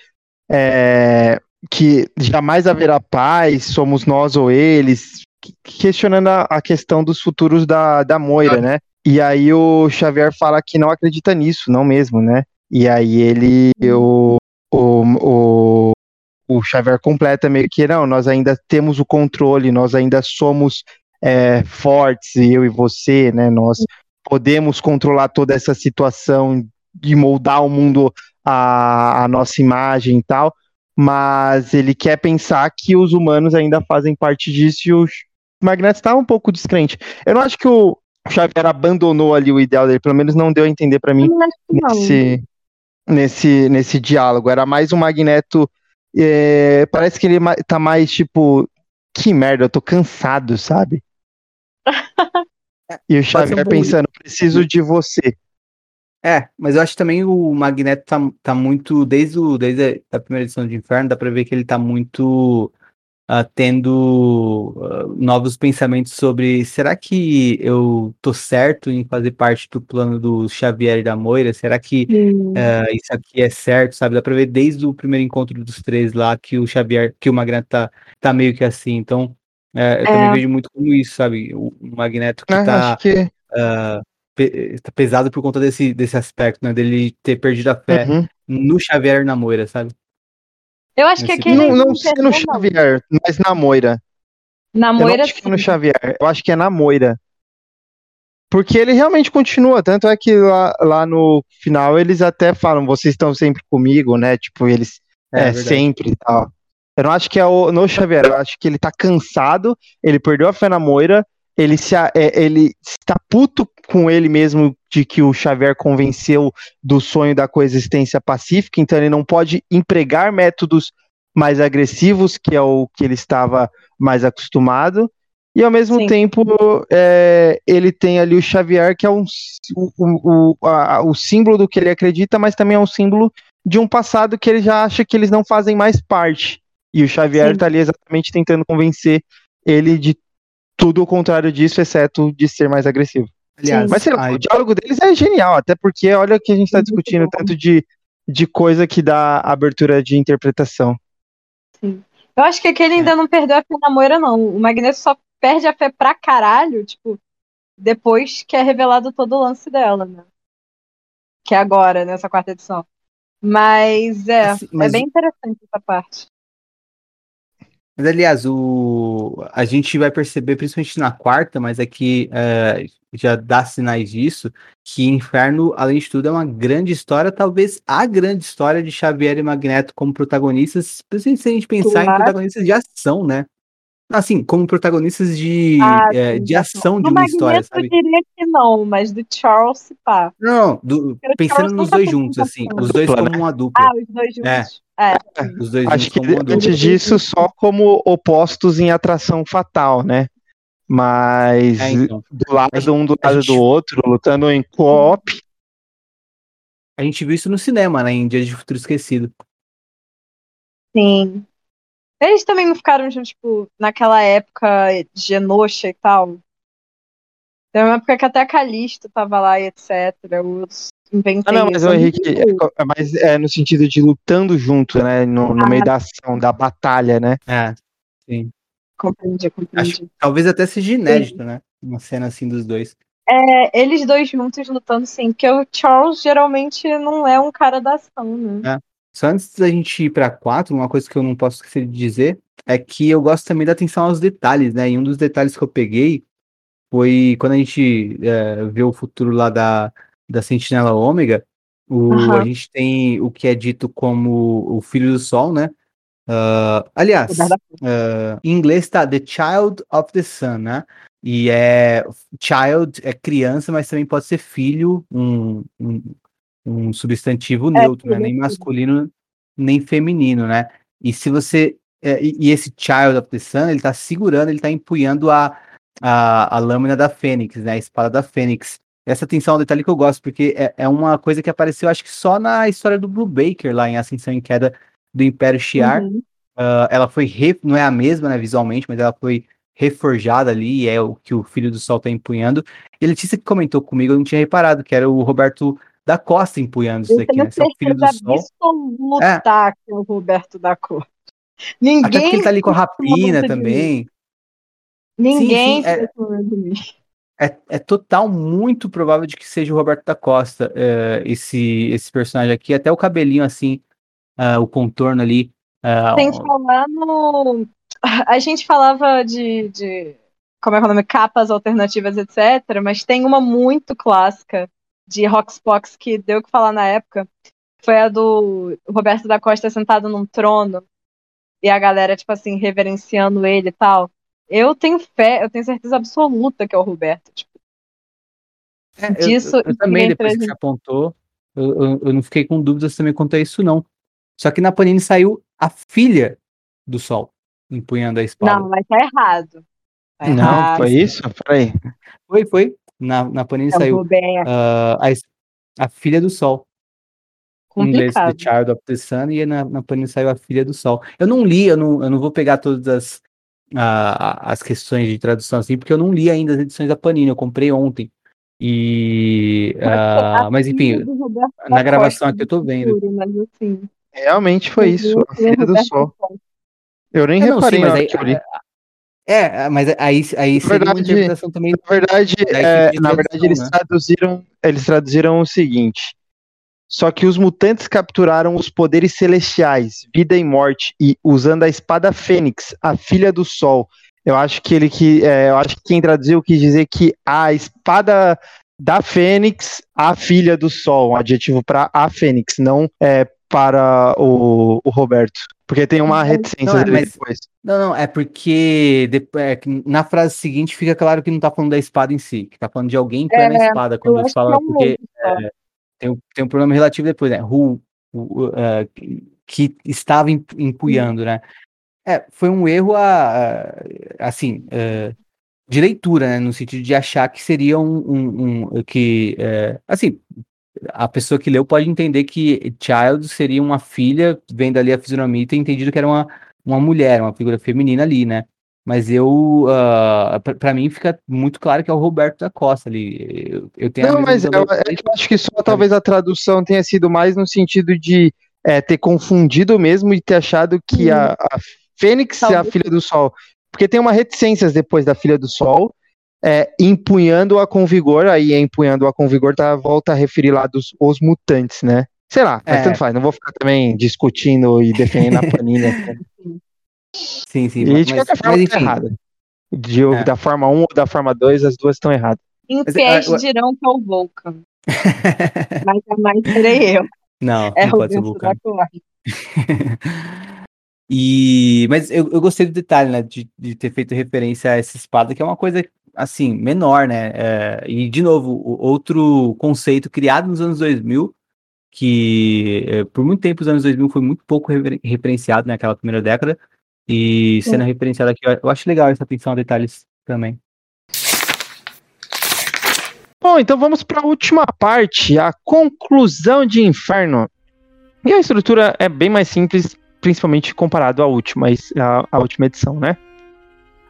é, que jamais haverá paz, somos nós ou eles, questionando a, a questão dos futuros da, da Moira, né? E aí o Xavier fala que não acredita nisso, não mesmo, né? E aí ele, o, o, o, o Xavier completa meio que não, nós ainda temos o controle, nós ainda somos é, fortes, eu e você, né? Nós podemos controlar toda essa situação de moldar o mundo à, à nossa imagem e tal, mas ele quer pensar que os humanos ainda fazem parte disso e o Magneto está um pouco descrente. Eu não acho que o Xavier abandonou ali o ideal dele, pelo menos não deu a entender para mim nesse, nesse, nesse diálogo. Era mais um Magneto. É, parece que ele tá mais tipo. Que merda, eu tô cansado, sabe? e o Xavier pensando, preciso de você. É, mas eu acho que também o Magneto tá, tá muito, desde, o, desde a primeira edição de Inferno, dá pra ver que ele tá muito uh, tendo uh, novos pensamentos sobre será que eu tô certo em fazer parte do plano do Xavier e da Moira? Será que uh, isso aqui é certo, sabe? Dá pra ver desde o primeiro encontro dos três lá que o Xavier, que o Magneto tá, tá meio que assim, então é, eu é. também vejo muito como isso, sabe? O, Magneto que é, tá, que... pe tá pesado por conta desse, desse aspecto, né? Dele ter perdido a fé uhum. no Xavier e na Moira, sabe? Eu acho que aquele. Não, não sei no Xavier, não. mas na Moira. Na Moira. Eu acho que é no Xavier, eu acho que é na Moira. Porque ele realmente continua, tanto é que lá, lá no final eles até falam, vocês estão sempre comigo, né? Tipo, eles é, é sempre e tal. Eu não acho que é o, no Xavier, eu acho que ele tá cansado, ele perdeu a fé na Moira, ele, se, é, ele está puto com ele mesmo de que o Xavier convenceu do sonho da coexistência pacífica, então ele não pode empregar métodos mais agressivos, que é o que ele estava mais acostumado, e ao mesmo Sim. tempo é, ele tem ali o Xavier, que é um, o, o, a, o símbolo do que ele acredita, mas também é um símbolo de um passado que ele já acha que eles não fazem mais parte. E o Xavier está ali exatamente tentando convencer ele de tudo o contrário disso, exceto de ser mais agressivo. Aliás, Mas sei lá, o diálogo deles é genial, até porque olha que a gente está discutindo tanto de, de coisa que dá abertura de interpretação. Sim. Eu acho que aquele ainda é. não perdeu a fé na Moira, não. O Magneto só perde a fé pra caralho, tipo, depois que é revelado todo o lance dela, né? Que é agora, nessa quarta edição. Mas é, assim, mas... é bem interessante essa parte. Mas, aliás, o... a gente vai perceber, principalmente na quarta, mas é que é, já dá sinais disso, que Inferno, além de tudo, é uma grande história, talvez a grande história de Xavier e Magneto como protagonistas, principalmente se a gente pensar claro. em protagonistas de ação, né? Assim, como protagonistas de, ah, é, de ação de uma Magneto história, sabe? Eu diria que não, mas do Charles, pá. Não, do, pensando nos dois juntos, assim, os dois como uma dupla. Ah, os dois é. juntos. É. É, os dois Acho que antes disso, só como opostos em atração fatal, né? Mas é, então. do lado um do lado gente... do outro, lutando em co-op. A gente viu isso no cinema, né? Em Dia de Futuro Esquecido. Sim. Eles também não ficaram, tipo, naquela época de Genosha e tal. Tem uma época que até a Calista tava lá e etc. Os inventei. Ah, não, mas o Henrique, é, é, mas é no sentido de lutando junto, né? No, no ah, meio da ação, da batalha, né? É, sim. Compreendi, compreendi. Acho, talvez até seja inédito, sim. né? Uma cena assim dos dois. É, eles dois juntos lutando, sim, porque o Charles geralmente não é um cara da ação, né? É. Só antes da gente ir para quatro, uma coisa que eu não posso esquecer de dizer é que eu gosto também da atenção aos detalhes, né? E um dos detalhes que eu peguei foi quando a gente é, vê o futuro lá da, da Sentinela Ômega, o, uhum. a gente tem o que é dito como o Filho do Sol, né? Uh, aliás, uh, em inglês tá The Child of the Sun, né? E é child é criança, mas também pode ser filho, um, um, um substantivo é, neutro, né? nem masculino nem feminino, né? E se você é, e, esse Child of the Sun, ele tá segurando, ele tá empunhando a, a, a lâmina da Fênix, né? A espada da Fênix. Essa atenção ao detalhe que eu gosto, porque é, é uma coisa que apareceu, acho que só na história do Blue Baker, lá em Ascensão e Queda do Império Shi'ar. Uhum. Uh, ela foi, re, não é a mesma, né, visualmente, mas ela foi reforjada ali, e é o que o Filho do Sol tá empunhando. E a Letícia que comentou comigo, eu não tinha reparado, que era o Roberto da Costa empunhando isso daqui, né? Esse é o filho do sol. absoluta é. com o Roberto da Costa. Ninguém. Até porque ele tá ali com a rapina também. Ninguém sim, sim, é, é, é, total, muito provável de que seja o Roberto da Costa, é, esse, esse personagem aqui. Até o cabelinho assim, uh, o contorno ali, Uh, Tem que falar no. A gente falava de, de. Como é que é o nome? Capas alternativas, etc. Mas tem uma muito clássica de Roxbox que deu o que falar na época. Foi a do Roberto da Costa sentado num trono. E a galera, tipo assim, reverenciando ele e tal. Eu tenho fé, eu tenho certeza absoluta que é o Roberto. Tipo, é, disso, eu, eu, eu também, depois que você apontou, eu, eu, eu, não fiquei com dúvidas também quanto a isso, não. Só que na Panini saiu a filha do Sol empunhando a espada. Não, mas tá errado. Tá não, errado. foi isso? Peraí. Foi, foi. Na, na Panini é saiu uh, a, a filha do Sol. Complicado. Em inglês, The Child of the Sun, e na, na Panini saiu a filha do Sol. Eu não li, eu não, eu não vou pegar todas as, uh, as questões de tradução assim, porque eu não li ainda as edições da Panini, eu comprei ontem. E. Uh, mas enfim, na gravação aqui eu tô vendo. Mas, assim, Realmente foi isso, a filha do sol. Eu nem eu reparei não, sim, mas aí, É, mas aí, aí na verdade, uma interpretação também. Na verdade, é, na verdade eles né? traduziram, eles traduziram o seguinte. Só que os mutantes capturaram os poderes celestiais, vida e morte, e usando a espada Fênix, a filha do sol. Eu acho que ele que. É, eu acho que quem traduziu quis dizer que a espada da Fênix, a filha do sol, um adjetivo para a Fênix, não é, para o, o Roberto. Porque tem uma reticência não, é, mas, depois. Não, não, é porque é, na frase seguinte fica claro que não tá falando da espada em si, que tá falando de alguém que é, a espada quando eles falam, porque é, tem, tem um problema relativo depois, né? Who, uh, que estava empunhando, né? É, foi um erro, a, a assim, uh, de leitura, né? No sentido de achar que seria um, um, um que, uh, assim, a pessoa que leu pode entender que Child seria uma filha, vendo ali a fisionomia e ter entendido que era uma, uma mulher, uma figura feminina ali, né? Mas eu, uh, para mim, fica muito claro que é o Roberto da Costa ali. Eu, eu tenho Não, mas eu, eu, acho que só talvez a tradução tenha sido mais no sentido de é, ter confundido mesmo e ter achado que hum. a, a Fênix talvez. é a filha do Sol. Porque tem uma reticências depois da filha do Sol, é, empunhando-a com vigor, aí empunhando-a com vigor tá, volta a referir lá dos os mutantes, né? Sei lá, mas é. tanto faz, não vou ficar também discutindo e defendendo a planilha. sim, sim. E mas, de qualquer forma mas, tá errada. De, é. Da forma 1 ou da forma 2, as duas estão erradas. Em pés eu... dirão que é o Vulcan. mas jamais serei eu. Não, é não pode ser o Vulcan. E, mas eu, eu gostei do detalhe, né, de, de ter feito referência a essa espada, que é uma coisa assim, menor, né? É, e, de novo, outro conceito criado nos anos 2000, que é, por muito tempo os anos 2000 foi muito pouco referenciado naquela né, primeira década, e sendo é. referenciado aqui, eu acho legal essa atenção a detalhes também. Bom, então vamos para a última parte, a conclusão de Inferno. E a estrutura é bem mais simples, principalmente comparado à última, à, à última edição, né?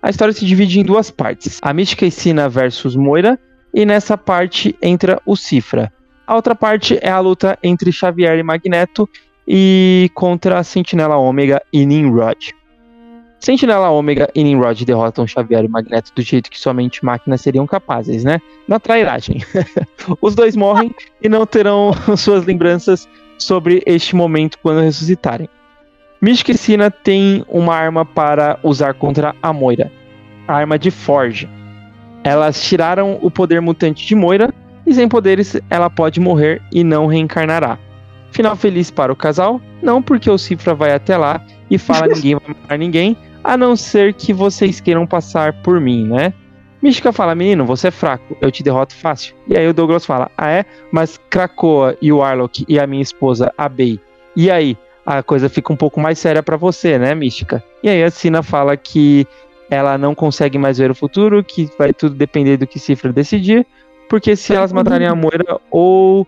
A história se divide em duas partes: a Mística Sina versus Moira, e nessa parte entra o Cifra. A outra parte é a luta entre Xavier e Magneto e contra a Sentinela Ômega e Nimrod. Sentinela Ômega e Nimrod derrotam Xavier e Magneto do jeito que somente máquinas seriam capazes, né? Na trairagem. Os dois morrem e não terão suas lembranças sobre este momento quando ressuscitarem. Mística e Sina tem uma arma para usar contra a Moira, a arma de Forge. Elas tiraram o poder mutante de Moira e sem poderes ela pode morrer e não reencarnará. Final feliz para o casal? Não, porque o Cifra vai até lá e fala ninguém vai matar ninguém, a não ser que vocês queiram passar por mim, né? Mística fala, menino, você é fraco, eu te derroto fácil. E aí o Douglas fala, ah é? Mas Krakoa e o Arlok e a minha esposa, a Bey, e aí? A coisa fica um pouco mais séria para você, né, Mística? E aí a Sina fala que ela não consegue mais ver o futuro, que vai tudo depender do que Cifra decidir, porque se elas matarem a Moira ou,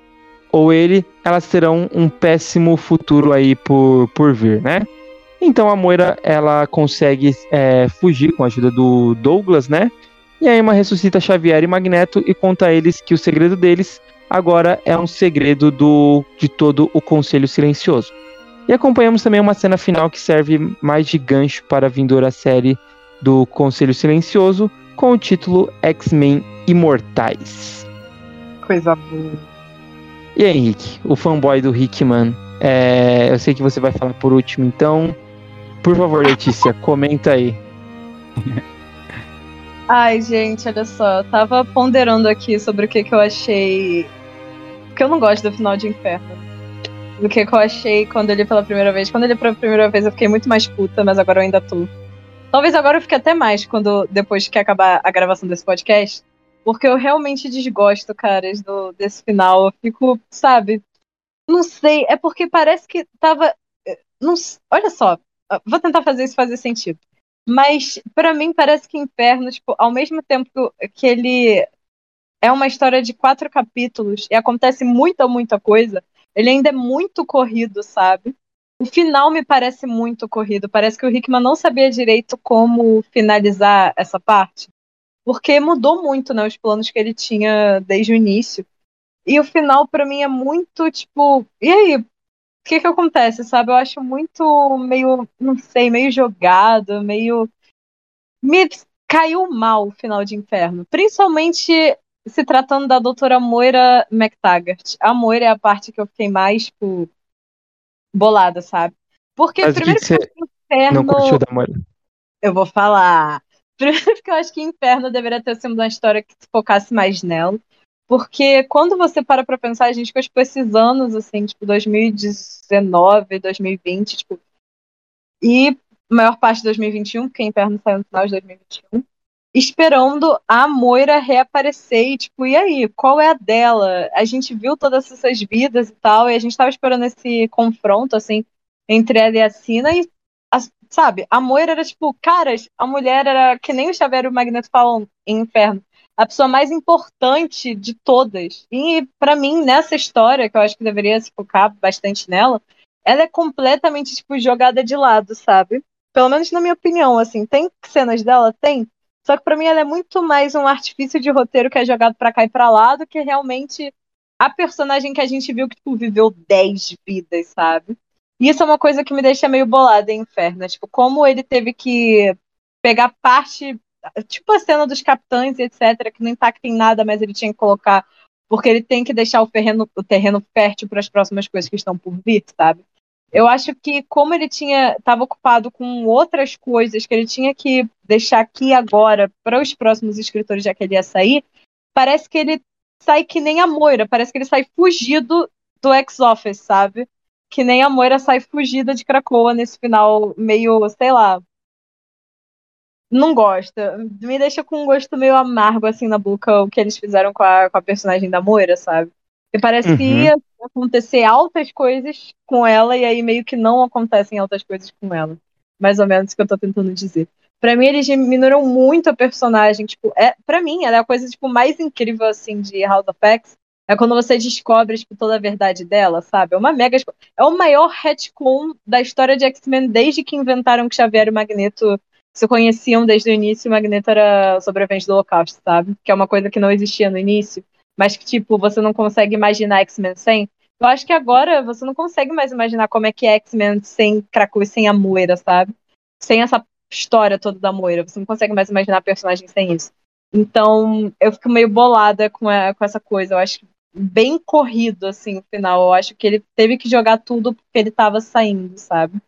ou ele, elas terão um péssimo futuro aí por, por vir, né? Então a Moira ela consegue é, fugir com a ajuda do Douglas, né? E aí uma ressuscita Xavier e Magneto e conta a eles que o segredo deles agora é um segredo do, de todo o Conselho Silencioso. E acompanhamos também uma cena final que serve mais de gancho para a vindoura série do Conselho Silencioso, com o título X-Men Imortais. Coisa boa. E aí, Henrique, o fanboy do Hickman, é, eu sei que você vai falar por último, então Por favor, Letícia, comenta aí. Ai, gente, olha só. Eu tava ponderando aqui sobre o que, que eu achei. Porque eu não gosto do final de Inferno. Do que, eu achei quando ele pela primeira vez. Quando ele pela primeira vez eu fiquei muito mais puta, mas agora eu ainda tô. Talvez agora eu fique até mais quando depois que acabar a gravação desse podcast. Porque eu realmente desgosto, caras, do, desse final. Eu fico, sabe? Não sei. É porque parece que tava. Eh, não, olha só. Vou tentar fazer isso fazer sentido. Mas, para mim, parece que Inferno, tipo, ao mesmo tempo que ele é uma história de quatro capítulos e acontece muita, muita coisa, ele ainda é muito corrido, sabe? O final me parece muito corrido. Parece que o Hickman não sabia direito como finalizar essa parte. Porque mudou muito, né, os planos que ele tinha desde o início. E o final, para mim, é muito, tipo, e aí? O que que acontece, sabe? Eu acho muito meio, não sei, meio jogado, meio. Me caiu mal o final de Inferno. Principalmente se tratando da doutora Moira McTaggart. A Moira é a parte que eu fiquei mais, tipo, bolada, sabe? Porque Mas primeiro que, que que Inferno. Não curtiu da Moira. Eu vou falar. Primeiro porque eu acho que Inferno deveria ter sido uma história que se focasse mais nela. Porque quando você para pra pensar, a gente ficou, tipo, esses anos, assim, tipo, 2019, 2020, tipo. E maior parte de 2021, porque Inferno saiu no final de 2021 esperando a Moira reaparecer e, tipo, e aí, qual é a dela? A gente viu todas essas vidas e tal, e a gente tava esperando esse confronto, assim, entre ela e a Sina, e, a, sabe, a Moira era, tipo, caras, a mulher era, que nem o Xavier e o Magneto falam em Inferno, a pessoa mais importante de todas. E, para mim, nessa história, que eu acho que deveria se focar bastante nela, ela é completamente, tipo, jogada de lado, sabe? Pelo menos na minha opinião, assim, tem cenas dela? Tem, só que para mim ela é muito mais um artifício de roteiro que é jogado para cá e para lá do que realmente a personagem que a gente viu que tipo, viveu 10 vidas, sabe? E isso é uma coisa que me deixa meio bolada em Inferno. Né? Tipo, como ele teve que pegar parte, tipo a cena dos capitães, etc., que não impacta em nada, mas ele tinha que colocar, porque ele tem que deixar o terreno, o terreno fértil para as próximas coisas que estão por vir, sabe? Eu acho que como ele tinha estava ocupado com outras coisas que ele tinha que deixar aqui agora para os próximos escritores já que ele ia sair, parece que ele sai que nem a Moira, parece que ele sai fugido do ex-office, sabe? Que nem a Moira sai fugida de Krakoa nesse final meio, sei lá, não gosta. Me deixa com um gosto meio amargo assim na boca o que eles fizeram com a, com a personagem da Moira, sabe? E parece uhum. que ia acontecer altas coisas com ela e aí meio que não acontecem altas coisas com ela. Mais ou menos o que eu tô tentando dizer. Pra mim, eles diminuíram muito a personagem. Tipo, é, pra mim, ela é a coisa tipo, mais incrível assim de House of X. É quando você descobre tipo, toda a verdade dela, sabe? É uma mega. É o maior retcon da história de X-Men desde que inventaram que Xavier e Magneto se conheciam desde o início. O Magneto era sobrevivente do Holocausto, sabe? Que é uma coisa que não existia no início mas que, tipo, você não consegue imaginar X-Men sem. Eu acho que agora você não consegue mais imaginar como é que é X-Men sem Krakow e sem a Moira, sabe? Sem essa história toda da Moira. Você não consegue mais imaginar personagem sem isso. Então, eu fico meio bolada com, a, com essa coisa. Eu acho bem corrido, assim, no final. Eu acho que ele teve que jogar tudo porque ele tava saindo, sabe?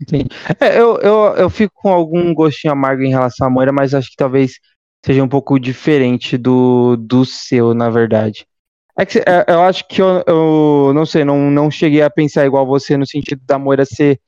Entendi. É, eu, eu, eu fico com algum gostinho amargo em relação à Moira, mas acho que talvez seja um pouco diferente do, do seu, na verdade. É que, é, eu acho que eu, eu, não sei, não, não cheguei a pensar igual você no sentido da Moira ser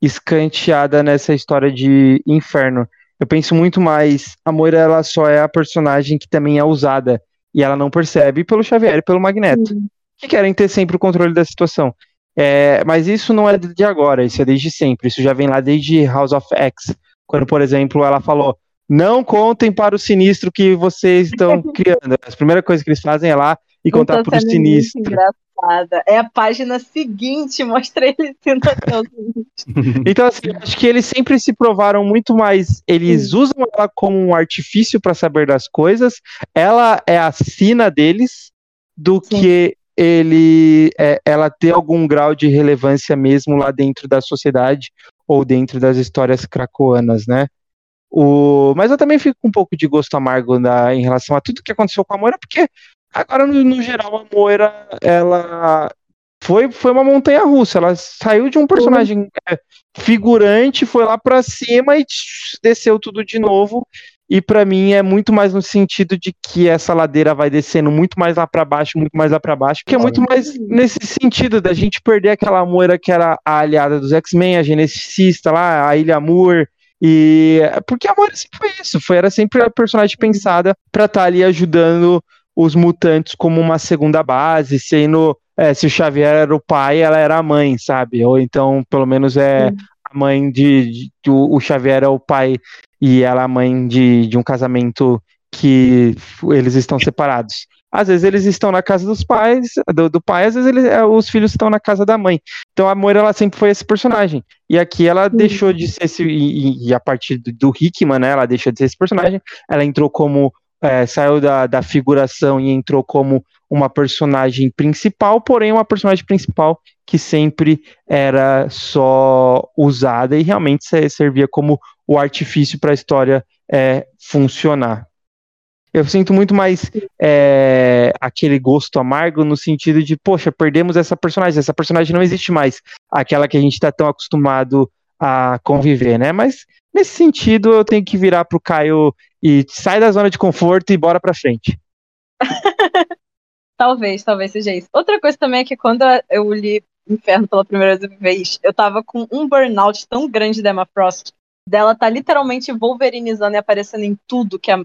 escanteada nessa história de inferno. Eu penso muito mais, a Moira ela só é a personagem que também é usada e ela não percebe pelo Xavier e pelo Magneto, uhum. que querem ter sempre o controle da situação. É, mas isso não é de agora, isso é desde sempre, isso já vem lá desde House of X, quando, por exemplo, ela falou, não contem para o sinistro que vocês estão criando. A primeira coisa que eles fazem é lá e contar para o sinistro. Engraçada. É a página seguinte, mostra ele sendo Então, assim, acho que eles sempre se provaram muito mais. Eles Sim. usam ela como um artifício para saber das coisas. Ela é a sina deles do Sim. que ele é, ela ter algum grau de relevância mesmo lá dentro da sociedade ou dentro das histórias cracoanas, né? O, mas eu também fico com um pouco de gosto amargo na, em relação a tudo que aconteceu com a Moira, porque agora, no, no geral, a Moira, ela foi, foi uma montanha russa. Ela saiu de um personagem é, figurante, foi lá para cima e desceu tudo de novo. E para mim é muito mais no sentido de que essa ladeira vai descendo muito mais lá para baixo, muito mais lá para baixo, que é muito mais nesse sentido da gente perder aquela moira que era a aliada dos X-Men, a geneticista lá, a Ilha Moore, e porque a Moira sempre foi isso, foi era sempre a personagem pensada para estar tá ali ajudando os mutantes como uma segunda base, sendo é, se o Xavier era o pai, ela era a mãe, sabe? Ou então, pelo menos é Sim. a mãe de, de, de, o Xavier é o pai e ela é a mãe de, de um casamento que eles estão separados. Às vezes eles estão na casa dos pais, do, do pai, às vezes eles, é, os filhos estão na casa da mãe. Então a Moira ela sempre foi esse personagem. E aqui ela deixou de ser esse. E, e, a partir do, do Hickman, né? Ela deixou de ser esse personagem. Ela entrou como. É, saiu da, da figuração e entrou como uma personagem principal, porém uma personagem principal que sempre era só usada e realmente servia como o artifício para a história é, funcionar. Eu sinto muito mais é, aquele gosto amargo no sentido de, poxa, perdemos essa personagem, essa personagem não existe mais, aquela que a gente está tão acostumado a conviver, né? Mas nesse sentido eu tenho que virar pro Caio e sai da zona de conforto e bora pra frente. talvez, talvez seja isso. Outra coisa também é que quando eu li Inferno pela primeira vez, eu tava com um burnout tão grande da Emma Frost, dela tá literalmente wolverinizando e aparecendo em tudo que a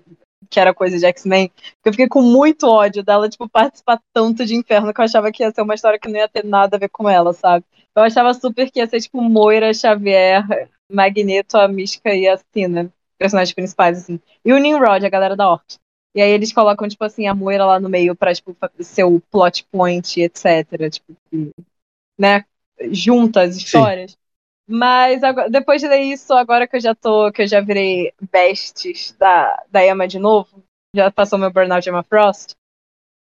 que era coisa de X-Men, eu fiquei com muito ódio dela, tipo, participar tanto de Inferno que eu achava que ia ser uma história que não ia ter nada a ver com ela, sabe? Eu achava super que ia ser, tipo, Moira, Xavier, Magneto, a Mística e a Cina, personagens principais, assim. E o Nimrod, a galera da Orc. E aí eles colocam, tipo assim, a Moira lá no meio pra, tipo, ser o plot point, etc. Tipo, né? Junta as histórias. Sim. Mas agora, depois de ler isso, agora que eu já tô, que eu já virei bestes da, da Emma de novo, já passou meu burnout Emma Frost.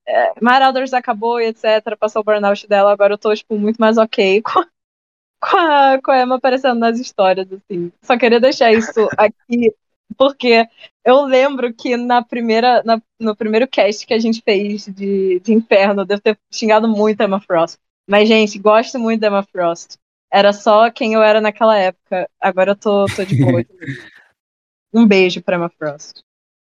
É, Marauders acabou e etc. Passou o burnout dela, agora eu tô, tipo, muito mais ok com, com, a, com a Emma aparecendo nas histórias, assim. Só queria deixar isso aqui, porque eu lembro que na primeira, na, no primeiro cast que a gente fez de, de Inferno, eu devo ter xingado muito a Emma Frost. Mas, gente, gosto muito da Emma Frost era só quem eu era naquela época. Agora eu tô, tô de boa. um beijo pra Emma Frost.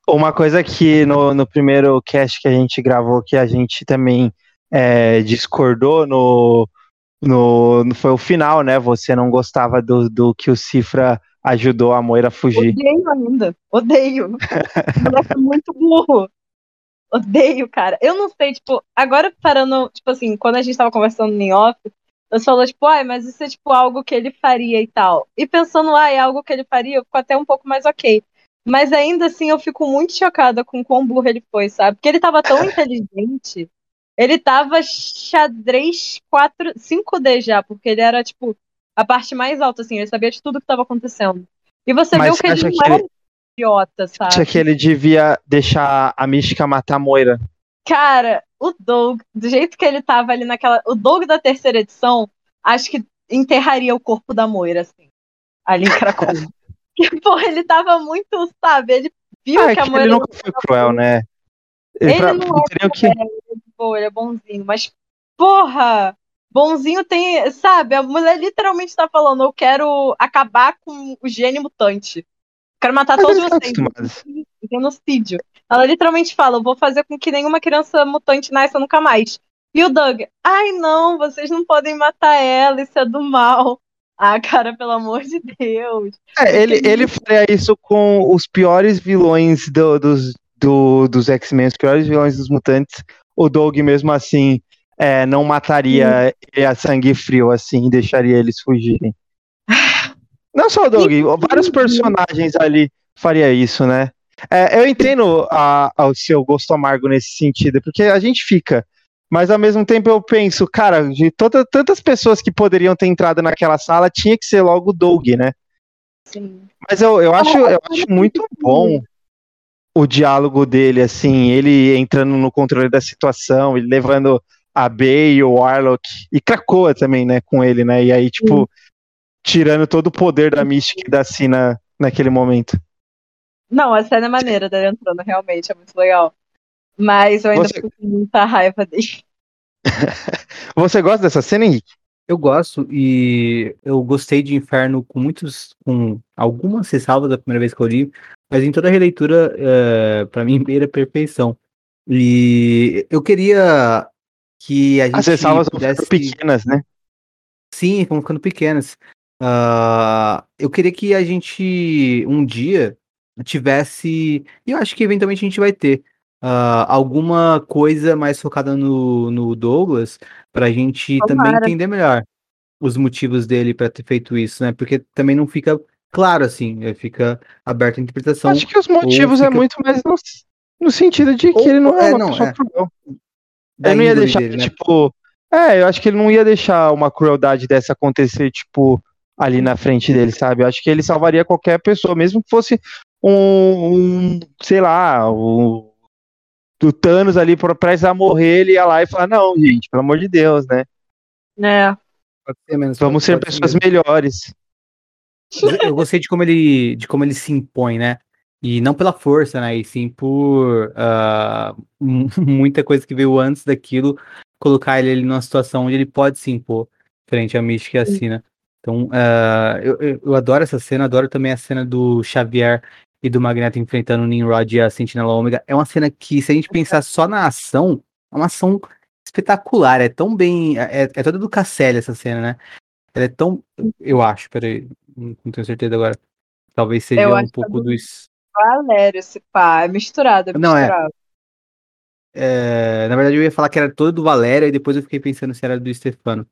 Uma coisa que no, no primeiro cast que a gente gravou, que a gente também é, discordou no, no, Foi o final, né? Você não gostava do, do que o Cifra ajudou a Moira a fugir. Odeio ainda. Odeio. Moleque muito burro. Odeio, cara. Eu não sei, tipo, agora parando, tipo assim, quando a gente tava conversando em off, você falou, tipo, ai, mas isso é tipo algo que ele faria e tal. E pensando, ai, é algo que ele faria, eu fico até um pouco mais ok. Mas ainda assim eu fico muito chocada com quão burro ele foi, sabe? Porque ele tava tão inteligente. Ele tava xadrez 4, 5D já, porque ele era, tipo, a parte mais alta, assim, ele sabia de tudo que tava acontecendo. E você Mas viu que ele não era ele... idiota, sabe? Acha que ele devia deixar a mística matar a Moira? Cara, o Doug, do jeito que ele tava ali naquela. O Doug da terceira edição, acho que enterraria o corpo da Moira, assim. Ali em Cracóvia. porra, ele tava muito, sabe? Ele viu ah, é que a Moira. Ele nunca foi cruel, né? Ele, ele pra... não é que... ele, é ele é bonzinho, mas, porra! Bonzinho tem, sabe? A mulher literalmente tá falando: eu quero acabar com o gênio mutante. Quero matar mas todos vocês. Genocídio. Ela literalmente fala: eu vou fazer com que nenhuma criança mutante nasça nunca mais. E o Doug, ai não, vocês não podem matar ela, isso é do mal. Ah, cara, pelo amor de Deus. É, ele, ele faria isso com os piores vilões do, dos, do, dos X-Men, os piores vilões dos mutantes. O Doug, mesmo assim, é, não mataria ele a sangue frio, assim, deixaria eles fugirem. Não só o Doug, vários personagens ali faria isso, né? É, eu entendo a, a, o seu gosto amargo nesse sentido, porque a gente fica. Mas ao mesmo tempo eu penso, cara, de toda, tantas pessoas que poderiam ter entrado naquela sala, tinha que ser logo o Doug, né? Sim. Mas eu, eu, acho, eu acho muito bom o diálogo dele, assim, ele entrando no controle da situação, ele levando a Bay, o Warlock e Krakoa também, né, com ele, né? E aí, tipo, Sim. tirando todo o poder da Mystic e da Sina naquele momento. Não, a cena é maneira dele entrando, realmente, é muito legal. Mas eu ainda Você... fico com muita raiva dele. Você gosta dessa cena, Henrique? Eu gosto e eu gostei de Inferno com muitos, com algumas ressalvas da primeira vez que eu li, mas em toda a releitura, é, para mim, beira perfeição. E eu queria que a gente. As ressalvas pudesse... pequenas, né? Sim, vão ficando pequenas. Uh, eu queria que a gente um dia tivesse, e eu acho que eventualmente a gente vai ter, uh, alguma coisa mais focada no, no Douglas, para a gente Tomara. também entender melhor os motivos dele para ter feito isso, né? Porque também não fica claro assim, é, fica aberta a interpretação. Acho que os motivos é fica... é muito mais no, no sentido de que ou, ele não é, é uma não, pessoa é. cruel. Ele não ia deixar, dele, né? tipo. É, eu acho que ele não ia deixar uma crueldade dessa acontecer, tipo, ali na frente dele, sabe? Eu acho que ele salvaria qualquer pessoa, mesmo que fosse um, um sei lá, o do Thanos ali para precisar morrer, ele ia lá e falar, não, gente, pelo amor de Deus, né? É. Ser menos, Vamos ser pessoas ser melhores. Eu gostei de como ele de como ele se impõe, né? E não pela força, né? E sim por uh, muita coisa que veio antes daquilo, colocar ele, ele numa situação onde ele pode se impor frente à Mística e a Sina. Então, uh, eu, eu, adoro essa cena, adoro também a cena do Xavier e do Magneto enfrentando o Nimrod e a Sentinela Ômega. É uma cena que, se a gente pensar só na ação, é uma ação espetacular, é tão bem. É, é toda do Casselli essa cena, né? Ela é tão. Eu acho, peraí, não tenho certeza agora. Talvez seja um pouco do. Valério, esse pá, é misturado, é Não, é. é. Na verdade, eu ia falar que era todo do Valério, e depois eu fiquei pensando se era do Stefano.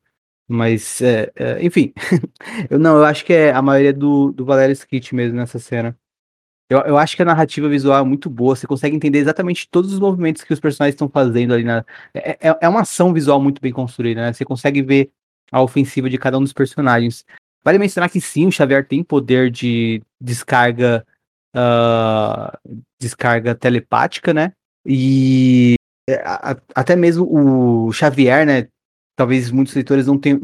Mas, é, é, enfim. eu não, eu acho que é a maioria do, do Valério Skit mesmo nessa cena. Eu, eu acho que a narrativa visual é muito boa, você consegue entender exatamente todos os movimentos que os personagens estão fazendo ali na. É, é, é uma ação visual muito bem construída, né? Você consegue ver a ofensiva de cada um dos personagens. Vale mencionar que sim, o Xavier tem poder de descarga. Uh, descarga telepática, né? E é, a, até mesmo o Xavier, né? Talvez muitos leitores não tenham,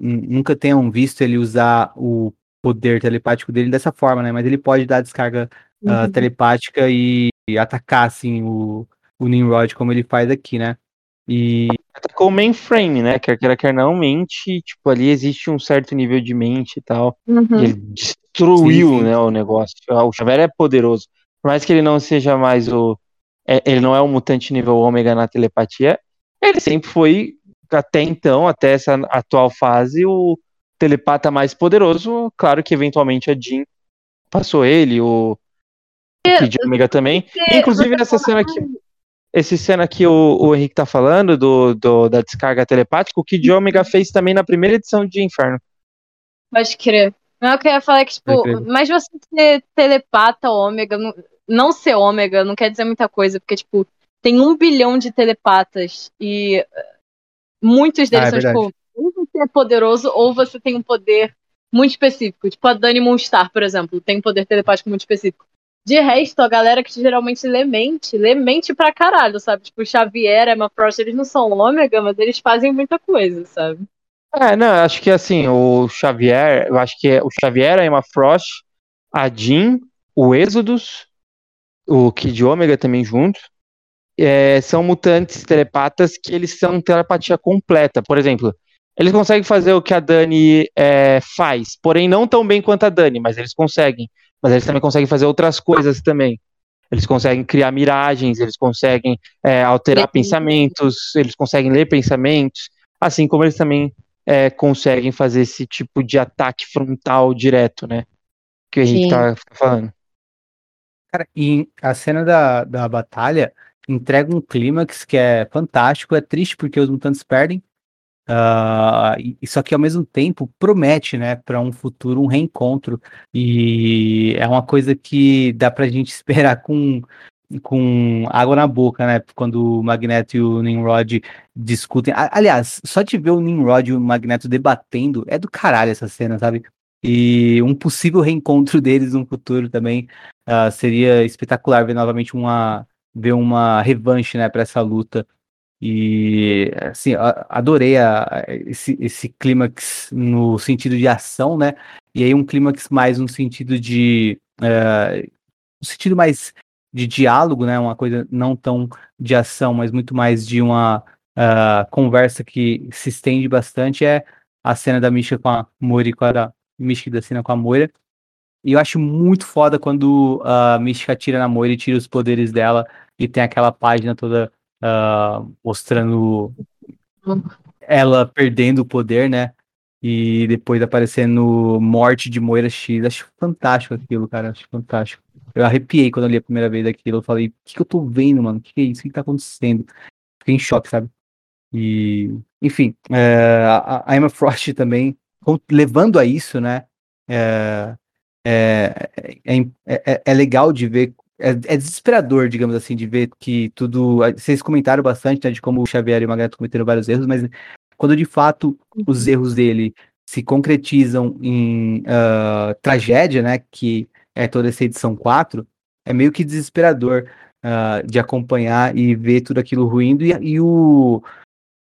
nunca tenham visto ele usar o poder telepático dele dessa forma, né? Mas ele pode dar descarga ah, uhum. uh, telepática e, e, atacar, assim, o, o Nimrod, como ele faz aqui, né? E. Atacou o mainframe, né? Quer queira, quer não, mente, tipo, ali existe um certo nível de mente e tal. Uhum. E ele destruiu, sim, sim. né, o negócio. Ah, o Xavier é poderoso. Por mais que ele não seja mais o. É, ele não é um mutante nível ômega na telepatia, ele sempre foi, até então, até essa atual fase, o, telepata mais poderoso, claro que eventualmente a Jean passou ele, o, o Kid Omega também. Inclusive essa cena aqui, essa cena que o, o Henrique tá falando do, do, da descarga telepática, o Kid Omega fez também na primeira edição de Inferno. Pode crer. Não, eu queria falar que, tipo, mas você ser telepata ômega, não ser ômega, não quer dizer muita coisa, porque, tipo, tem um bilhão de telepatas e muitos deles ah, é são, tipo, é poderoso ou você tem um poder muito específico. Tipo a Dani Moonstar, por exemplo, tem um poder telepático muito específico. De resto, a galera que geralmente lê mente, lê mente pra caralho, sabe? Tipo, Xavier, Emma Frost, eles não são ômega, mas eles fazem muita coisa, sabe? É, não, acho que assim, o Xavier, eu acho que é o Xavier, a Emma Frost, a Jean, o Êxodos, o Kid Ômega também junto, é, são mutantes telepatas que eles são telepatia completa. Por exemplo, eles conseguem fazer o que a Dani é, faz, porém não tão bem quanto a Dani, mas eles conseguem. Mas eles também conseguem fazer outras coisas também. Eles conseguem criar miragens, eles conseguem é, alterar pensamentos, eles conseguem ler pensamentos, assim como eles também é, conseguem fazer esse tipo de ataque frontal direto, né? Que a gente tá falando. Cara, e a cena da, da batalha entrega um clímax que é fantástico, é triste porque os mutantes perdem, Uh, e, só que ao mesmo tempo promete, né, para um futuro um reencontro e é uma coisa que dá para a gente esperar com com água na boca, né? Quando o Magneto e o Nimrod discutem. Aliás, só de ver o Nimrod e o Magneto debatendo é do caralho essa cena, sabe? E um possível reencontro deles no futuro também uh, seria espetacular ver novamente uma ver uma revanche, né, para essa luta. E assim, adorei a, esse, esse clímax no sentido de ação, né? E aí um clímax mais no sentido de. Uh, no sentido mais de diálogo, né? Uma coisa não tão de ação, mas muito mais de uma uh, conversa que se estende bastante é a cena da Misha com a Mori, com a Misha da cena com a Moira. E eu acho muito foda quando a Mística tira na Moira e tira os poderes dela e tem aquela página toda uh, mostrando ela perdendo o poder, né? E depois aparecendo morte de Moira X. Acho fantástico aquilo, cara. Acho fantástico. Eu arrepiei quando eu li a primeira vez aquilo. Eu falei, o que, que eu tô vendo, mano? O que, que é isso? O que, que tá acontecendo? Fiquei em choque, sabe? E, enfim, é, a, a Emma Frost também, levando a isso, né? É, é, é, é, é legal de ver é, é, desesperador, digamos assim, de ver que tudo. Vocês comentaram bastante né, de como o Xavier e o Magneto cometeram vários erros, mas quando de fato os uhum. erros dele se concretizam em uh, tragédia, né? Que é toda essa edição 4, é meio que desesperador uh, de acompanhar e ver tudo aquilo ruindo. E, e o,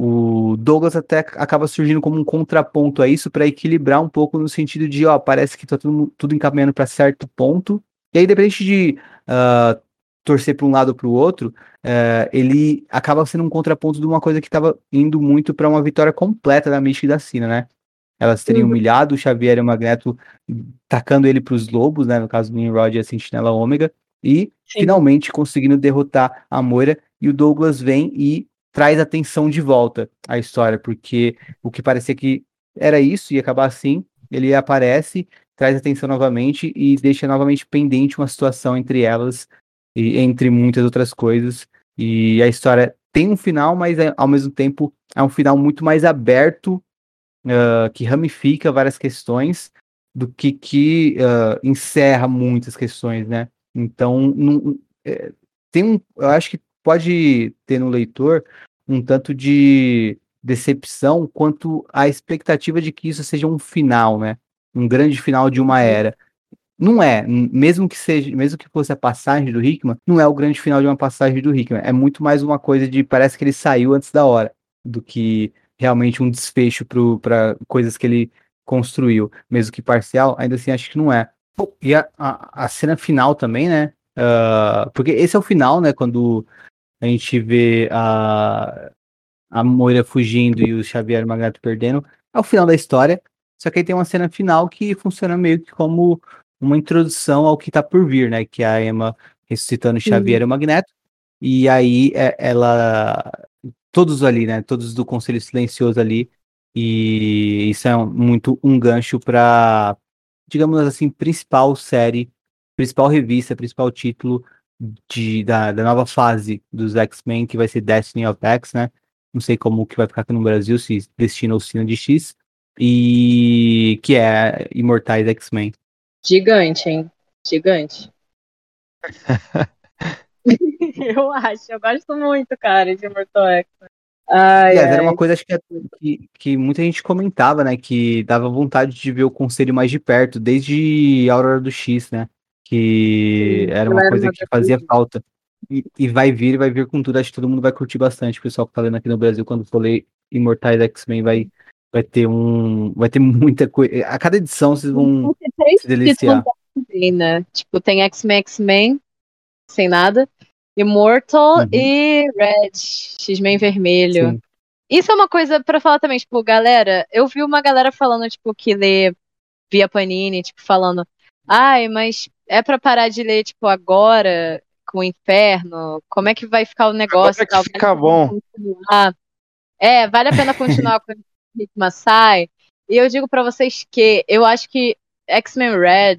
o Douglas até acaba surgindo como um contraponto a isso para equilibrar um pouco no sentido de, ó, parece que tá tudo, tudo encaminhando para certo ponto. E aí, independente de uh, torcer para um lado ou para o outro, uh, ele acaba sendo um contraponto de uma coisa que estava indo muito para uma vitória completa da Mística e da Cina, né? Elas teriam uhum. humilhado o Xavier e o Magneto, tacando ele para os lobos, né? No caso do Nimrod e a Sentinela Ômega, e Sim. finalmente conseguindo derrotar a Moira. E o Douglas vem e traz atenção de volta à história, porque o que parecia que era isso, ia acabar assim, ele aparece traz atenção novamente e deixa novamente pendente uma situação entre elas e entre muitas outras coisas. E a história tem um final, mas é, ao mesmo tempo é um final muito mais aberto, uh, que ramifica várias questões do que que uh, encerra muitas questões, né? Então, é, tem um, eu acho que pode ter no leitor um tanto de decepção quanto a expectativa de que isso seja um final, né? Um grande final de uma uhum. era. Não é, mesmo que seja, mesmo que fosse a passagem do Hickman, não é o grande final de uma passagem do Hickman. É muito mais uma coisa de parece que ele saiu antes da hora do que realmente um desfecho para coisas que ele construiu, mesmo que parcial, ainda assim acho que não é. E a, a, a cena final também, né? Uh, porque esse é o final, né? Quando a gente vê a, a Moira fugindo e o Xavier Magneto perdendo, é o final da história. Só que aí tem uma cena final que funciona meio que como uma introdução ao que tá por vir, né? Que é a Emma ressuscitando Xavier uhum. e o Magneto. E aí é, ela. Todos ali, né? Todos do Conselho Silencioso ali. E isso é muito um gancho para, digamos assim, principal série, principal revista, principal título de, da, da nova fase dos X-Men, que vai ser Destiny of X, né? Não sei como que vai ficar aqui no Brasil, se Destino ou Sino de X e que é Imortais X-Men. Gigante, hein? Gigante. eu acho, eu gosto muito, cara, de Imortal X-Men. Ai, yes, era uma coisa acho que, que, que, muita gente comentava, né? Que dava vontade de ver o conselho mais de perto, desde a Aurora do X, né? Que Sim, era uma coisa que fazia falta. E, e, vai vir, vai vir com tudo. Acho que todo mundo vai curtir bastante. O pessoal que tá lendo aqui no Brasil, quando for ler Imortais X-Men, vai, vai ter um. Vai ter muita coisa. A cada edição vocês vão se deliciar. Também, né? Tipo, tem X-Men, X-Men, sem nada. Immortal uhum. e Red, X-Men vermelho. Sim. Isso é uma coisa para falar também, tipo, galera, eu vi uma galera falando, tipo, que lê via Panini, tipo, falando, ai, mas é para parar de ler, tipo, agora, com o inferno, como é que vai ficar o negócio? Agora é que fica bom. Continuar? É, vale a pena continuar com Hickman sai. E eu digo para vocês que eu acho que X-Men Red,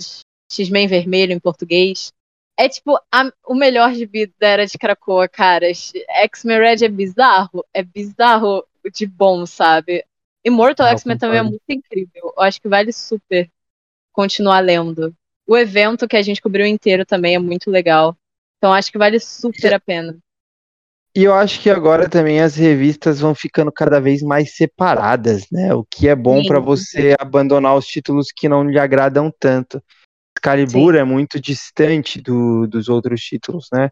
X-Men Vermelho em português, é tipo a, o melhor de vida da Era de Krakoa, cara. X-Men Red é bizarro, é bizarro de bom, sabe? Immortal ah, X-Men também é muito incrível. Eu acho que vale super continuar lendo. O evento que a gente cobriu inteiro também é muito legal. Então acho que vale super a pena. E eu acho que agora também as revistas vão ficando cada vez mais separadas, né? O que é bom para você abandonar os títulos que não lhe agradam tanto. Excalibur Sim. é muito distante do, dos outros títulos, né?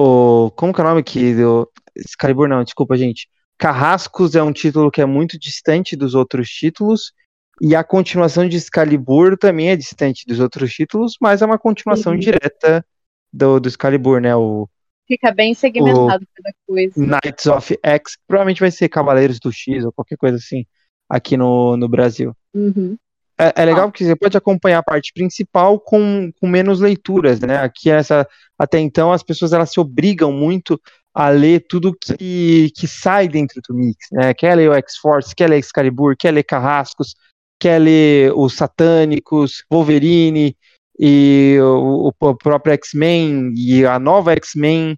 O, como que é o nome que do Excalibur não, desculpa, gente. Carrascos é um título que é muito distante dos outros títulos e a continuação de Excalibur também é distante dos outros títulos, mas é uma continuação Sim. direta do, do Excalibur, né? O Fica bem segmentado cada coisa. Knights of X, provavelmente vai ser Cavaleiros do X ou qualquer coisa assim aqui no, no Brasil. Uhum. É, é legal porque você pode acompanhar a parte principal com, com menos leituras, né? Aqui essa até então as pessoas elas se obrigam muito a ler tudo que, que sai dentro do mix, né? Quer ler o X-Force, quer ler Excalibur, quer ler Carrascos, quer ler os Satânicos, Wolverine e o, o próprio X-Men e a nova X-Men.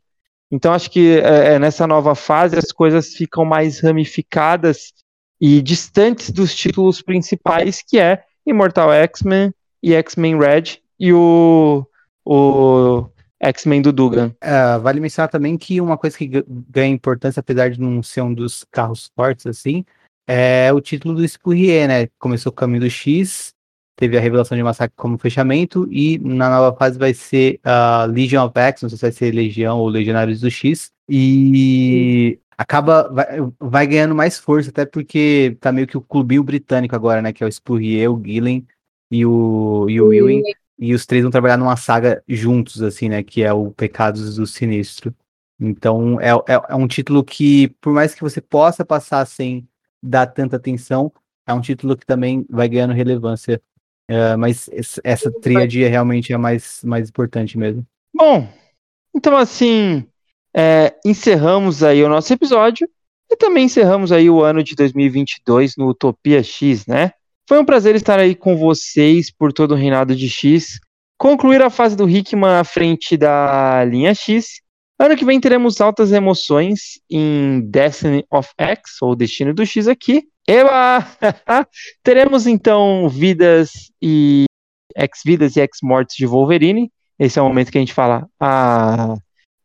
Então acho que é, é, nessa nova fase as coisas ficam mais ramificadas e distantes dos títulos principais, que é Immortal X-Men e X-Men Red e o, o X-Men do Dugan. É, vale mencionar também que uma coisa que ganha importância, apesar de não ser um dos carros fortes assim, é o título do Spurrier, né? Começou o caminho do X, teve a revelação de Massacre como fechamento, e na nova fase vai ser a uh, Legion of X, não sei se vai ser Legião ou Legionários do X, e acaba, vai, vai, ganhando mais força, até porque tá meio que o clubinho britânico agora, né? Que é o Spurrier, o Gillen e o, e o Ewing. E os três vão trabalhar numa saga juntos, assim, né? Que é o Pecados do Sinistro. Então, é, é, é um título que, por mais que você possa passar sem dar tanta atenção, é um título que também vai ganhando relevância. Uh, mas essa tríade é realmente a mais, mais importante mesmo. Bom, então assim, é, encerramos aí o nosso episódio e também encerramos aí o ano de 2022 no Utopia X, né? Foi um prazer estar aí com vocês por todo o reinado de X. Concluir a fase do Hickman à frente da linha X. Ano que vem teremos altas emoções em Destiny of X, ou Destino do X aqui. Eba! teremos então vidas e ex-vidas e ex-mortes de Wolverine. Esse é o momento que a gente fala. Ah,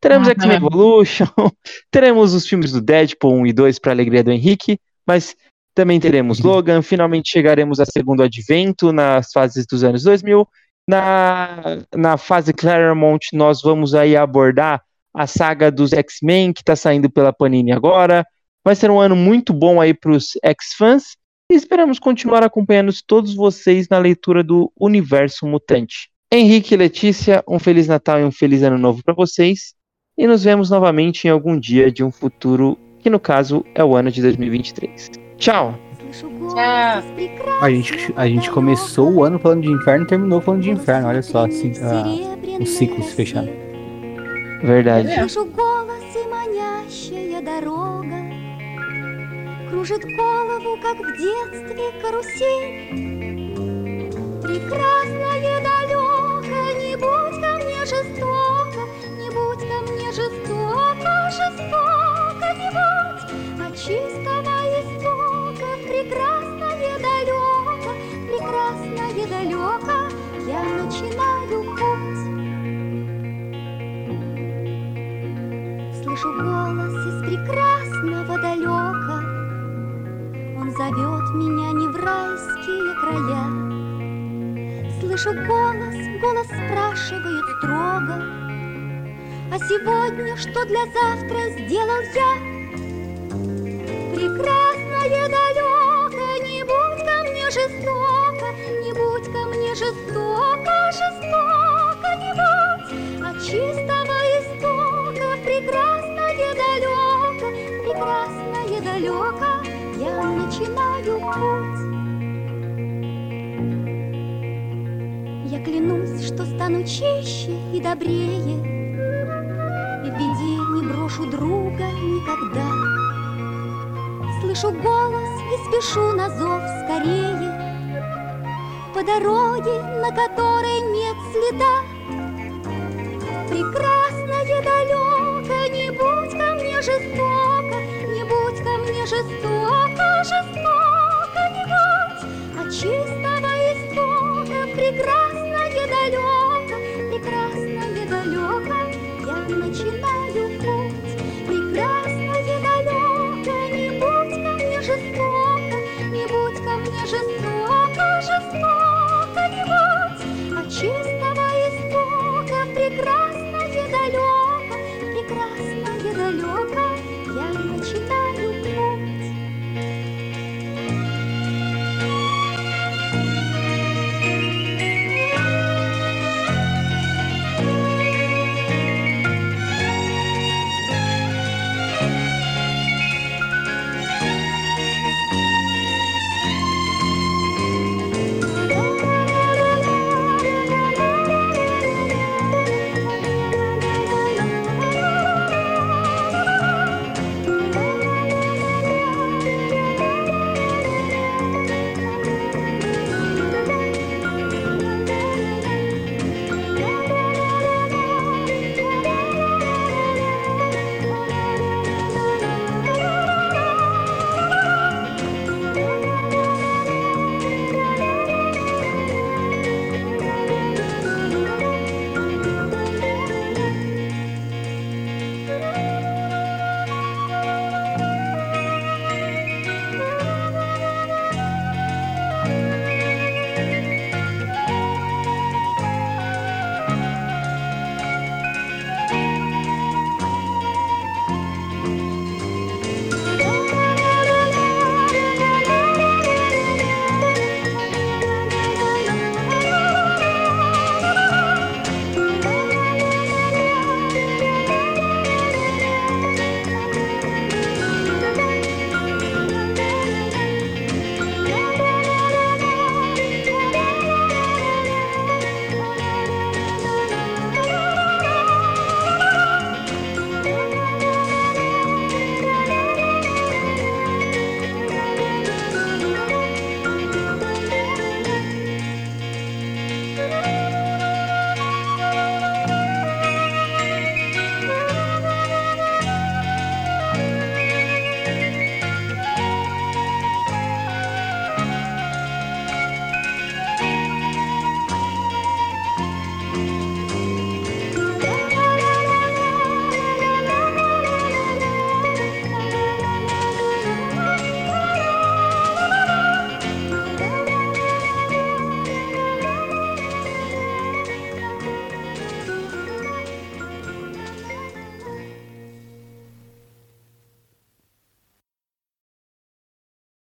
teremos X-Men Evolution, teremos os filmes do Deadpool 1 e 2 para alegria do Henrique, mas também teremos. Logan, finalmente chegaremos a segundo advento nas fases dos anos 2000. Na, na fase Claremont, nós vamos aí abordar a saga dos X-Men, que está saindo pela Panini agora. Vai ser um ano muito bom aí para os X-fãs. E esperamos continuar acompanhando todos vocês na leitura do Universo Mutante. Henrique e Letícia, um Feliz Natal e um Feliz Ano Novo para vocês. E nos vemos novamente em algum dia de um futuro, que no caso é o ano de 2023. Tchau. Tchau. A gente, a gente começou o ano falando de inferno e terminou falando de inferno. Olha só, assim, uh, o ciclo se fechando. Verdade. Кружит голову, как в детстве карусель. Прекрасное далеко, не будь ко мне жестоко Не будь ко мне жестоко, жестоко не будь От чистого прекрасное Слышу голос, голос спрашивает строго, а сегодня что для завтра сделал я? Прекрасное далеко жестоко, не будь ко мне жестоко, жестоко стану чище и добрее, И в беде не брошу друга никогда. Слышу голос и спешу на зов скорее По дороге, на которой нет следа Прекрасное далеко, не будь ко мне жестоко Не будь ко мне жестоко, жестоко не будь От